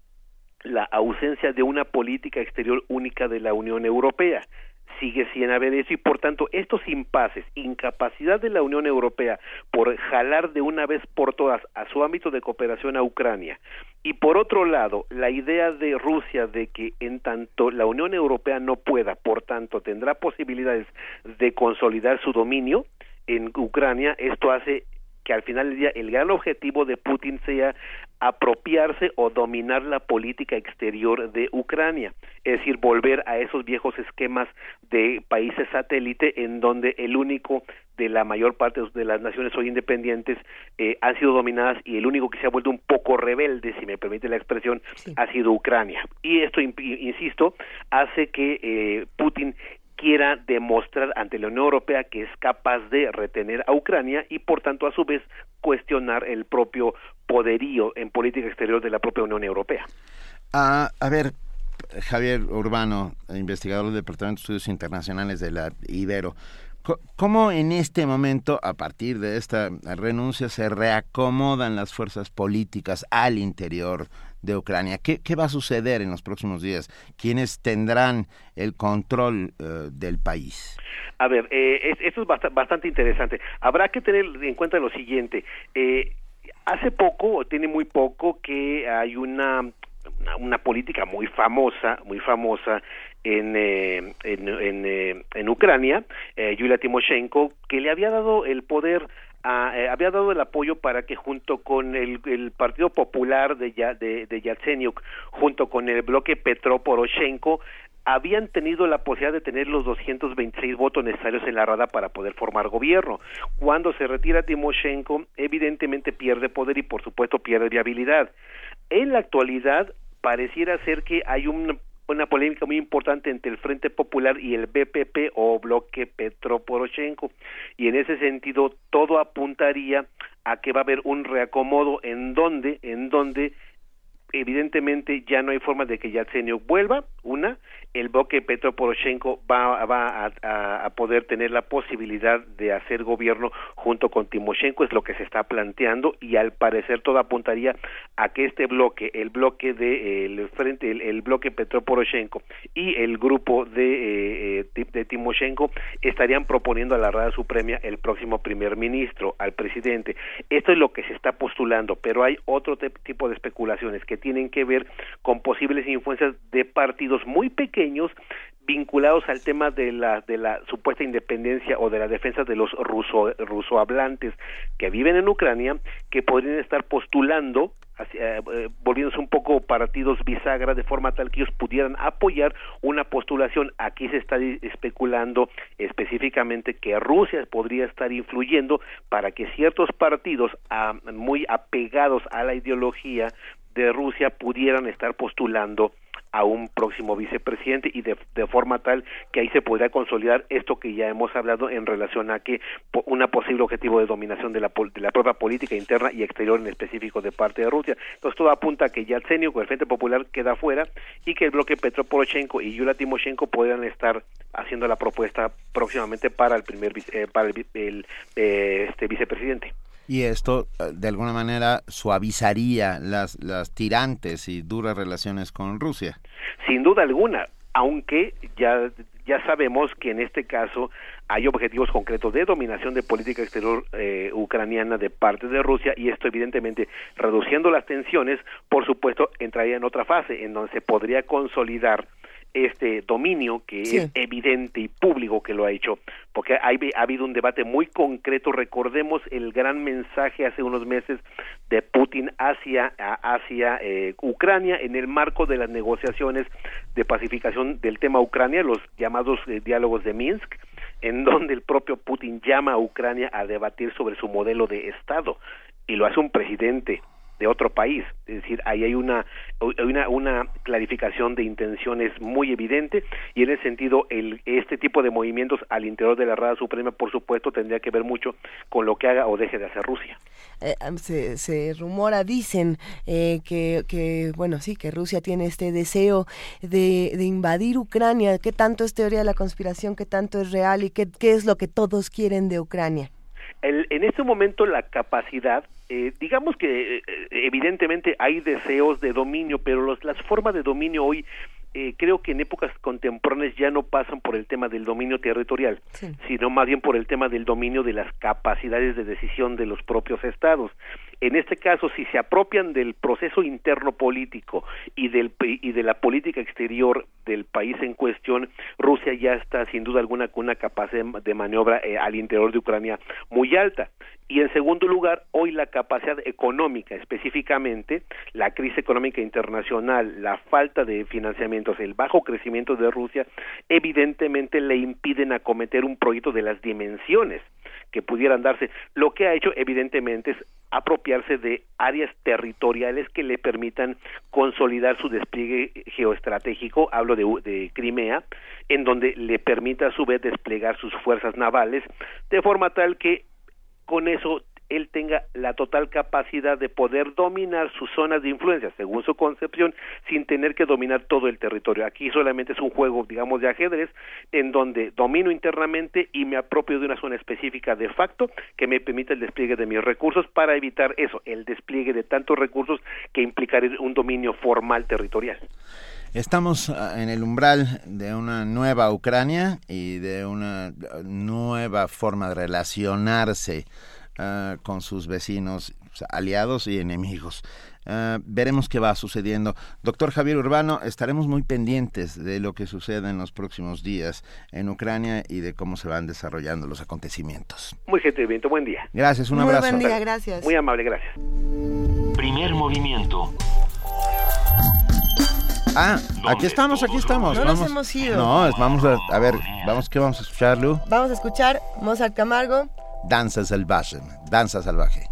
la ausencia de una política exterior única de la Unión Europea sigue sin haber eso y por tanto estos impases, incapacidad de la Unión Europea por jalar de una vez por todas a su ámbito de cooperación a Ucrania y por otro lado la idea de Rusia de que en tanto la Unión Europea no pueda, por tanto tendrá posibilidades de consolidar su dominio en Ucrania, esto hace que al final del día el gran objetivo de Putin sea apropiarse o dominar la política exterior de Ucrania, es decir, volver a esos viejos esquemas de países satélite en donde el único de la mayor parte de las naciones hoy independientes eh, han sido dominadas y el único que se ha vuelto un poco rebelde, si me permite la expresión, ha sido Ucrania. Y esto, insisto, hace que eh, Putin quiera demostrar ante la Unión Europea que es capaz de retener a Ucrania y por tanto a su vez cuestionar el propio poderío en política exterior de la propia Unión Europea. A ver, Javier Urbano, investigador del Departamento de Estudios Internacionales de la Ibero. ¿Cómo en este momento, a partir de esta renuncia, se reacomodan las fuerzas políticas al interior de Ucrania? ¿Qué, qué va a suceder en los próximos días? ¿Quiénes tendrán el control eh, del país? A ver, eh, es- esto es bast- bastante interesante. Habrá que tener en cuenta lo siguiente. Eh, hace poco, o tiene muy poco, que hay una, una, política muy famosa, muy famosa en, eh, en, en, en Ucrania, eh, Yulia Timoshenko, que le había dado el poder a- eh, había dado el apoyo para que junto con el, Partido Popular de, de, de Yatsenyuk, junto con el bloque Petro Poroshenko, habían tenido la posibilidad de tener los 226 votos necesarios en la Rada para poder formar gobierno. Cuando se retira Timoshenko, evidentemente pierde poder y por supuesto pierde viabilidad. En la actualidad pareciera ser que hay un- una polémica muy importante entre el Frente Popular y el BPP o bloque Petro Poroshenko y en ese sentido todo apuntaría a que va a haber un reacomodo en donde en donde evidentemente ya no hay forma de que Yatsenyuk vuelva, una, el bloque Petro Poroshenko va, a, poder tener la posibilidad de hacer gobierno junto con Timoshenko, es lo que se está planteando y al parecer todo apuntaría a que este bloque, el bloque de el frente, el, bloque Petro Poroshenko y el grupo de, eh, eh, de Timoshenko estarían proponiendo a la Rada Suprema el próximo primer ministro, al presidente. Esto es lo que se está postulando, pero hay otro tipo de especulaciones que tienen que ver con posibles influencias de partidos muy pequeños vinculados al tema de la de la supuesta independencia o de la defensa de los ruso rusohablantes que viven en Ucrania que podrían estar postulando hacia, eh, volviéndose un poco partidos bisagra de forma tal que ellos pudieran apoyar una postulación. Aquí se está especulando específicamente que Rusia podría estar influyendo para que ciertos partidos ah, muy apegados a la ideología de Rusia pudieran estar postulando a un próximo vicepresidente y de, de, forma tal que ahí se podría consolidar esto que ya hemos hablado en relación a que una posible objetivo de dominación de la, de la propia política interna y exterior en específico de parte de Rusia. Entonces todo apunta a que Yatsenio con el Frente Popular queda fuera y que el bloque Petro Poroshenko y Yulia Timoshenko podrían estar haciendo la propuesta próximamente para el primer eh, para el, el eh, este vicepresidente y esto eh, de alguna manera suavizaría las, las tirantes y duras relaciones con Rusia. Sin duda alguna, aunque ya, ya sabemos que en este caso hay objetivos concretos de dominación de política exterior eh, ucraniana de parte de Rusia y esto evidentemente reduciendo las tensiones, por supuesto, entraría en otra fase en donde se podría consolidar este dominio que es evidente y público que lo ha hecho, porque ha habido un debate muy concreto. Recordemos el gran mensaje hace unos meses de Putin hacia, hacia eh, Ucrania en el marco de las negociaciones de pacificación del tema Ucrania, los llamados eh, diálogos de Minsk, en donde el propio Putin llama a Ucrania a debatir sobre su modelo de Estado y lo hace un presidente de otro país. Es decir, ahí hay una, una, una clarificación de intenciones muy evidente y en ese sentido el, este tipo de movimientos al interior de la Rada Suprema, por supuesto, tendría que ver mucho con lo que haga o deje de hacer Rusia. Eh, se, se, rumora, dicen eh, que, que, bueno, sí, que Rusia tiene este deseo de, de, invadir Ucrania. ¿Qué tanto es teoría de la conspiración? ¿Qué tanto es real? ¿Y qué, qué es lo que todos quieren de Ucrania? El, en este momento la capacidad eh, digamos que eh, evidentemente hay deseos de dominio, pero los, las formas de dominio hoy eh, creo que en épocas contemporáneas ya no pasan por el tema del dominio territorial, sino más bien por el tema del dominio de las capacidades de decisión de los propios estados. En este caso, si se apropian del proceso interno político y, del, y de la política exterior del país en cuestión, Rusia ya está sin duda alguna con una capacidad de maniobra eh, al interior de Ucrania muy alta. Y en segundo lugar, hoy la capacidad económica, específicamente la crisis económica internacional, la falta de financiamientos, el bajo crecimiento de Rusia, evidentemente le impiden acometer un proyecto de las dimensiones que pudieran darse. Lo que ha hecho, evidentemente, es apropiarse de áreas territoriales que le permitan consolidar su despliegue geoestratégico, hablo de, de Crimea, en donde le permita a su vez desplegar sus fuerzas navales, de forma tal que con eso él tenga la total capacidad de poder dominar sus zonas de influencia, según su concepción, sin tener que dominar todo el territorio. Aquí solamente es un juego, digamos, de ajedrez, en donde domino internamente y me apropio de una zona específica de facto que me permite el despliegue de mis recursos para evitar eso, el despliegue de tantos recursos que implicaría un dominio formal territorial. Estamos ah, en el umbral de una nueva Ucrania y de una nueva forma de relacionarse uh, con sus vecinos, aliados y enemigos. Uh, veremos qué va sucediendo. Doctor Javier Urbano, estaremos muy pendientes de lo que sucede en los próximos días en Ucrania y de cómo se van desarrollando los acontecimientos. Muy gentil, buen día. Gracias, un muy abrazo. Buen día, gracias. Muy amable, gracias. Primer movimiento. Ah, aquí estamos, aquí estamos. No vamos, nos hemos ido. No, vamos a, a ver, vamos, ¿qué vamos a escuchar, Lu? Vamos a escuchar Mozart Camargo. Danza salvaje, danza salvaje.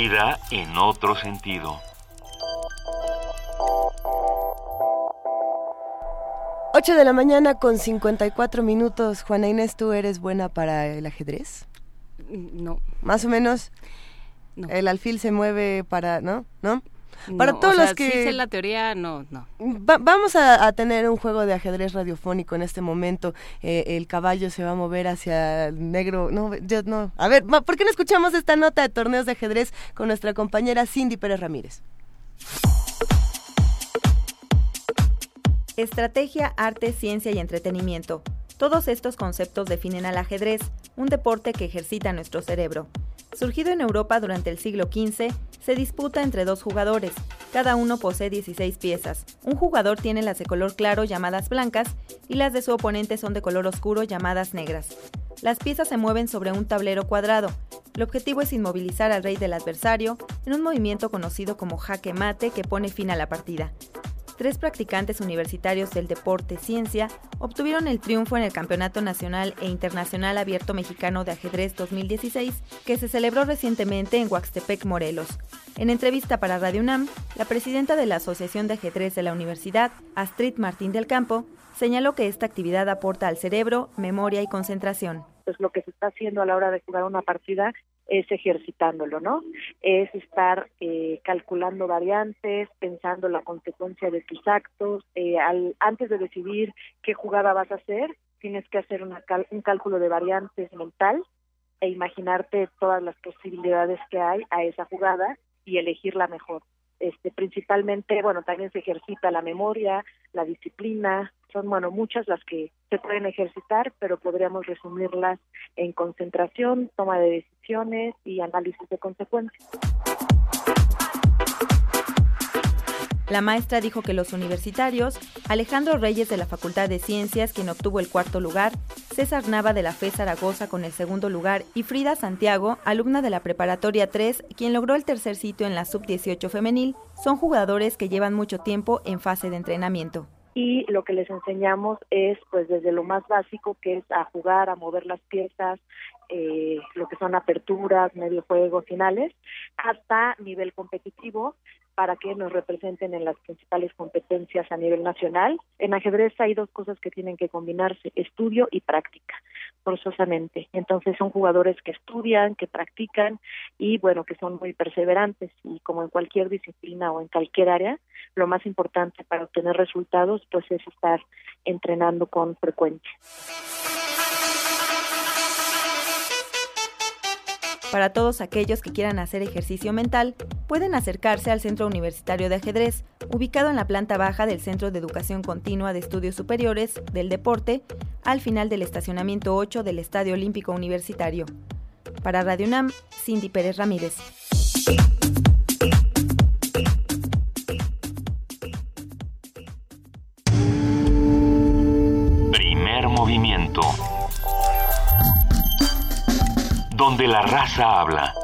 Vida en otro sentido. 8 de la mañana con 54 minutos. Juana Inés, ¿tú eres buena para el ajedrez? No. Más o menos. El alfil se mueve para, ¿no? ¿No? Para todos los que... Sí sé la teoría, no, no. vamos a, tener un juego de ajedrez radiofónico en este momento. Eh, el caballo se va a mover hacia el negro. No, yo no. A ver, ¿por qué no escuchamos esta nota de torneos de ajedrez con nuestra compañera Cindy Pérez Ramírez? Estrategia, arte, ciencia y entretenimiento. Todos estos conceptos definen al ajedrez, un deporte que ejercita nuestro cerebro. Surgido en Europa durante el siglo XV, se disputa entre dos jugadores. Cada uno posee 16 piezas. Un jugador tiene las de color claro llamadas blancas y las de su oponente son de color oscuro llamadas negras. Las piezas se mueven sobre un tablero cuadrado. El objetivo es inmovilizar al rey del adversario en un movimiento conocido como jaque mate que pone fin a la partida tres practicantes universitarios del deporte ciencia obtuvieron el triunfo en el Campeonato Nacional e Internacional Abierto Mexicano de Ajedrez 2016, que se celebró recientemente en Huaxtepec, Morelos. En entrevista para Radio UNAM, la presidenta de la Asociación de Ajedrez de la Universidad, Astrid Martín del Campo, señaló que esta actividad aporta al cerebro, memoria y concentración. Pues lo que se está haciendo a la hora de jugar una partida es ejercitándolo, ¿no? Es estar eh, calculando variantes, pensando la consecuencia de tus actos. Eh, al, antes de decidir qué jugada vas a hacer, tienes que hacer una un cálculo de variantes mental e imaginarte todas las posibilidades que hay a esa jugada y elegir la mejor. Este, principalmente, bueno, también se ejercita la memoria, la disciplina, son, bueno, muchas las que se pueden ejercitar, pero podríamos resumirlas en concentración, toma de decisiones y análisis de consecuencias. La maestra dijo que los universitarios, Alejandro Reyes de la Facultad de Ciencias, quien obtuvo el cuarto lugar, César Nava de la FE Zaragoza con el segundo lugar y Frida Santiago, alumna de la Preparatoria 3, quien logró el tercer sitio en la Sub-18 femenil, son jugadores que llevan mucho tiempo en fase de entrenamiento. Y lo que les enseñamos es pues desde lo más básico que es a jugar, a mover las piezas, eh, lo que son aperturas, medio juego, finales, hasta nivel competitivo para que nos representen en las principales competencias a nivel nacional. En ajedrez hay dos cosas que tienen que combinarse, estudio y práctica, forzosamente. Entonces son jugadores que estudian, que practican y bueno, que son muy perseverantes y como en cualquier disciplina o en cualquier área, lo más importante para obtener resultados pues es estar entrenando con frecuencia. Para todos aquellos que quieran hacer ejercicio mental, pueden acercarse al Centro Universitario de Ajedrez, ubicado en la planta baja del Centro de Educación Continua de Estudios Superiores del Deporte, al final del estacionamiento 8 del Estadio Olímpico Universitario. Para Radio UNAM, Cindy Pérez Ramírez. Primer movimiento donde la raza habla.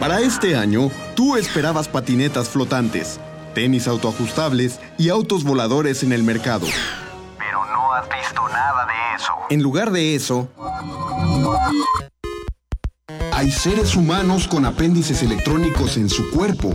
Para este año, tú esperabas patinetas flotantes, tenis autoajustables y autos voladores en el mercado. Pero no has visto nada de eso. En lugar de eso, hay seres humanos con apéndices electrónicos en su cuerpo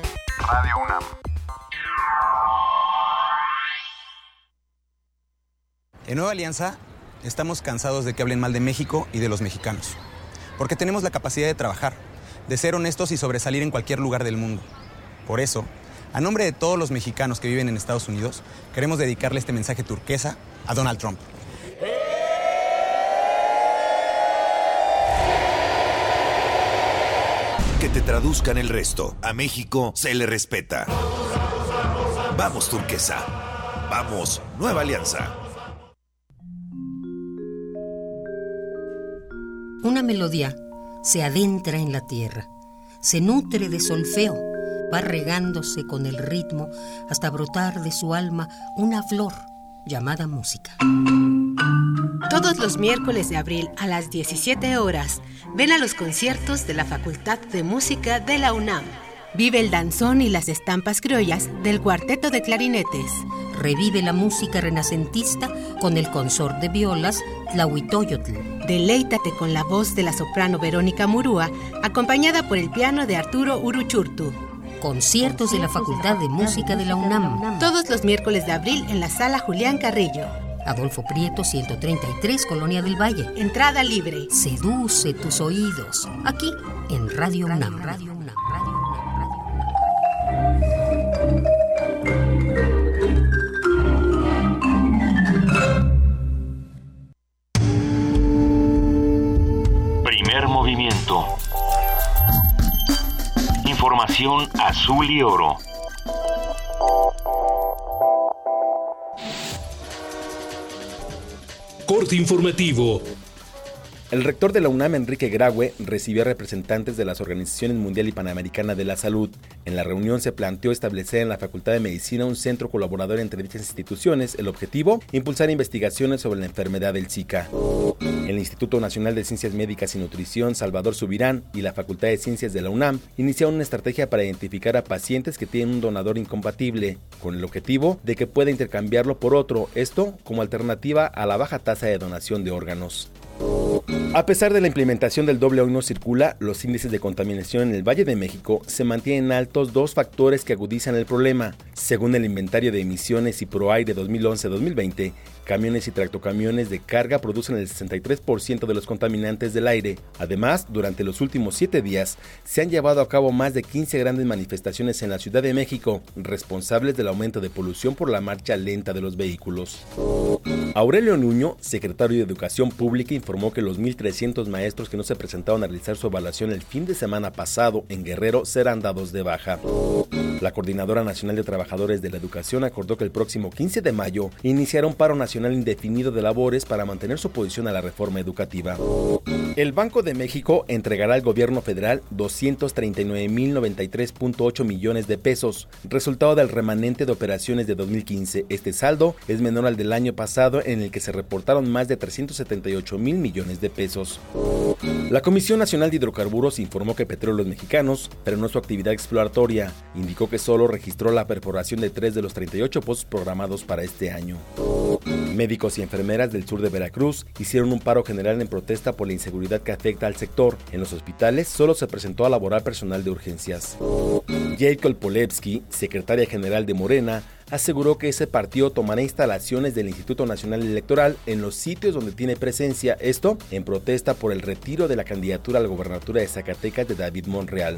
Radio UNAM. En Nueva Alianza estamos cansados de que hablen mal de México y de los mexicanos, porque tenemos la capacidad de trabajar, de ser honestos y sobresalir en cualquier lugar del mundo. Por eso, a nombre de todos los mexicanos que viven en Estados Unidos, queremos dedicarle este mensaje turquesa a Donald Trump. Que te traduzcan el resto. A México se le respeta. Vamos turquesa. Vamos Nueva Alianza. Una melodía se adentra en la tierra, se nutre de solfeo, va regándose con el ritmo hasta brotar de su alma una flor llamada música. Todos los miércoles de abril a las 17 horas, ven a los conciertos de la Facultad de Música de la UNAM. Vive el danzón y las estampas criollas del cuarteto de clarinetes. Revive la música renacentista con el consort de violas Tlahuitoyotl. Deleítate con la voz de la soprano Verónica Murúa, acompañada por el piano de Arturo Uruchurtu. Conciertos de la Facultad de Música de la UNAM. Todos los miércoles de abril en la sala Julián Carrillo. Adolfo Prieto, 133, Colonia del Valle. Entrada libre. Seduce tus oídos. Aquí, en Radio UNAM. Radio UNAM. Primer movimiento. Información azul y oro. Informativo. El rector de la UNAM, Enrique Graue, recibió a representantes de las Organizaciones Mundial y Panamericana de la Salud. En la reunión se planteó establecer en la Facultad de Medicina un centro colaborador entre dichas instituciones. El objetivo, impulsar investigaciones sobre la enfermedad del Zika. El Instituto Nacional de Ciencias Médicas y Nutrición, Salvador Subirán, y la Facultad de Ciencias de la UNAM iniciaron una estrategia para identificar a pacientes que tienen un donador incompatible, con el objetivo de que pueda intercambiarlo por otro, esto como alternativa a la baja tasa de donación de órganos. A pesar de la implementación del doble hoy no circula, los índices de contaminación en el Valle de México se mantienen altos dos factores que agudizan el problema. Según el inventario de emisiones y ProAire 2011-2020, camiones y tractocamiones de carga producen el 63% de los contaminantes del aire. Además, durante los últimos siete días, se han llevado a cabo más de 15 grandes manifestaciones en la Ciudad de México, responsables del aumento de polución por la marcha lenta de los vehículos. Aurelio Nuño, secretario de Educación Pública, informó que los 1.300 maestros que no se presentaron a realizar su evaluación el fin de semana pasado en Guerrero serán dados de baja. La Coordinadora Nacional de Trabajadores de la Educación acordó que el próximo 15 de mayo iniciará un paro nacional indefinido de labores para mantener su oposición a la reforma educativa. El Banco de México entregará al gobierno federal 239.093.8 millones de pesos, resultado del remanente de operaciones de 2015. Este saldo es menor al del año pasado en el que se reportaron más de 378 mil millones de pesos. La Comisión Nacional de Hidrocarburos informó que Petróleos Mexicanos frenó su actividad exploratoria. Indicó que solo registró la perforación de tres de los 38 pozos programados para este año. Médicos y enfermeras del sur de Veracruz hicieron un paro general en protesta por la inseguridad que afecta al sector. En los hospitales solo se presentó a laborar personal de urgencias. Jacob Polevsky, secretaria general de Morena, aseguró que ese partido tomará instalaciones del Instituto Nacional Electoral en los sitios donde tiene presencia, esto en protesta por el retiro de la candidatura a la gobernatura de Zacatecas de David Monreal.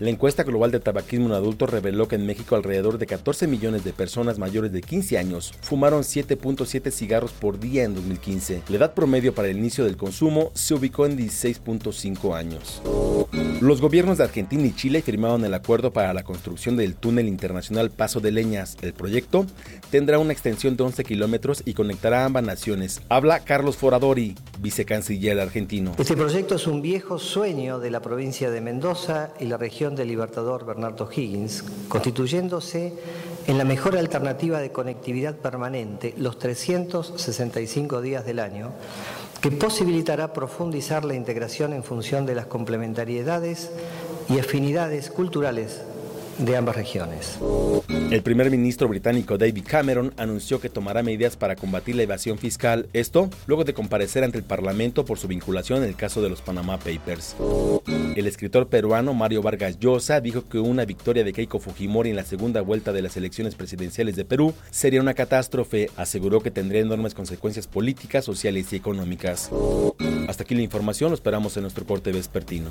La encuesta global de tabaquismo en adultos reveló que en México alrededor de 14 millones de personas mayores de 15 años fumaron 7.7 cigarros por día en 2015. La edad promedio para el inicio del consumo se ubicó en 16.5 años. Los gobiernos de Argentina y Chile firmaron el acuerdo para la construcción del túnel internacional Paso de Leñas. El proyecto tendrá una extensión de 11 kilómetros y conectará a ambas naciones. Habla Carlos Foradori, vicecanciller argentino. Este proyecto es un viejo sueño de la provincia de Mendoza y la región del Libertador Bernardo Higgins, constituyéndose en la mejor alternativa de conectividad permanente los 365 días del año, que posibilitará profundizar la integración en función de las complementariedades y afinidades culturales de ambas regiones. El primer ministro británico David Cameron anunció que tomará medidas para combatir la evasión fiscal, esto luego de comparecer ante el Parlamento por su vinculación en el caso de los Panama Papers. El escritor peruano Mario Vargas Llosa dijo que una victoria de Keiko Fujimori en la segunda vuelta de las elecciones presidenciales de Perú sería una catástrofe, aseguró que tendría enormes consecuencias políticas, sociales y económicas. Hasta aquí la información, lo esperamos en nuestro corte vespertino.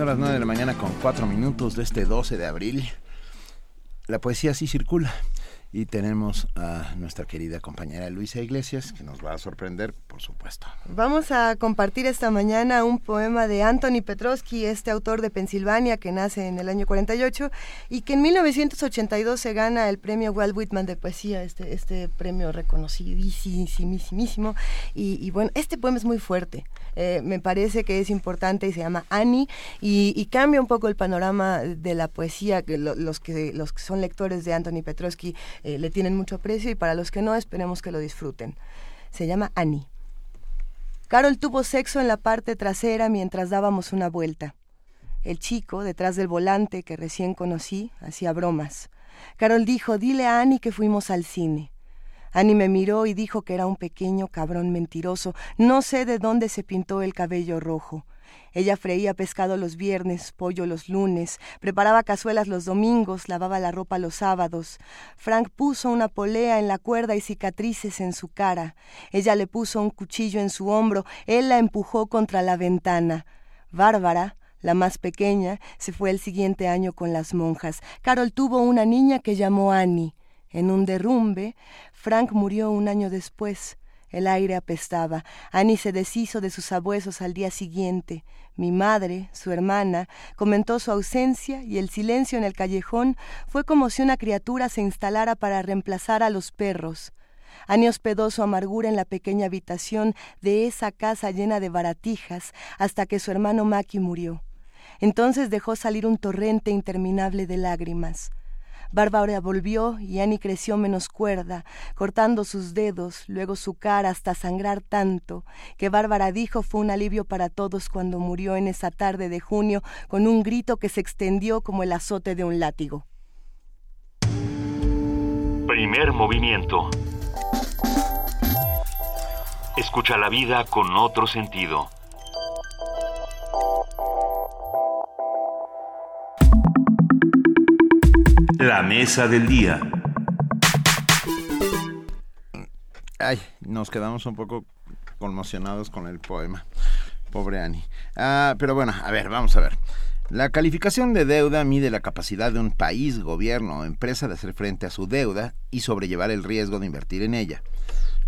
Siendo las 9 de la mañana con 4 minutos de este 12 de abril, la poesía sí circula y tenemos a nuestra querida compañera Luisa Iglesias que nos va a sorprender, por supuesto. Vamos a compartir esta mañana un poema de Anthony Petrovsky, este autor de Pensilvania que nace en el año 48 y que en 1982 se gana el premio Walt Whitman de poesía, este, este premio reconocidísimo. Y, y bueno, este poema es muy fuerte. Eh, me parece que es importante y se llama Annie y, cambia un poco el panorama de la poesía que los que los que son lectores de Anthony Petrovsky eh, le tienen mucho aprecio y para los que no esperemos que lo disfruten. Se llama Annie. Carol tuvo sexo en la parte trasera mientras dábamos una vuelta. El chico, detrás del volante que recién conocí, hacía bromas. Carol dijo, dile a Annie que fuimos al cine. Annie me miró y dijo que era un pequeño cabrón mentiroso. No sé de dónde se pintó el cabello rojo. Ella freía pescado los viernes, pollo los lunes, preparaba cazuelas los domingos, lavaba la ropa los sábados. Frank puso una polea en la cuerda y cicatrices en su cara. Ella le puso un cuchillo en su hombro, él la empujó contra la ventana. Bárbara, la más pequeña, se fue el siguiente año con las monjas. Carol tuvo una niña que llamó Annie. En un derrumbe, Frank murió un año después. El aire apestaba. Annie se deshizo de sus sabuesos al día siguiente. Mi madre, su hermana, comentó su ausencia y el silencio en el callejón fue como si una criatura se instalara para reemplazar a los perros. Annie hospedó su amargura en la pequeña habitación de esa casa llena de baratijas hasta que su hermano Maki murió. Entonces dejó salir un torrente interminable de lágrimas. Bárbara volvió y Annie creció menos cuerda, cortando sus dedos, luego su cara hasta sangrar tanto, que Bárbara dijo fue un alivio para todos cuando murió en esa tarde de junio con un grito que se extendió como el azote de un látigo. Primer movimiento. Escucha la vida con otro sentido. La mesa del día. Ay, nos quedamos un poco conmocionados con el poema. Pobre Annie. Ah, pero bueno, a ver, vamos a ver. La calificación de deuda mide la capacidad de un país, gobierno o empresa de hacer frente a su deuda y sobrellevar el riesgo de invertir en ella.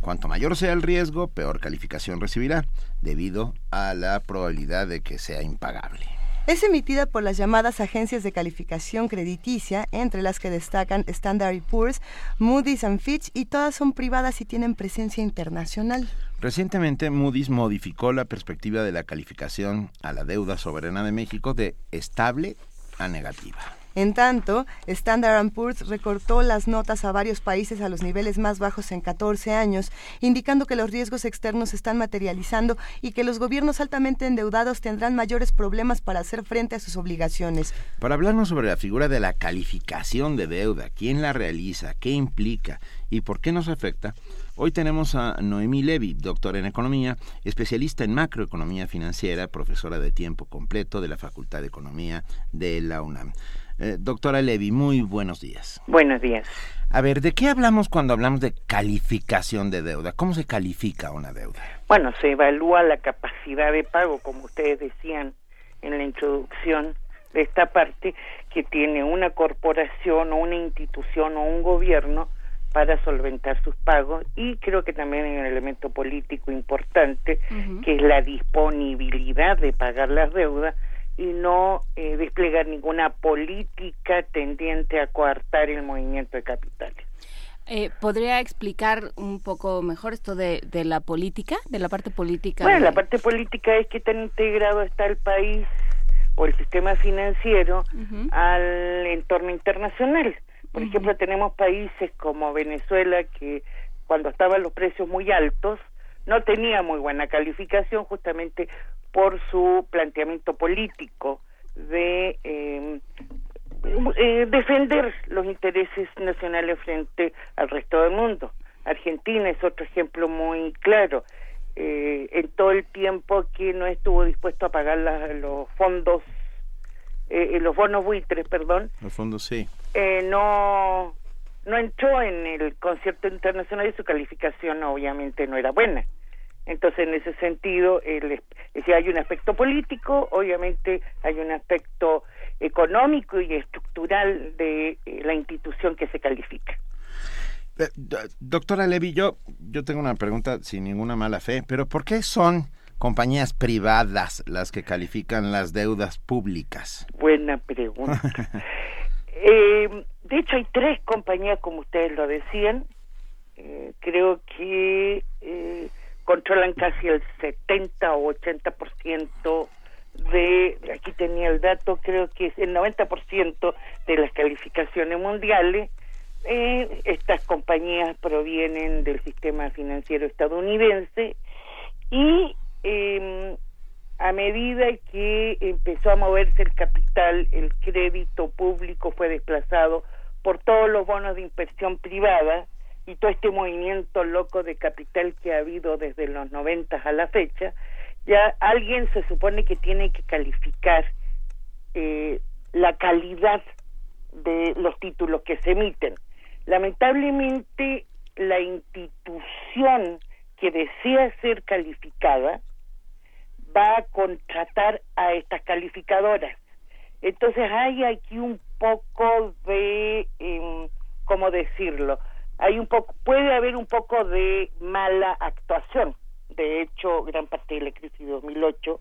Cuanto mayor sea el riesgo, peor calificación recibirá, debido a la probabilidad de que sea impagable. Es emitida por las llamadas agencias de calificación crediticia, entre las que destacan Standard Poor's, Moody's and Fitch, y todas son privadas y tienen presencia internacional. Recientemente, Moody's modificó la perspectiva de la calificación a la deuda soberana de México de estable a negativa. En tanto, Standard Poor's recortó las notas a varios países a los niveles más bajos en 14 años, indicando que los riesgos externos se están materializando y que los gobiernos altamente endeudados tendrán mayores problemas para hacer frente a sus obligaciones. Para hablarnos sobre la figura de la calificación de deuda, quién la realiza, qué implica y por qué nos afecta, Hoy tenemos a Noemí Levy, doctora en economía, especialista en macroeconomía financiera, profesora de tiempo completo de la Facultad de Economía de la UNAM. Eh, doctora Levy, muy buenos días. Buenos días. A ver, ¿de qué hablamos cuando hablamos de calificación de deuda? ¿Cómo se califica una deuda? Bueno, se evalúa la capacidad de pago, como ustedes decían en la introducción de esta parte, que tiene una corporación o una institución o un gobierno para solventar sus pagos y creo que también hay un elemento político importante que es la disponibilidad de pagar las deudas y no eh, desplegar ninguna política tendiente a coartar el movimiento de capitales. Eh, ¿Podría explicar un poco mejor esto de, de, la política, de la parte política? Bueno, la parte política es que tan integrado está el país o el sistema financiero al entorno internacional. Por ejemplo, tenemos países como Venezuela que cuando estaban los precios muy altos no tenía muy buena calificación justamente por su planteamiento político de em, eh, defender los intereses nacionales frente al resto del mundo. Argentina es otro ejemplo muy claro. Eh, en todo el tiempo que no estuvo dispuesto a pagar los fondos eh, los bonos buitres, perdón, Al fondo sí. eh, no no entró en el concierto internacional y su calificación obviamente no era buena. Entonces, en ese sentido, el, decir, hay un aspecto político, obviamente hay un aspecto económico y estructural de eh, la institución que se califica. Eh, do- Doctora Levy, yo, yo tengo una pregunta sin ninguna mala fe, pero ¿por qué son compañías privadas las que califican las deudas públicas? Buena pregunta. (laughs) Eh, de hecho, hay tres compañías, como ustedes lo decían. Eh, creo que eh, controlan casi el 70 o 80% de, aquí tenía el dato, creo que es el 90% de las calificaciones mundiales. Eh, estas compañías provienen del sistema financiero estadounidense y eh, a medida que empezó a moverse el capital, el crédito público fue desplazado por todos los bonos de inversión privada y todo este movimiento loco de capital que ha habido desde los 90 a la fecha, ya alguien se supone que tiene que calificar eh, la calidad de los títulos que se emiten. Lamentablemente, la institución que desea ser calificada va a contratar a estas calificadoras. Entonces hay aquí un poco de, eh, ¿cómo decirlo? Hay un poco, puede haber un poco de mala actuación. De hecho, gran parte de la crisis de 2008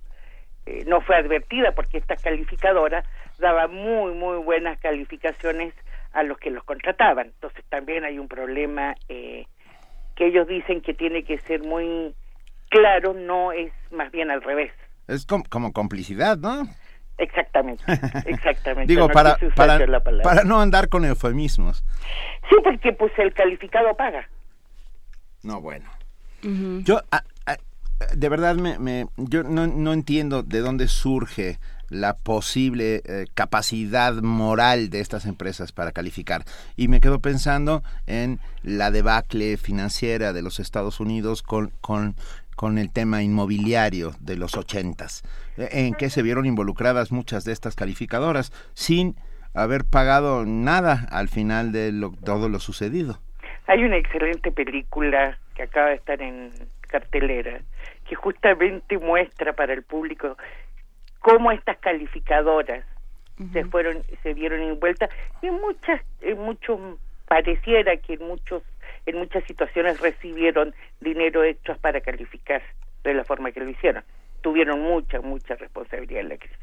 eh, no fue advertida porque esta calificadora daba muy, muy buenas calificaciones a los que los contrataban. Entonces también hay un problema eh, que ellos dicen que tiene que ser muy claro, no es más bien al revés. Es com- como complicidad, ¿no? Exactamente, exactamente. Digo, no para, para, yo la palabra. para no andar con eufemismos. Sí, porque pues el calificado paga. No, bueno. Yo, ah, ah, de verdad, me, me- yo no, no entiendo de dónde surge la posible eh, capacidad moral de estas empresas para calificar. Y me quedo pensando en la debacle financiera de los Estados Unidos con, con, con el tema inmobiliario de los ochentas, eh, en que se vieron involucradas muchas de estas calificadoras sin haber pagado nada al final de lo- todo lo sucedido. Hay una excelente película que acaba de estar en cartelera que justamente muestra para el público cómo estas calificadoras se fueron se vieron envueltas y en muchas en muchos pareciera que en muchos en muchas situaciones recibieron dinero hechos para calificar de la forma que lo hicieron tuvieron mucha mucha responsabilidad en la crisis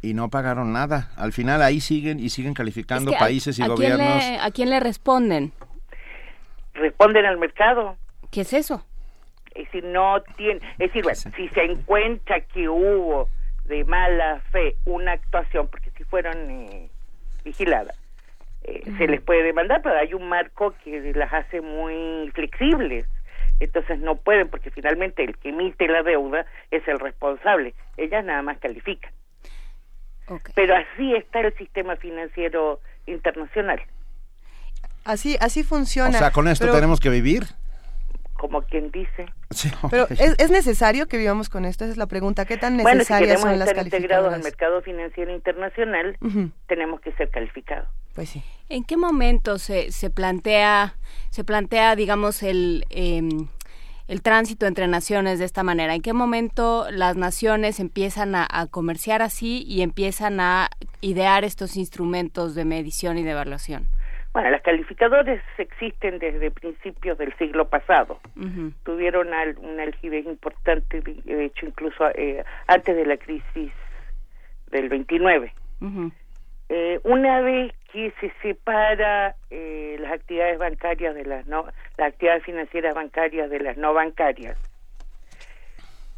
y no pagaron nada. Al final ahí siguen y siguen calificando Es que a- países y ¿a quién gobiernos. le- ¿A quién le responden? responden al mercado ¿Qué es eso? es decir, no tiene, es decir, bueno, si se encuentra que hubo de mala fe una actuación, porque si fueron eh, vigiladas, eh, se les puede demandar, pero hay un marco que las hace muy flexibles. Entonces no pueden, porque finalmente el que emite la deuda es el responsable. Ellas nada más califican. Pero así está el sistema financiero internacional. Así, así funciona. O sea, con esto pero- tenemos que vivir. Como quien dice. (laughs) Pero ¿es, es necesario que vivamos con esto? Esa es la pregunta. ¿Qué tan Bueno, si necesarias queremos son las integrados al mercado financiero internacional, tenemos que ser calificados. Pues sí. ¿En qué momento se, se plantea, se plantea, digamos, el, em, el tránsito entre naciones de esta manera? ¿En qué momento las naciones empiezan a, a comerciar así y empiezan a idear estos instrumentos de medición y de evaluación? Bueno, las calificadores existen desde principios del siglo pasado. Tuvieron al- una algidez importante, de hecho, incluso eh, antes de la crisis del 29. Ujú. Eh, una vez que se separa eh, las actividades bancarias de las no, las actividades financieras bancarias de las no bancarias,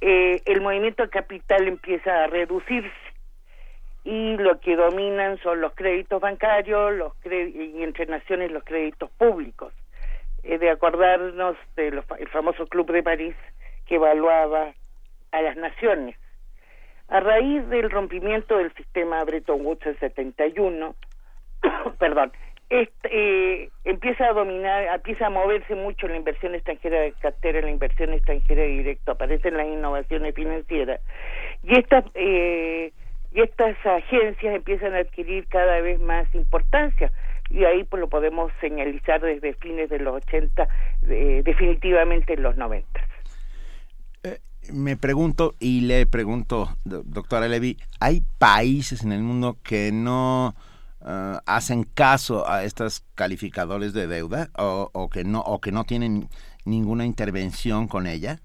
eh, el movimiento de capital empieza a reducirse y lo que dominan son los créditos bancarios los y entre naciones los créditos públicos. Eh, de acordarnos del famoso Club de París que evaluaba a las naciones. A raíz del rompimiento del sistema Bretton Woods en 71, (coughs) perdón, este, eh, empieza a dominar, empieza a moverse mucho la inversión extranjera de cartera, la inversión extranjera directa, aparecen las innovaciones financieras y estas eh, y estas agencias empiezan a adquirir cada vez más importancia y ahí pues lo podemos señalizar desde fines de los 80, definitivamente en los 90. Eh, me pregunto y le pregunto, doctora Levy, ¿hay países en el mundo que no eh, hacen caso a estos calificadores de deuda o, que no o que no tienen ninguna intervención con ella?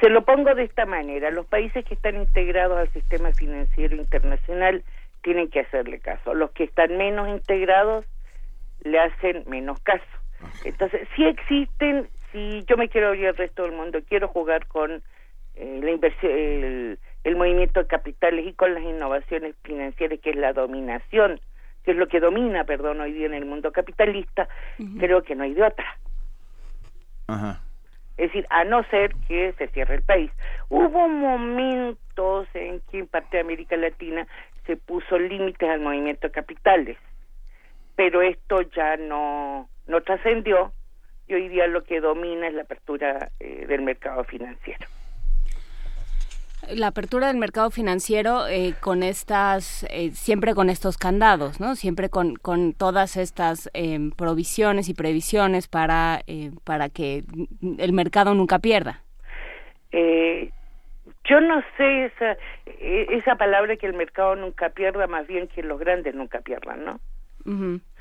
Se lo pongo de esta manera, los países que están integrados al sistema financiero internacional tienen que hacerle caso, los que están menos integrados le hacen menos caso. Entonces, si existen, si yo me quiero abrir al resto del mundo, quiero jugar con eh, la inversión, el, movimiento de capitales y con las innovaciones financieras, que es la dominación, que es lo que domina, perdón, hoy día en el mundo capitalista, creo que no hay de otra. Es decir, a no ser que se cierre el país. Hubo momentos en que en parte de América Latina se puso límites al movimiento de capitales pero esto ya no, no trascendió y hoy día lo que domina es la apertura eh, del mercado financiero. La apertura del mercado financiero eh, con estas, eh, siempre con estos candados, ¿no? Siempre con, con todas estas em, provisiones y previsiones para, para que el mercado nunca pierda. yo no sé esa, e, esa palabra que el mercado nunca pierda, más bien que los grandes nunca pierdan, ¿no?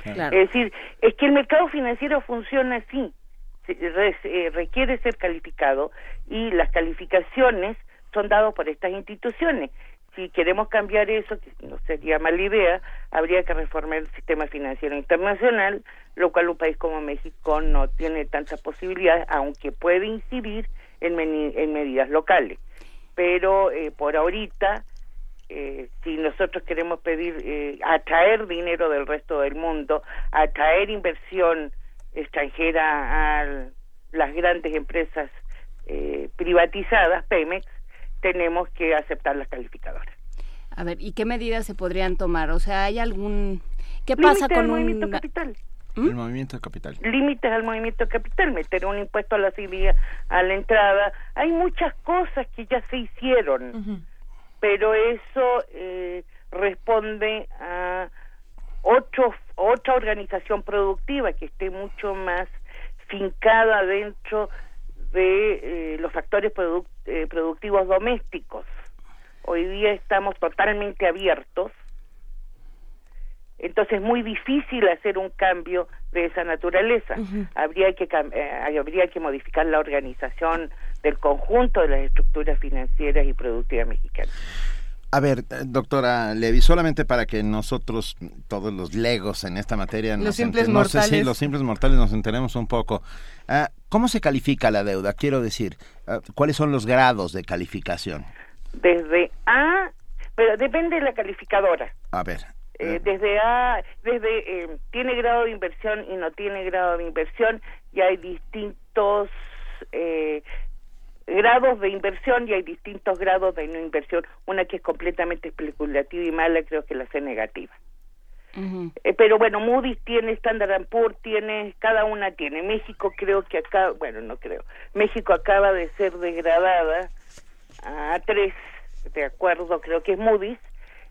Es decir, es que el mercado financiero funciona así, eh, requiere ser calificado y las calificaciones son dadas por estas instituciones. Si queremos cambiar eso, que no sería mala idea, habría que reformar el sistema financiero internacional, lo cual un país como México no tiene tantas posibilidades, aunque puede incidir en, en medidas locales. Pero eh, por ahorita eh, si nosotros queremos pedir, eh, atraer dinero del resto del mundo, atraer inversión extranjera a las grandes empresas eh, privatizadas, Pemex, tenemos que aceptar las calificadoras. A ver, ¿y qué medidas se podrían tomar? O sea, ¿hay algún... ¿Qué pasa con el movimiento capital? ¿Mm? El movimiento capital. Límites al movimiento capital, meter un impuesto a la a la entrada. Hay muchas cosas que ya se hicieron pero eso eh, responde a otro, otra organización productiva que esté mucho más fincada dentro de eh, los factores eh, productivos domésticos. Hoy día estamos totalmente abiertos, entonces es muy difícil hacer un cambio de esa naturaleza. Habría que habría que modificar la organización del conjunto de las estructuras financieras y productivas mexicanas. A ver, eh, doctora Levi, solamente para que nosotros, todos los legos en esta materia, los simples mortales, los simples mortales nos enteremos un poco. Ah, ¿Cómo se califica la deuda? Quiero decir, ah, ¿cuáles son los grados de calificación? Desde A, pero depende de la calificadora. A ver. Eh, eh. desde A, desde tiene grado de inversión y no tiene grado de inversión, y hay distintos eh, grados de inversión y hay distintos grados de no inversión. Una que es completamente especulativa y mala, creo que la C negativa. Eh, pero bueno, Moody's tiene, Standard Poor's tiene, cada una tiene. México creo que acá, bueno, no creo. México acaba de ser degradada a tres, de acuerdo, creo que es Moody's,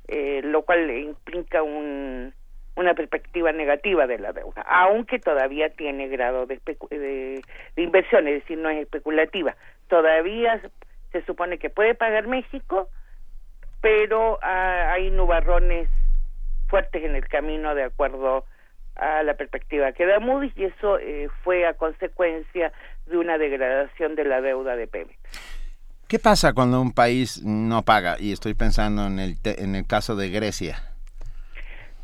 eh, lo cual implica un, una perspectiva negativa de la deuda, aunque todavía tiene grado de, de, de inversión, es decir, no es especulativa todavía se supone que puede pagar México, pero ah, hay nubarrones fuertes en el camino de acuerdo a la perspectiva que da Moody's y eso eh, fue a consecuencia de una degradación de la deuda de Pemex. ¿Qué pasa cuando un país no paga? Y estoy pensando en el, en el caso de Grecia.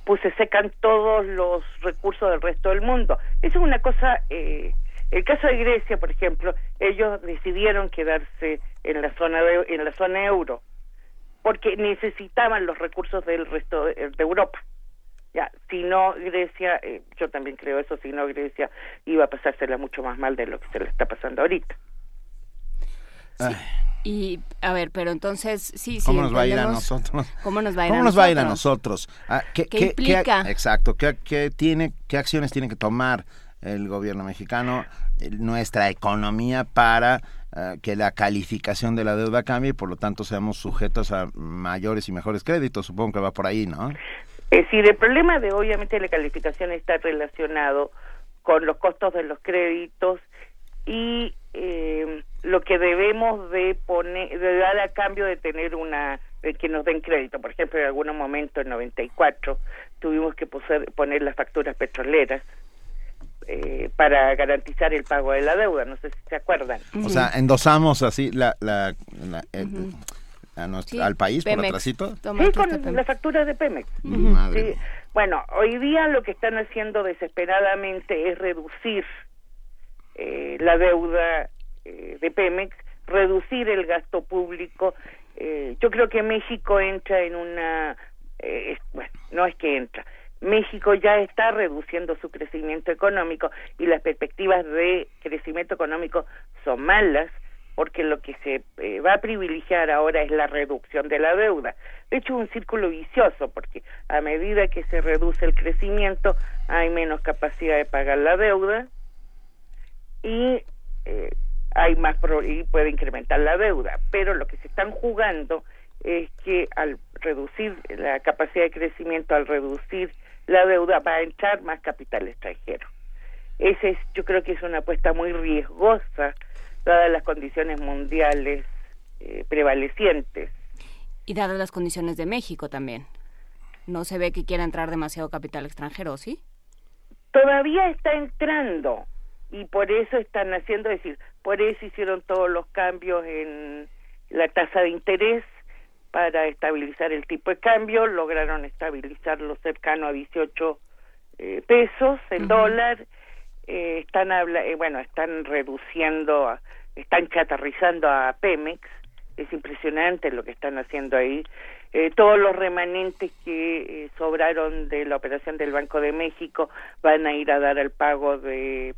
Pues se secan todos los recursos del resto del mundo. Eso es una cosa eh, el caso de Grecia, por ejemplo, ellos decidieron quedarse en la zona de, en la zona euro porque necesitaban los recursos del resto de, Europa. Ya, si no Grecia, eh, yo también creo eso, si no Grecia iba a pasársela mucho más mal de lo que se le está pasando ahorita. Y a ver, pero entonces sí, sí. ¿Cómo nos va a ir a nosotros? ¿Cómo nos va a ir, a, nos va a, ir a nosotros? ¿Qué, implica? exacto. ¿qué, ¿Qué, tiene, ¿Qué acciones tiene que tomar el gobierno mexicano, nuestra economía para eh, que la calificación de la deuda cambie y por lo tanto seamos sujetos a mayores y mejores créditos. Supongo que va por ahí, ¿no? Es decir, el problema de obviamente la calificación está relacionado con los costos de los créditos y eh, lo que debemos de poner, de dar a cambio de tener una, de que nos den crédito. Por ejemplo, en algún momento, en 94, tuvimos que poner las facturas petroleras eh, para garantizar el pago de la deuda. No sé si se acuerdan. O sea, endosamos así la, la, al país por atrásito. Sí, con la factura de Pemex. Bueno, hoy día lo que están haciendo desesperadamente es reducir eh, la deuda eh, de Pemex, reducir el gasto público. Eh, yo creo que México entra en una, bueno, no es que entra, México ya está reduciendo su crecimiento económico y las perspectivas de crecimiento económico son malas porque lo que se va a privilegiar ahora es la reducción de la deuda. De hecho, un círculo vicioso, porque a medida que se reduce el crecimiento, hay menos capacidad de pagar la deuda, y eh, hay más y puede incrementar la deuda. Pero lo que se están jugando es que al reducir la capacidad de crecimiento, al reducir la deuda, va a entrar más capital extranjero. Ese es, yo creo que es una apuesta muy riesgosa, dadas las condiciones mundiales eh, prevalecientes. Y dadas las condiciones de México también. No se ve que quiera entrar demasiado capital extranjero, ¿sí? Todavía está entrando, y por eso están haciendo, es decir, por eso hicieron todos los cambios en la tasa de interés para estabilizar el tipo de cambio, lograron estabilizarlo cercano a 18 eh, pesos el dólar, eh, están habla eh, bueno, están reduciendo, están chatarrizando a Pemex, es impresionante lo que están haciendo ahí. todos los remanentes que sobraron de la operación del Banco de México van a ir a dar al pago de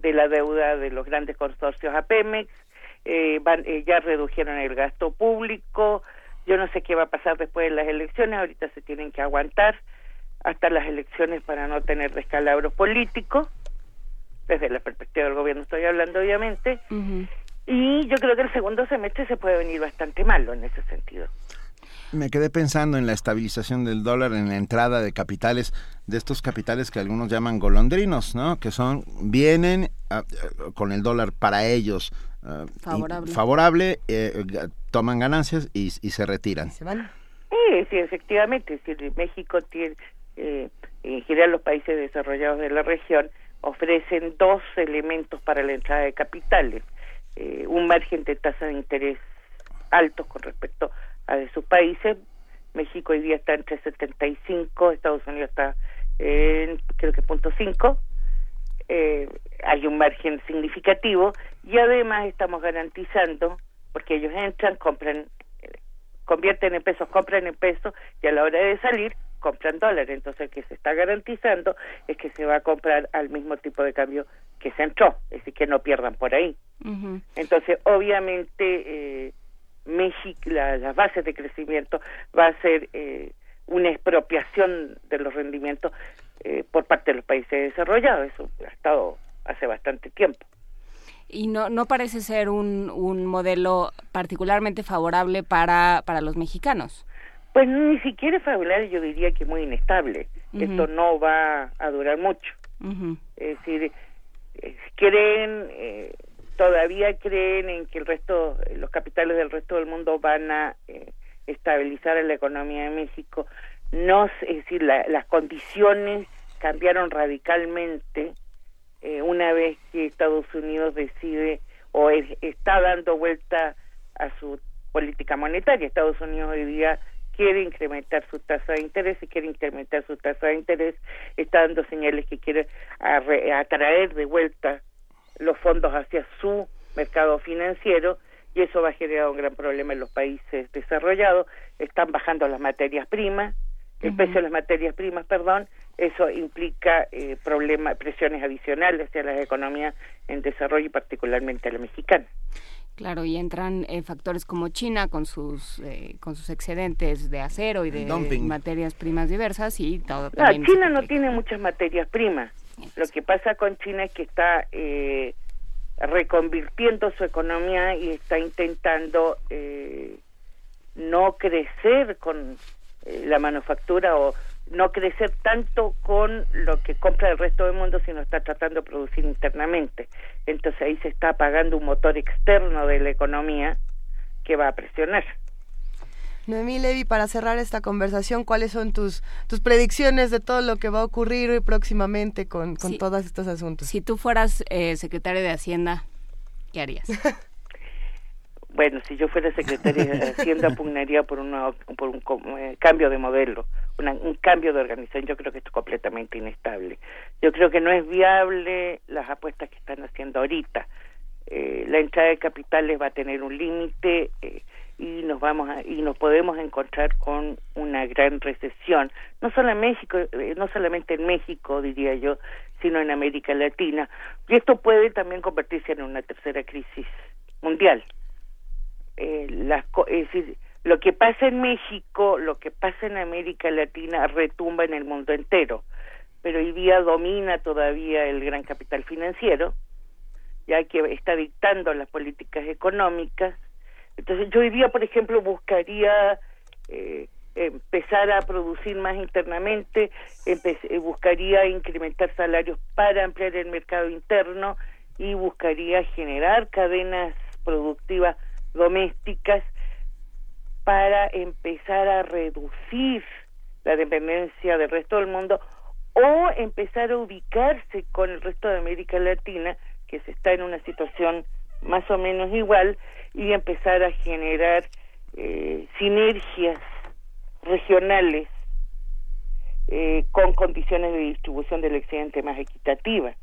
de la deuda de los grandes consorcios a Pemex, eh, van, eh, ya redujeron el gasto público, yo no sé qué va a pasar después de las elecciones, ahorita se tienen que aguantar hasta las elecciones para no tener descalabros políticos, desde la perspectiva del gobierno estoy hablando obviamente, y yo creo que el segundo semestre se puede venir bastante malo en ese sentido. Me quedé pensando en la estabilización del dólar, en la entrada de capitales, de estos capitales que algunos llaman golondrinos, ¿no? Que son, vienen ah, con el dólar para ellos ah, favorable, eh, toman ganancias y, se retiran. ¿Se van? Sí, sí, efectivamente. Si México tiene, eh, en general los países desarrollados de la región ofrecen dos elementos para la entrada de capitales. Eh, un margen de tasa de interés altos con respecto a de sus países. México hoy día está entre 75, Estados Unidos está en creo que punto 5. Eh, hay un margen significativo y además estamos garantizando, porque ellos entran, compran, convierten en pesos, compran en pesos y a la hora de salir compran dólares. Entonces, lo que se está garantizando es que se va a comprar al mismo tipo de cambio que se entró, es decir, que no pierdan por ahí. Entonces, obviamente, eh, México, las bases de crecimiento va a ser eh, una expropiación de los rendimientos eh, por parte de los países desarrollados. Eso ha estado hace bastante tiempo. Y no, no parece ser un, un modelo particularmente favorable para, para los mexicanos. Pues ni siquiera favorable, yo diría que muy inestable. Esto no va a durar mucho. Es decir, eh, creen todavía creen en que el resto, los capitales del resto del mundo van a eh, estabilizar la economía de México. No, es decir, las condiciones cambiaron radicalmente eh, una vez que Estados Unidos decide o está dando vuelta a su política monetaria. Estados Unidos hoy día quiere incrementar su tasa de interés y quiere incrementar su tasa de interés, está dando señales que quiere atraer de vuelta los fondos hacia su mercado financiero y eso va a generar un gran problema en los países desarrollados. Están bajando las materias primas, el precio de las materias primas, perdón, eso implica eh, problemas, presiones adicionales hacia las economías en desarrollo y particularmente a la mexicana. Claro, y entran eh, factores como China con sus eh, con sus excedentes de acero y de materias primas diversas y todo. No, China no tiene muchas materias primas. Lo que pasa con China es que está eh, reconvirtiendo su economía y está intentando eh, no crecer con eh, la manufactura o no crecer tanto con lo que compra el resto del mundo, sino está tratando de producir internamente. Entonces ahí se está apagando un motor externo de la economía que va a presionar. Noemí Levy, para cerrar esta conversación, ¿cuáles son tus, tus predicciones de todo lo que va a ocurrir próximamente con, con todos estos asuntos? Si tú fueras eh, secretario de Hacienda, ¿qué harías? (laughs) bueno, si yo fuera secretaria de Hacienda, (laughs) pugnaría por, una, por un eh, cambio de modelo, un cambio de organización. Yo creo que esto es completamente inestable. Yo creo que no es viable las apuestas que están haciendo ahorita. Eh, la entrada de capitales va a tener un límite. Eh, y nos vamos y nos podemos encontrar con una gran recesión no solo en México eh, no solamente en México diría yo sino en América Latina y esto puede también convertirse en una tercera crisis mundial eh, las, es decir lo que pasa en México lo que pasa en América Latina retumba en el mundo entero. Pero hoy día domina todavía el gran capital financiero ya que está dictando las políticas económicas. Entonces yo hoy día, por ejemplo, buscaría eh, empezar a producir más internamente, eh, buscaría incrementar salarios para ampliar el mercado interno y buscaría generar cadenas productivas domésticas para empezar a reducir la dependencia del resto del mundo o empezar a ubicarse con el resto de América Latina, que se está en una situación más o menos igual, y empezar a generar eh, sinergias regionales eh, con condiciones de distribución del excedente más equitativas.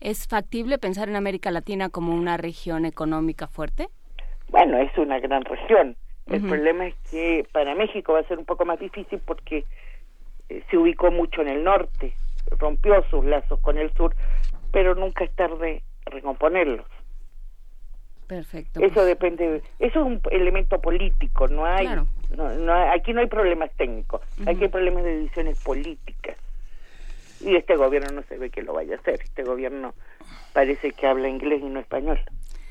¿Es factible pensar en América Latina como una región económica fuerte? Bueno, es una gran región. El problema es que para México va a ser un poco más difícil porque eh, se ubicó mucho en el norte, rompió sus lazos con el sur, pero nunca es tarde recomponerlos. Perfecto. Eso pues. depende, eso es un elemento político, no hay, no, aquí no hay problemas técnicos, aquí hay problemas de decisiones políticas. Y este gobierno no se ve que lo vaya a hacer, este gobierno parece que habla inglés y no español.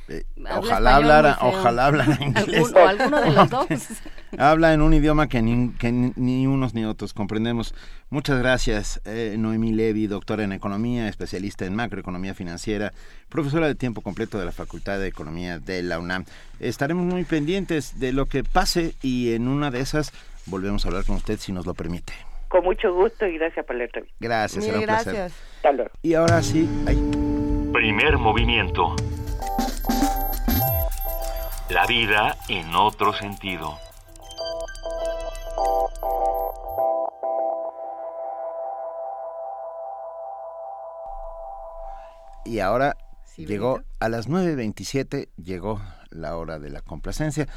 Eh, ojalá hablara, (laughs) ojalá hablara inglés. o alguno de los dos. (laughs) Habla en un idioma que ni, que ni unos ni otros comprendemos. Muchas gracias, eh, Noemí Levy, doctora en economía, especialista en macroeconomía financiera, profesora de tiempo completo de la Facultad de Economía de la UNAM. Estaremos muy pendientes de lo que pase y en una de esas volvemos a hablar con usted si nos lo permite. Con mucho gusto y gracias por la entrevista. Gracias, será un gracias. placer. Y ahora sí, ahí. Primer movimiento. La vida en otro sentido. Y ahora llegó a las 9.27, llegó la hora de la complacencia.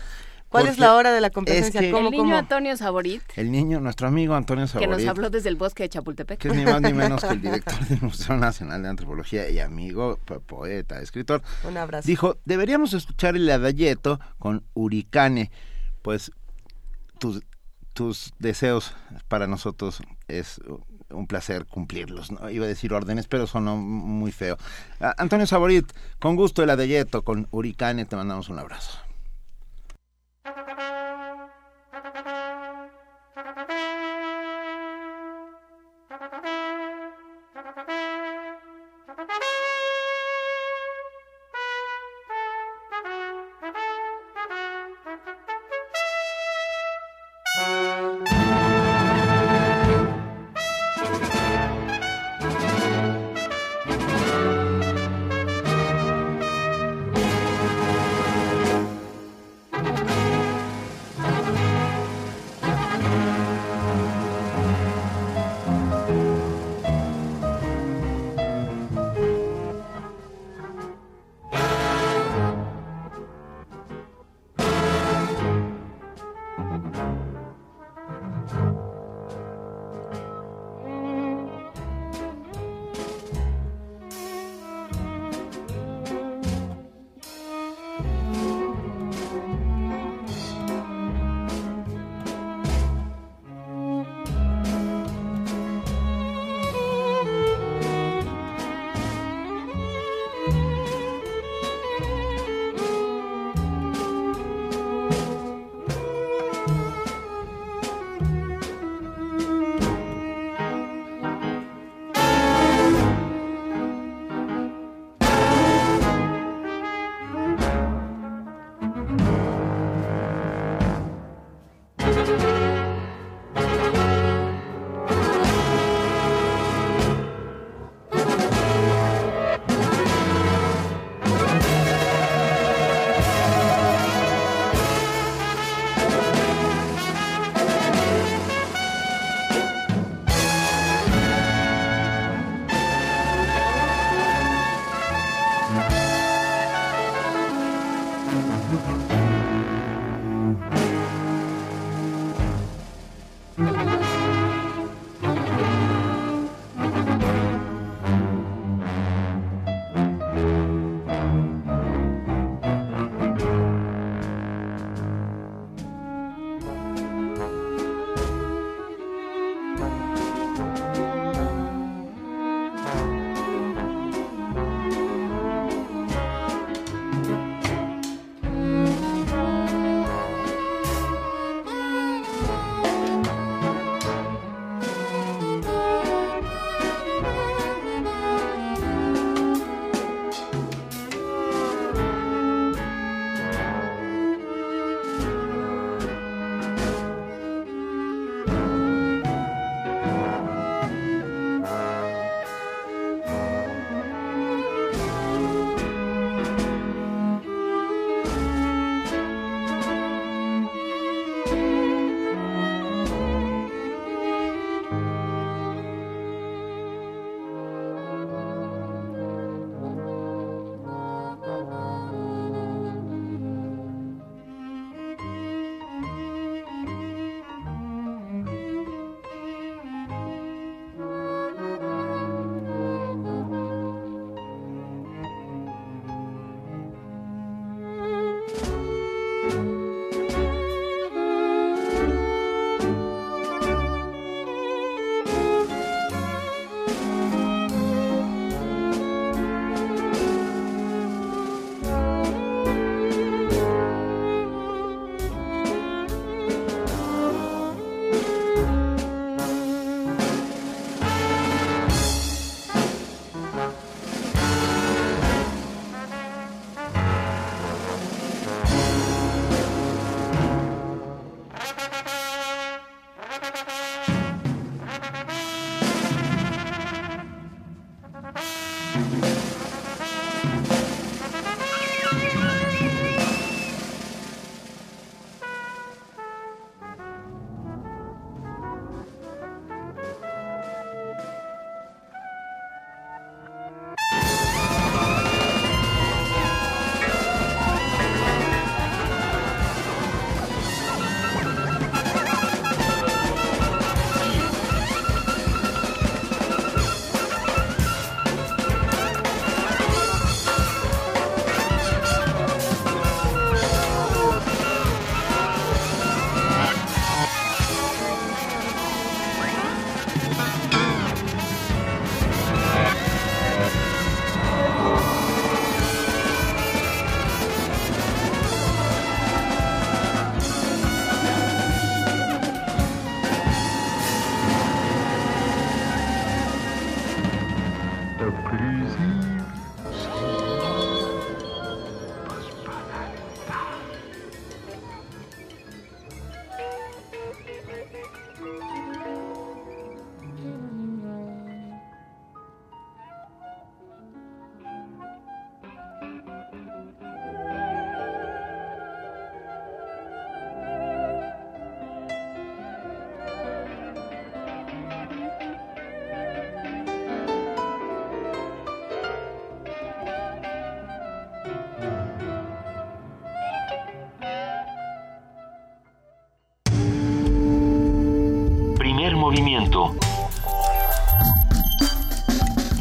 ¿Cuál es la hora de la complacencia? el niño Antonio Saborit. El niño, nuestro amigo Antonio Saborit. Que nos habló desde el bosque de Chapultepec. Que es ni más ni menos que el (laughs) director del Museo Nacional de Antropología y amigo, poeta, escritor. Un abrazo. Dijo, deberíamos escuchar el adayeto con Huricane. Pues tus, tus deseos para nosotros es un placer cumplirlos. ¿no? Iba a decir órdenes, pero sonó muy feo. Antonio Saborit, con gusto el adayeto con Huricane, te mandamos un abrazo. Primer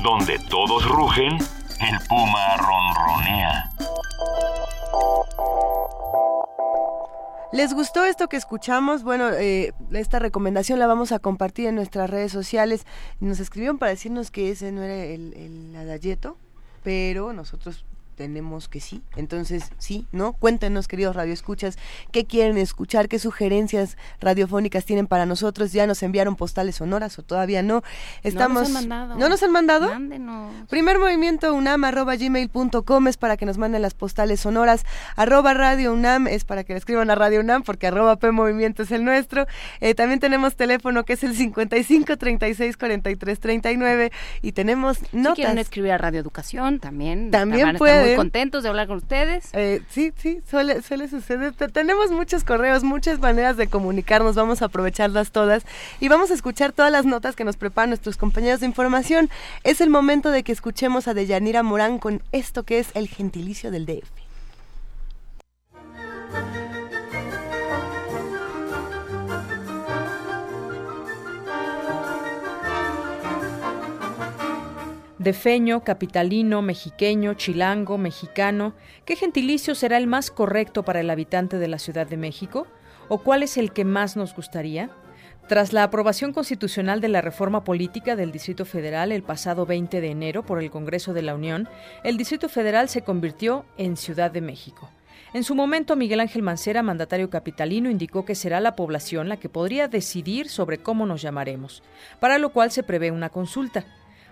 Donde todos rugen, el puma ronronea. ¿Les gustó esto que escuchamos? Bueno, eh, esta recomendación la vamos a compartir en nuestras redes sociales. Nos escribieron para decirnos que ese no era el, el adayeto, pero nosotros tenemos que sí. Entonces, sí, ¿no? Cuéntenos, queridos radioescuchas, qué quieren escuchar, qué sugerencias radiofónicas tienen para nosotros. Ya nos enviaron postales sonoras o todavía no. Estamos... No nos han mandado. ¿No nos han mandado? Mándenos. Primer movimiento unam arroba gmail.com es para que nos manden las postales sonoras. Arroba radio unam es para que le escriban a radio unam porque arroba p movimiento es el nuestro. Eh, también tenemos teléfono que es el 55 36 43 39 y tenemos notas. Si quieren escribir a Radio Educación también. También pueden. Muy contentos de hablar con ustedes. Eh, sí, sí, suele, suele suceder. Te- tenemos muchos correos, muchas maneras de comunicarnos, vamos a aprovecharlas todas y vamos a escuchar todas las notas que nos preparan nuestros compañeros de información. Es el momento de que escuchemos a Deyanira Morán con esto que es el gentilicio del DF. Defeño, capitalino, mexiqueño, chilango, mexicano, ¿qué gentilicio será el más correcto para el habitante de la Ciudad de México? ¿O cuál es el que más nos gustaría? Tras la aprobación constitucional de la reforma política del Distrito Federal el pasado 20 de enero por el Congreso de la Unión, el Distrito Federal se convirtió en Ciudad de México. En su momento, Miguel Ángel Mancera, mandatario capitalino, indicó que será la población la que podría decidir sobre cómo nos llamaremos, para lo cual se prevé una consulta.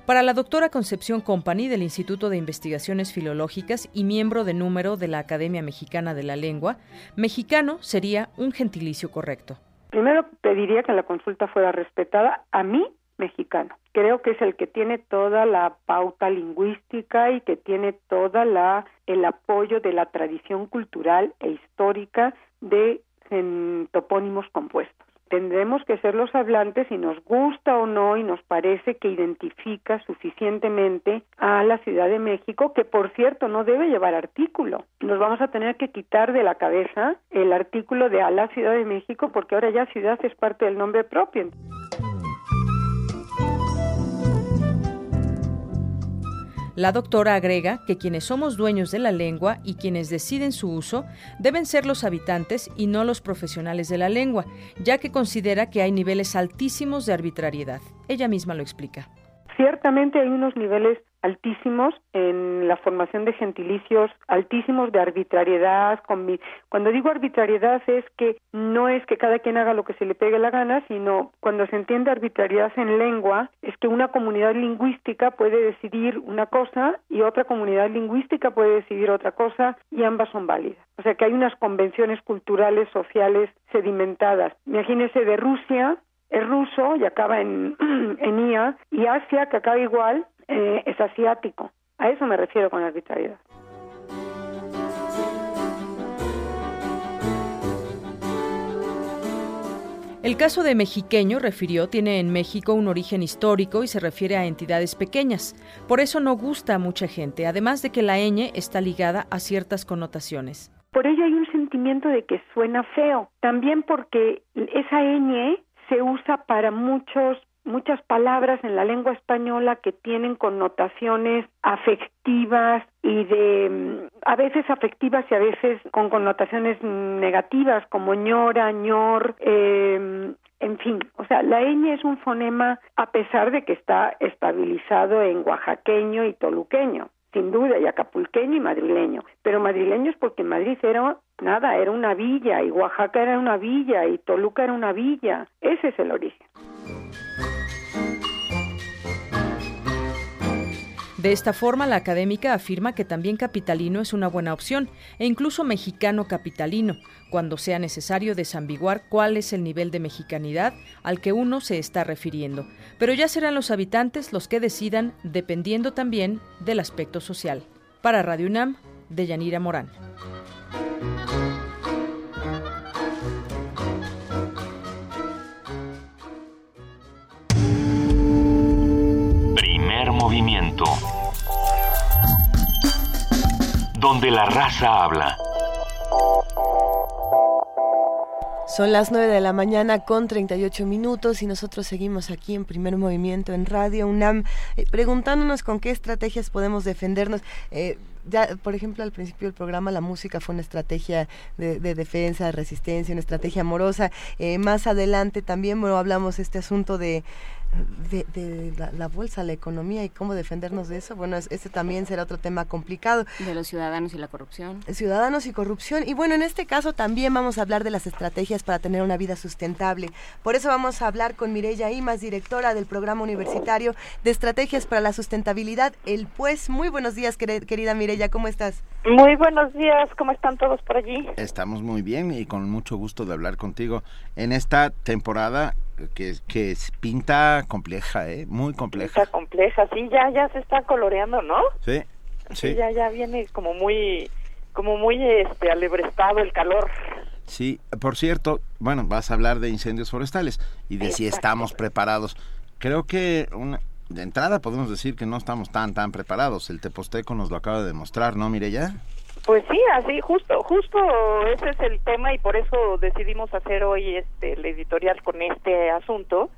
Para la doctora Concepción Company del Instituto de Investigaciones Filológicas y miembro de número de la Academia Mexicana de la Lengua, mexicano sería un gentilicio correcto. Primero pediría que la consulta fuera respetada a mí, mexicano. Creo que es el que tiene toda la pauta lingüística y que tiene toda la el apoyo de la tradición cultural e histórica de topónimos compuestos tendremos que ser los hablantes si nos gusta o no y nos parece que identifica suficientemente a la Ciudad de México, que por cierto no debe llevar artículo. Nos vamos a tener que quitar de la cabeza el artículo de a la Ciudad de México porque ahora ya ciudad es parte del nombre propio. La doctora agrega que quienes somos dueños de la lengua y quienes deciden su uso deben ser los habitantes y no los profesionales de la lengua, ya que considera que hay niveles altísimos de arbitrariedad. Ella misma lo explica. Ciertamente hay unos niveles altísimos en la formación de gentilicios, altísimos de arbitrariedad. Cuando digo arbitrariedad es que no es que cada quien haga lo que se le pegue la gana, sino cuando se entiende arbitrariedad en lengua, es que una comunidad lingüística puede decidir una cosa y otra comunidad lingüística puede decidir otra cosa y ambas son válidas. O sea que hay unas convenciones culturales, sociales sedimentadas. Imagínese de Rusia, es ruso y acaba en, (clears throat) en IA, y Asia, que acaba igual, eh, es asiático. A eso me refiero con arbitrariedad. El caso de Mexiqueño, refirió, tiene en México un origen histórico y se refiere a entidades pequeñas. Por eso no gusta a mucha gente, además de que la ñ está ligada a ciertas connotaciones. Por ello hay un sentimiento de que suena feo. También porque esa ñ se usa para muchos muchas palabras en la lengua española que tienen connotaciones afectivas y de a veces afectivas y a veces con connotaciones negativas como ñora, ñor, eh, en fin, o sea, la ñ es un fonema a pesar de que está estabilizado en oaxaqueño y toluqueño, sin duda, y acapulqueño y madrileño. Pero madrileño es porque Madrid era nada, era una villa, y Oaxaca era una villa, y Toluca era una villa. Ese es el origen. De esta forma, la académica afirma que también capitalino es una buena opción, e incluso mexicano capitalino, cuando sea necesario desambiguar cuál es el nivel de mexicanidad al que uno se está refiriendo. Pero ya serán los habitantes los que decidan, dependiendo también del aspecto social. Para Radio UNAM, de Yanira Morán. Movimiento. Donde la raza habla. Son las 9 de la mañana con 38 minutos y nosotros seguimos aquí en primer movimiento en Radio UNAM eh, preguntándonos con qué estrategias podemos defendernos. Eh, ya, por ejemplo, al principio del programa la música fue una estrategia de, defensa, de resistencia, una estrategia amorosa. Eh, más adelante también bueno, hablamos este asunto de de, la, bolsa, la economía y cómo defendernos de eso. Bueno, ese también será otro tema complicado. De los ciudadanos y la corrupción. Ciudadanos y corrupción. Y bueno, en este caso también vamos a hablar de las estrategias para tener una vida sustentable. Por eso vamos a hablar con Mireya Imas, directora del programa universitario de estrategias para la sustentabilidad. El pues, muy buenos días, querida Mireya, ¿cómo estás? Muy buenos días, ¿cómo están todos por allí? Estamos muy bien y con mucho gusto de hablar contigo en esta temporada que, que pinta compleja, ¿eh? Muy compleja. Pinta compleja, sí, ya, ya se está coloreando, ¿no? Sí, sí. ya, ya viene como muy, como muy, este, alebrestado el calor. Sí, por cierto, bueno, vas a hablar de incendios forestales y de si estamos preparados. Creo que una, de entrada podemos decir que no estamos tan, tan preparados. El Teposteco nos lo acaba de demostrar, ¿no, Mireya? Pues sí, así, justo, justo ese es el tema y por eso decidimos hacer hoy este el editorial con este asunto,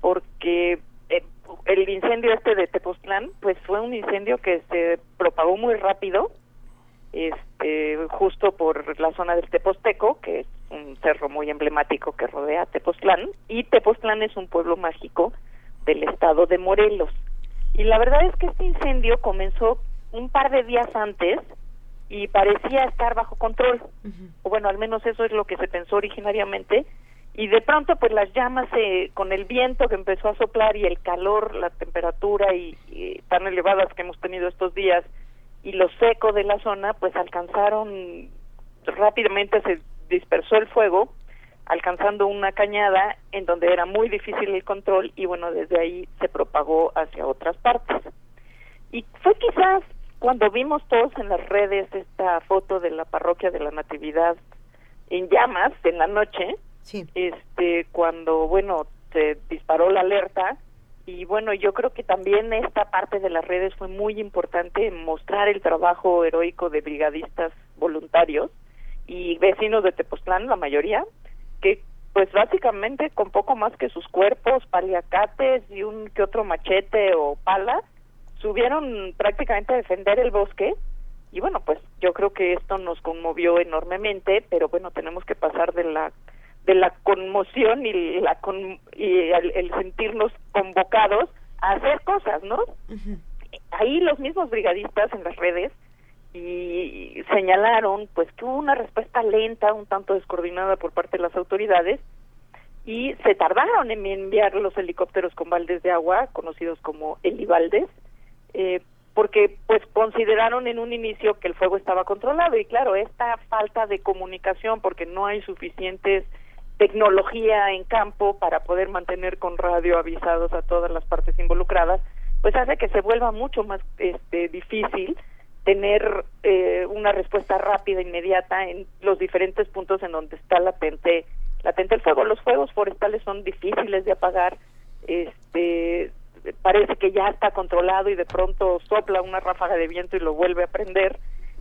porque eh, el incendio este de Tepoztlán, pues fue un incendio que se propagó muy rápido, este, justo por la zona del Teposteco, que es un cerro muy emblemático que rodea Tepoztlán, y Tepoztlán es un pueblo mágico del estado de Morelos. Y la verdad es que este incendio comenzó un par de días antes y parecía estar bajo control. O bueno, al menos eso es lo que se pensó originariamente. Y de pronto, pues las llamas, eh, con el viento que empezó a soplar y el calor, la temperatura y, y tan elevadas que hemos tenido estos días y lo seco de la zona, pues alcanzaron rápidamente se dispersó el fuego, alcanzando una cañada en donde era muy difícil el control y bueno, desde ahí se propagó hacia otras partes. Y fue quizás cuando vimos todos en las redes esta foto de la parroquia de la Natividad en llamas en la noche, este cuando bueno, se disparó la alerta y bueno, yo creo que también esta parte de las redes fue muy importante mostrar el trabajo heroico de brigadistas voluntarios y vecinos de Tepoztlán, la mayoría, que pues básicamente con poco más que sus cuerpos, paliacates y un que otro machete o pala, subieron prácticamente a defender el bosque y bueno, pues yo creo que esto nos conmovió enormemente, pero bueno, tenemos que pasar de la de la conmoción y la y el, sentirnos convocados a hacer cosas, ¿no? Ahí los mismos brigadistas en las redes y señalaron pues que hubo una respuesta lenta, un tanto descoordinada por parte de las autoridades y se tardaron en enviar los helicópteros con baldes de agua, conocidos como helibaldes, eh, porque pues consideraron en un inicio que el fuego estaba controlado y claro, esta falta de comunicación porque no hay suficientes tecnología en campo para poder mantener con radio avisados a todas las partes involucradas, pues hace que se vuelva mucho más este, difícil tener eh, una respuesta rápida, inmediata en los diferentes puntos en donde está latente, latente el fuego. Los fuegos forestales son difíciles de apagar, este, parece que ya está controlado y de pronto sopla una ráfaga de viento y lo vuelve a prender.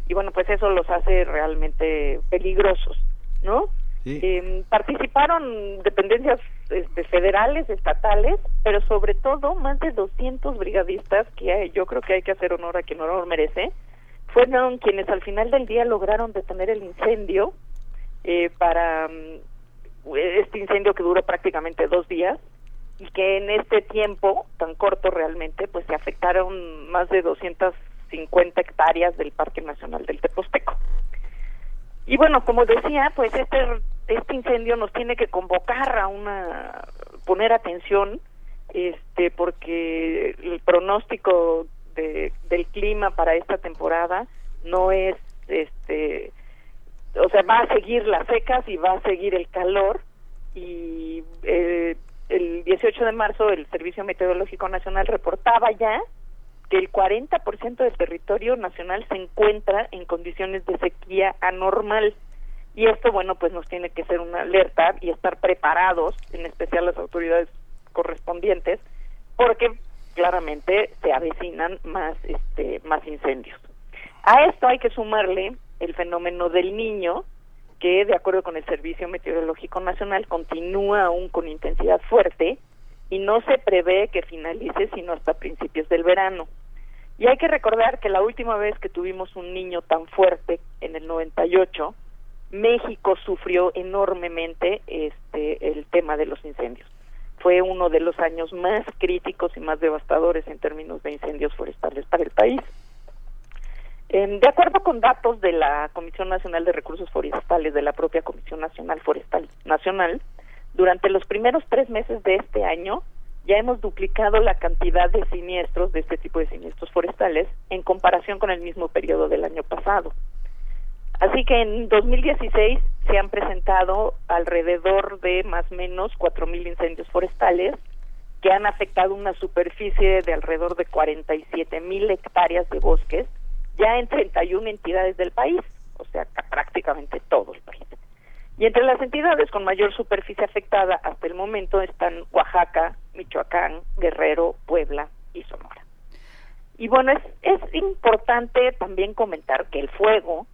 Y bueno, pues eso los hace realmente peligrosos, ¿no? Eh, participaron dependencias este, federales, estatales, pero sobre todo más de 200 brigadistas, que yo creo que hay que hacer honor a quien honor merece, fueron quienes al final del día lograron detener el incendio eh, para mm, este incendio que duró prácticamente dos días y que en este tiempo tan corto realmente pues se afectaron más de 250 hectáreas del Parque Nacional del Teposteco. Y bueno, como decía, pues este este incendio nos tiene que convocar a una poner atención este porque el pronóstico de, del clima para esta temporada no es este o sea va a seguir las secas y va a seguir el calor y eh, el 18 de marzo el Servicio Meteorológico Nacional reportaba ya que el 40% del territorio nacional se encuentra en condiciones de sequía anormal. Y esto bueno pues nos tiene que ser una alerta y estar preparados en especial las autoridades correspondientes porque claramente se avecinan más este más incendios. A esto hay que sumarle el fenómeno del niño que de acuerdo con el Servicio Meteorológico Nacional continúa aún con intensidad fuerte y no se prevé que finalice sino hasta principios del verano. Y hay que recordar que la última vez que tuvimos un niño tan fuerte en el 98 México sufrió enormemente este el tema de los incendios. Fue uno de los años más críticos y más devastadores en términos de incendios forestales para el país. De acuerdo con datos de la Comisión Nacional de Recursos Forestales, de la propia Comisión Nacional Forestal Nacional, durante los primeros tres meses de este año ya hemos duplicado la cantidad de siniestros, de este tipo de siniestros forestales, en comparación con el mismo periodo del año pasado. Así que en 2016 se han presentado alrededor de más o menos 4.000 incendios forestales que han afectado una superficie de alrededor de 47.000 hectáreas de bosques ya en 31 entidades del país, o sea, prácticamente todo el país. Y entre las entidades con mayor superficie afectada hasta el momento están Oaxaca, Michoacán, Guerrero, Puebla y Sonora. Y bueno, es, es importante también comentar que el fuego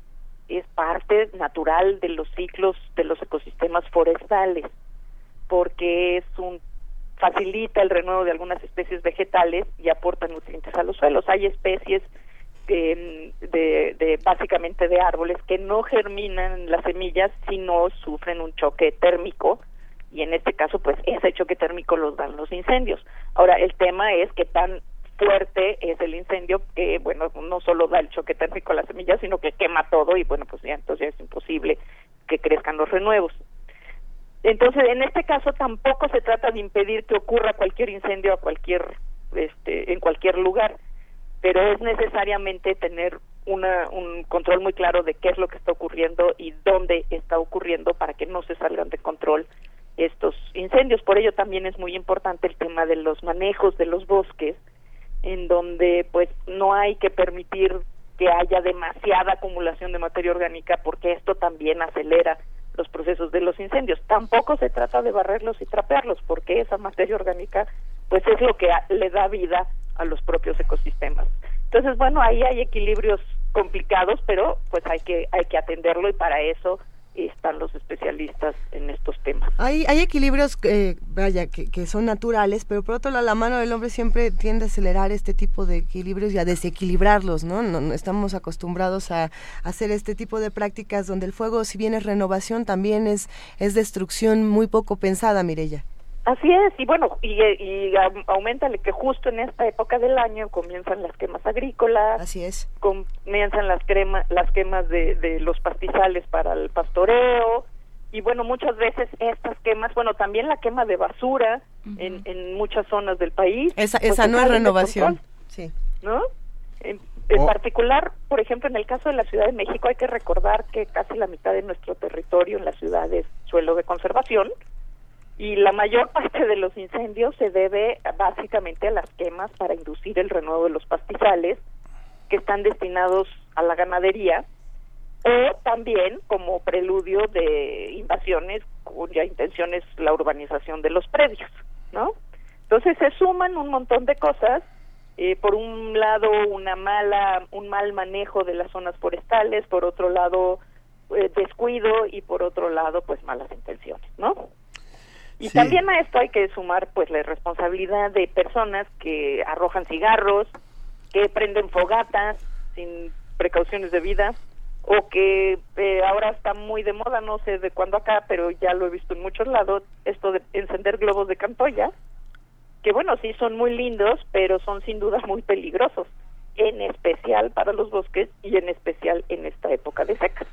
es parte natural de los ciclos de los ecosistemas forestales, porque es un facilita el renuevo de algunas especies vegetales y aporta nutrientes a los suelos. Hay especies de, de básicamente de árboles que no germinan las semillas si no sufren un choque térmico y en este caso pues ese choque térmico los dan los incendios. Ahora el tema es que tan fuerte es el incendio que bueno no solo da el choque térmico a las semillas sino que quema todo y bueno pues ya entonces es imposible que crezcan los renuevos. Entonces, en este caso tampoco se trata de impedir que ocurra cualquier incendio a cualquier este en cualquier lugar, pero es necesariamente tener una, un control muy claro de qué es lo que está ocurriendo y dónde está ocurriendo para que no se salgan de control estos incendios. Por ello también es muy importante el tema de los manejos de los bosques, en donde pues no hay que permitir que haya demasiada acumulación de materia orgánica porque esto también acelera los procesos de los incendios. Tampoco se trata de barrerlos y trapearlos, porque esa materia orgánica pues es lo que le da vida a los propios ecosistemas. Entonces, bueno, ahí hay equilibrios complicados, pero pues hay que hay que atenderlo y para eso están los especialistas en estos temas. Hay, hay equilibrios, eh, vaya, que, son naturales, pero por otro lado la mano del hombre siempre tiende a acelerar este tipo de equilibrios y a desequilibrarlos, ¿no? no, estamos acostumbrados a, hacer este tipo de prácticas donde el fuego, si bien es renovación, también es, es destrucción muy poco pensada, Mirella. Así es, y bueno, y, y aumenta que justo en esta época del año comienzan las quemas agrícolas. Así es. Comienzan las, crema, las quemas de, de los pastizales para el pastoreo. Y bueno, muchas veces estas quemas, bueno, también la quema de basura en, en muchas zonas del país. Esa, pues esa no es renovación. Sí. ¿No? En, en particular, por ejemplo, en el caso de la Ciudad de México hay que recordar que casi la mitad de nuestro territorio en la ciudad es suelo de conservación y la mayor parte de los incendios se debe básicamente a las quemas para inducir el renuevo de los pastizales que están destinados a la ganadería o también como preludio de invasiones cuya intención es la urbanización de los predios, ¿no? Entonces se suman un montón de cosas, eh, por un lado una mala, un mal manejo de las zonas forestales, por otro lado eh, descuido y por otro lado pues malas intenciones, ¿no? Y también a esto hay que sumar pues la responsabilidad de personas que arrojan cigarros, que prenden fogatas sin precauciones de vida o que eh, ahora está muy de moda, no sé de cuándo acá, pero ya lo he visto en muchos lados, esto de encender globos de cantoya, que bueno, sí son muy lindos, pero son sin duda muy peligrosos, en especial para los bosques y en especial en esta época de secas.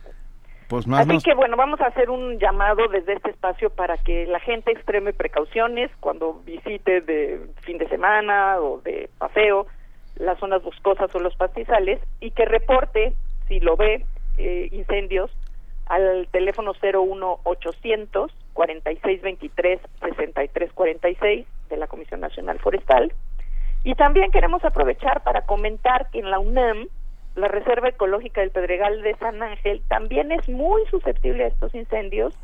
Pues Así que bueno, vamos a hacer un llamado desde este espacio para que la gente extreme precauciones cuando visite de fin de semana o de paseo las zonas boscosas o los pastizales y que reporte, si lo ve, eh, incendios al teléfono 01800 4623 6346 de la Comisión Nacional Forestal. Y también queremos aprovechar para comentar que en la UNAM la Reserva Ecológica del Pedregal de San Ángel también es muy susceptible a estos incendios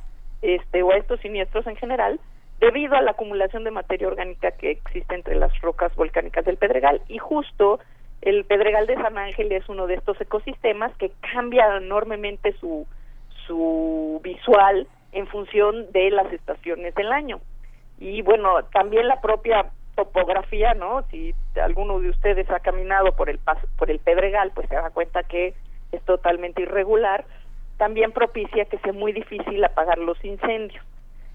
este, o a estos siniestros en general, debido a la acumulación de materia orgánica que existe entre las rocas volcánicas del Pedregal. Y justo el Pedregal de San Ángel es uno de estos ecosistemas que cambia enormemente su, su visual en función de las estaciones del año. Y bueno, también la propia topografía, ¿no? Si alguno de ustedes ha caminado por el por el Pedregal, pues se da cuenta que es totalmente irregular, también propicia que sea muy difícil apagar los incendios.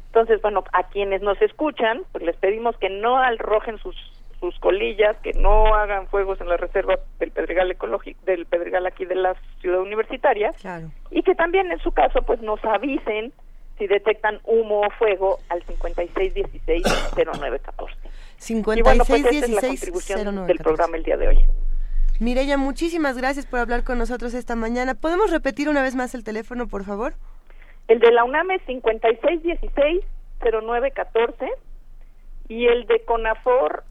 Entonces, bueno, a quienes nos escuchan, pues les pedimos que no arrojen sus sus colillas, que no hagan fuegos en la reserva del Pedregal ecológico, del Pedregal aquí de la ciudad universitaria, y que también en su caso pues nos avisen si detectan humo o fuego al 5616-0914. 5616 y bueno, pues esa es la contribución del programa el día de hoy. Mireya, muchísimas gracias por hablar con nosotros esta mañana. ¿Podemos repetir una vez más el teléfono, por favor? El de la UNAM es 5616-0914 y el de CONAFOR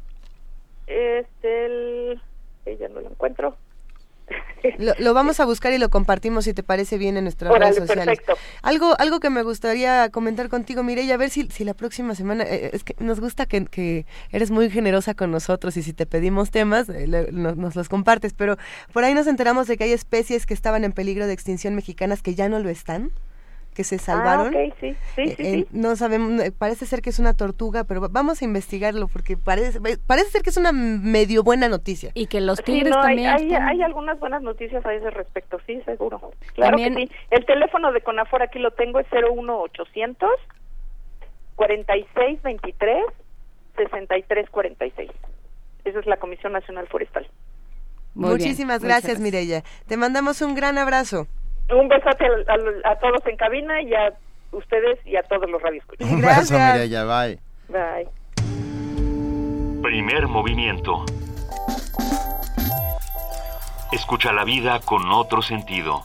es el... ya no lo encuentro. Lo, vamos a buscar y lo compartimos si te parece bien en nuestras redes sociales. Algo, algo que me gustaría comentar contigo, Mireya, a ver si, si la próxima semana, eh, es que nos gusta que, eres muy generosa con nosotros y si te pedimos temas, eh, nos, los compartes, pero por ahí nos enteramos de que hay especies que estaban en peligro de extinción mexicanas que ya no lo están. Que se salvaron. Ah, sí, sí, Eh, sí, eh, sí. no sabemos, eh, parece ser que es una tortuga, pero va- vamos a investigarlo porque parece, parece ser que es una medio buena noticia. Y que los Sí, no, hay, hay, hay algunas buenas noticias a ese respecto, sí, seguro. Claro También- que sí. El teléfono de CONAFOR aquí lo tengo, es 01800 4623 6346. Esa es la Comisión Nacional Forestal. Muchísimas gracias, Mireya. Te mandamos un gran abrazo. Un besote a, a- a todos en cabina y a ustedes y a todos los radioescuchas. Un beso, Mireya, bye. Bye. Primer movimiento. Escucha la vida con otro sentido.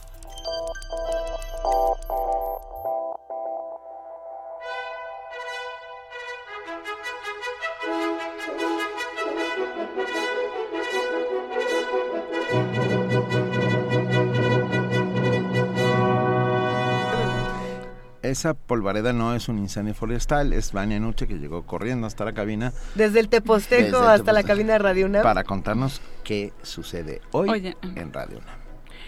Esa polvareda no es un incendio forestal, es Vania Nuche que llegó corriendo hasta la cabina Desde el Teposteco Desde el hasta la cabina de Radio UNAM. para contarnos qué sucede hoy Oye. en Radio UNAM.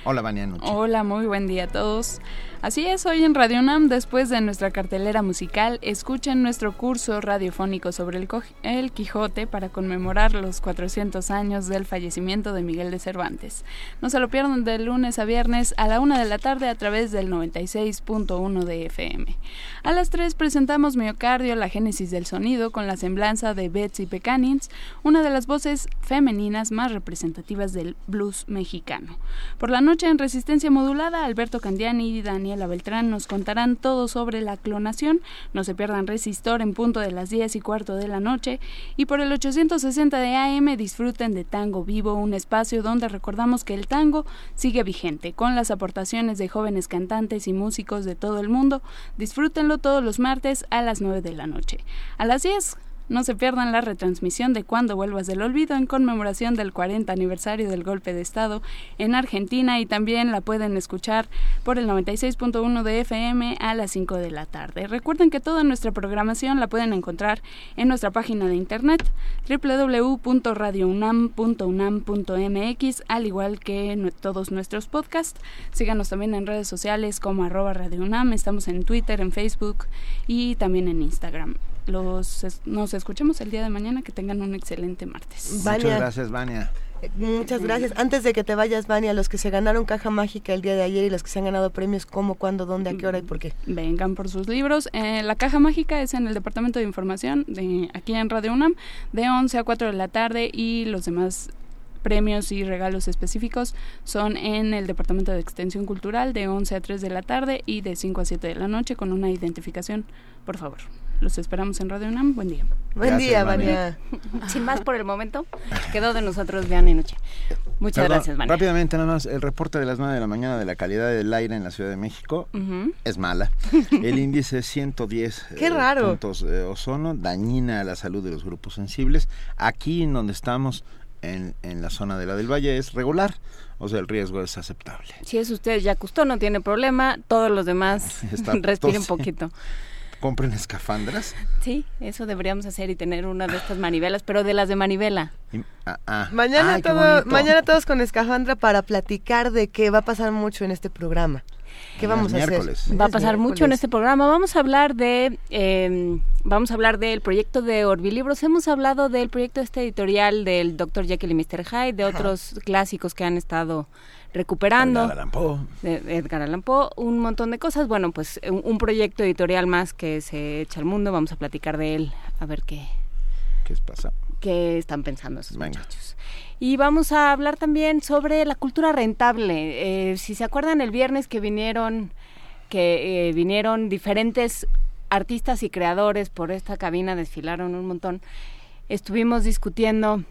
Hola, Vania. Hola, muy buen día a todos. Así es, hoy en Radio UNAM, después de nuestra cartelera musical, escuchen nuestro curso radiofónico sobre el, el Quijote para conmemorar los 400 años del fallecimiento de Miguel de Cervantes. No se lo pierdan de lunes a viernes a la una de la tarde a través del 96.1 de FM. A las 3 presentamos Miocardio, la génesis del sonido, con la semblanza de Betsy Pecanins, una de las voces femeninas más representativas del blues mexicano. Por la noche en Resistencia Modulada, Alberto Candiani y Daniela Beltrán nos contarán todo sobre la clonación. No se pierdan Resistor en punto de las 10 y cuarto de la noche. Y por el 860 de AM disfruten de Tango Vivo, un espacio donde recordamos que el tango sigue vigente, con las aportaciones de jóvenes cantantes y músicos de todo el mundo. Disfrútenlo todos los martes a las 9 de la noche. A las 10 no se pierdan la retransmisión de Cuando vuelvas del olvido en conmemoración del 40 aniversario del golpe de Estado en Argentina y también la pueden escuchar por el 96.1 de FM a las 5 de la tarde. Recuerden que toda nuestra programación la pueden encontrar en nuestra página de internet www.radiounam.unam.mx al igual que todos nuestros podcasts. Síganos también en redes sociales como arroba Radio UNAM. Estamos en Twitter, en Facebook y también en Instagram. Los, es- nos escuchamos el día de mañana. Que tengan un excelente martes. Muchas gracias, Vania. Eh, Muchas gracias. Antes de que te vayas, Vania, los que se ganaron caja mágica el día de ayer y los que se han ganado premios, ¿cómo, cuándo, dónde, a qué hora y por qué? Vengan por sus libros. Eh, la caja mágica es en el Departamento de Información de aquí en Radio UNAM de 11 a 4 de la tarde y los demás premios y regalos específicos son en el Departamento de Extensión Cultural de 11 a 3 de la tarde y de 5 a 7 de la noche con una identificación, por favor. Los esperamos en Radio UNAM. Buen día. Buen Gracias, día, Vania. (laughs) Sin más por el momento, quedó de nosotros Vean y Noche. Muchas Perdón, gracias, Vania. Rápidamente, nada más, el reporte de las 9 de la mañana de la calidad del aire en la Ciudad de México es mala. (laughs) El índice es 110 (laughs) Qué eh, raro. puntos de ozono, dañina a la salud de los grupos sensibles. Aquí en donde estamos, en, en la zona de la del Valle, es regular, o sea, el riesgo es aceptable. Si es usted ya custó, no tiene problema. Todos los demás respiren tose. poquito. Compren escafandras. Sí, eso deberíamos hacer y tener una de estas manivelas, pero de las de manivela. y- ah, ah. Mañana, Ay, todo- mañana todos con Escafandra para platicar de qué va a pasar mucho en este programa. ¿Qué vamos a hacer? Va a pasar mucho en este programa. Vamos a hablar de, eh, vamos a hablar del proyecto de Orbilibros. Hemos hablado del proyecto este editorial del Dr. Jekyll y Mr. Hyde, de Ajá. otros clásicos que han estado recuperando. Edgar Allan Poe. Edgar Allan Poe, un montón de cosas. Bueno, pues un, un proyecto editorial más que se echa al mundo. Vamos a platicar de él, a ver qué, ¿Qué pasa? qué están pensando esos Venga. muchachos. Y vamos a hablar también sobre la cultura rentable. Eh, si se acuerdan el viernes que vinieron, que eh, vinieron diferentes artistas y creadores por esta cabina, desfilaron un montón. Estuvimos discutiendo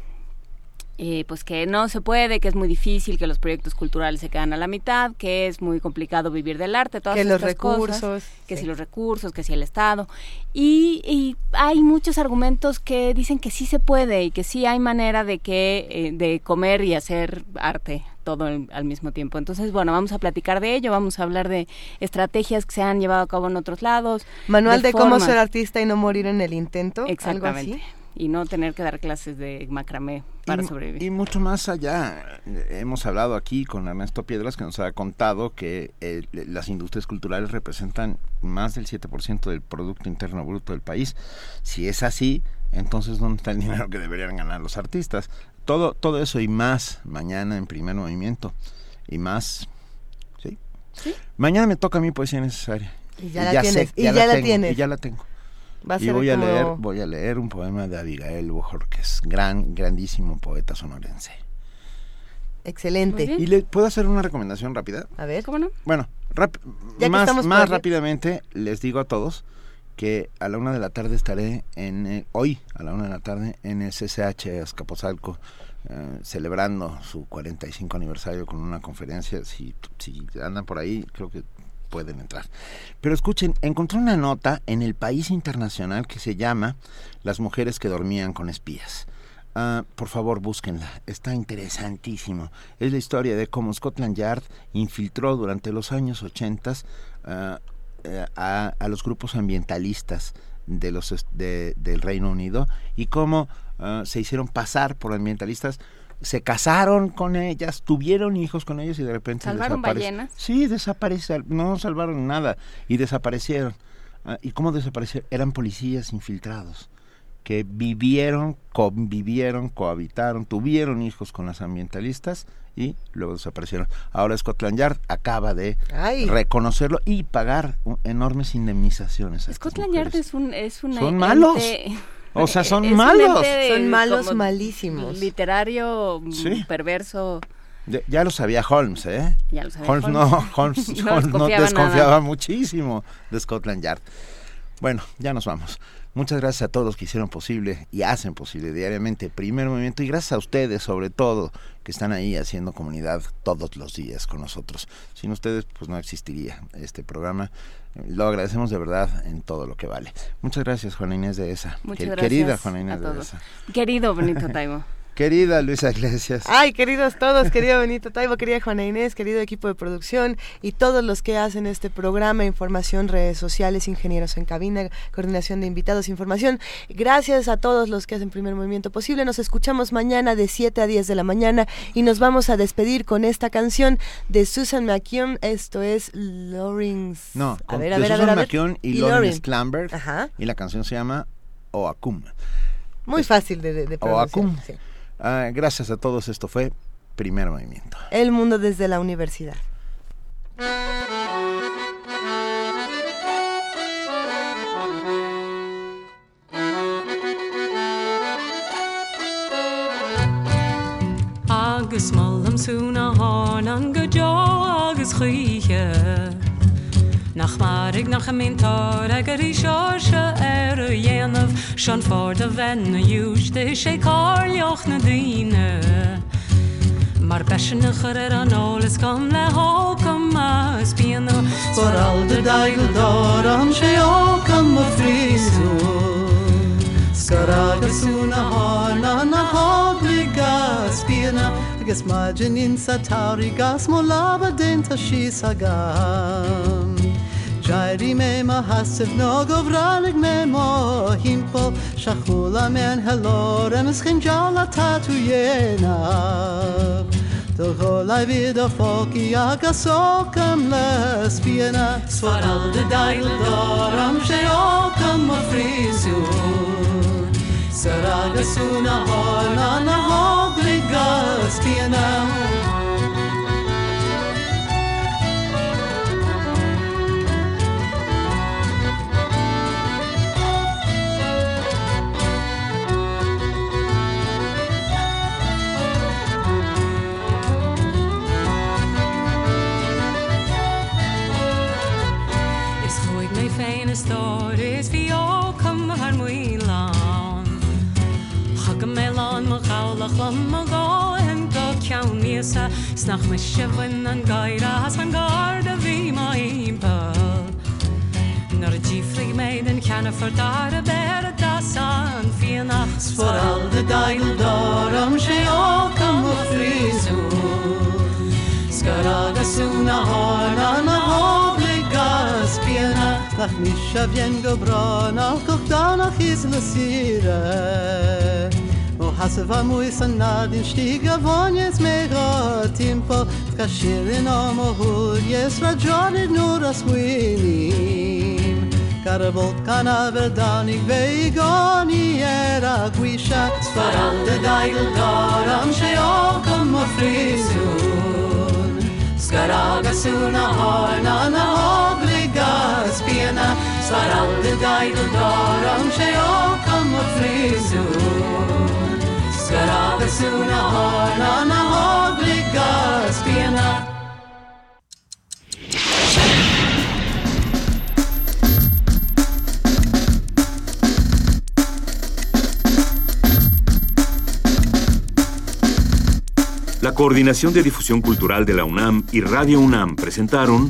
eh, pues que no se puede, que es muy difícil, que los proyectos culturales se quedan a la mitad, que es muy complicado vivir del arte, todas Que los estas cosas, recursos, que sí. si los recursos, que si el Estado. Y, y hay muchos argumentos que dicen que sí se puede y que sí hay manera de que eh, de comer y hacer arte todo el- al mismo tiempo. Entonces, bueno, vamos a platicar de ello, vamos a hablar de estrategias que se han llevado a cabo en otros lados. Manual de, cómo ser artista y no morir en el intento. algo Exactamente. así. Y no tener que dar clases de macramé para y, sobrevivir. Y mucho más allá. Hemos hablado aquí con Ernesto Piedras que nos ha contado que eh, las industrias culturales representan más del 7% del Producto Interno Bruto del país. Si es así, entonces ¿dónde está el dinero que deberían ganar los artistas? Todo, todo eso y más mañana en primer movimiento. Y más... ¿Sí? ¿Sí? Mañana me toca mi poesía necesaria. Y ya, la tienes. y ya, la, tengo, tienes. Y ya la tengo. Va a y ser voy a leer voy a leer un poema de Abigail Bojorquez, gran grandísimo poeta sonorense. Excelente. ¿Y le puedo hacer una recomendación rápida? A ver. ¿Cómo no? Bueno, rap- más, más rápidamente les digo a todos que a la una de la tarde estaré en eh, hoy a la una de la tarde en el CCH Azcapotzalco eh, celebrando su 45 aniversario con una conferencia. Si, si andan por ahí, creo que pueden entrar. Pero escuchen, encontré una nota en el País Internacional que se llama Las mujeres que dormían con espías. Ah, por favor, búsquenla. Está interesantísimo. Es la historia de cómo Scotland Yard infiltró durante los años 80 ah, eh, a, los grupos ambientalistas de los de- del Reino Unido y cómo ah, se hicieron pasar por ambientalistas se casaron con ellas, tuvieron hijos con ellos y de repente ¿Salvaron ballenas? Sí, desaparecieron, no salvaron nada y desaparecieron. Ah, ¿Y cómo desaparecieron? Eran policías infiltrados que vivieron, convivieron, cohabitaron, tuvieron hijos con las ambientalistas y luego desaparecieron. Ahora Scotland Yard acaba de Ay. reconocerlo y pagar enormes indemnizaciones. Scotland Yard es un es una Son malos. O sea, son es un malos. ente Son malos como malísimos. Literario mm, Sí. perverso. De- ya lo sabía Holmes, ¿eh? Ya lo sabía Holmes, Holmes. no, Holmes, (laughs) No Holmes no desconfiaba desconfiaba muchísimo de Scotland Yard. Bueno, ya nos vamos. Muchas gracias a todos los que hicieron posible y hacen posible diariamente Primer Movimiento y gracias a ustedes sobre todo que están ahí haciendo comunidad todos los días con nosotros. Sin ustedes pues no existiría este programa. Lo agradecemos de verdad en todo lo que vale. Muchas gracias Juana Inés de esa. Muchas Que- gracias Querida Juana a Inés de todos. esa. Querido Benito (laughs) Taibo. Querida Luisa Iglesias. Ay, queridos todos, querido Benito Taibo, querida Juana Inés, querido equipo de producción y todos los que hacen este programa, información, redes sociales, ingenieros en cabina, coordinación de invitados, información. Gracias a todos los que hacen primer movimiento posible. Nos escuchamos mañana de 7 a 10 de la mañana y nos vamos a despedir con esta canción de Susan McKeon. Esto es Lawrence. No, a ver, a ver, a Susan ver, a ver. McKeown y, Y Lawrence. Klamberg. Ajá. Y la canción se llama Oakum. Muy fácil de, de, de pronunciar. Oakum. sí. Ah, gracias a todos, esto fue Primer Movimiento. El mundo desde la universidad. agus an go chuiche nach marig nach amtá a gur í seo se ar a dhéanamh sean fád a bhena dúis de sé cáleoch na daine Mar beisina chur ar an álas gom le hácam más bíana For al de daigel dar am sé ácam a frísú Scar agusúna hána na hábli gas bíana agus maidin in sa taurí gas mó lava dénta sí a gam. Jairi me ma hasif no govralig me mo himpo Shachula men heloren eschin jala tatu yenav Togol I vid a foki aga sokam lespiena Svaral de dail doram sheokam ma frizur Saraga suna hona na hogli gaspiena Saraga suna hona na hogli gaspiena stories vi á cum har muí lá Cha go meán mar galach lam a gá an go cean míasa snach me sihan an gaiire as an gard a bhí mai ba Nar a ddífri méid an cheanna fordar a bear a das an fianachts for al de daildá am sé á cum fríú. Scar agasú na há an a אך משביין גוברון על כוחדן אחיס is Hasse va mu is an nad in stiga von yes me got tempo. Kashir om hur yes va jon nur as winim karabol kana verdan ik era guisha sfaral de dail garam sheo kam frisun skaraga suna na hobli La Coordinación de Difusión Cultural de la UNAM y Radio UNAM presentaron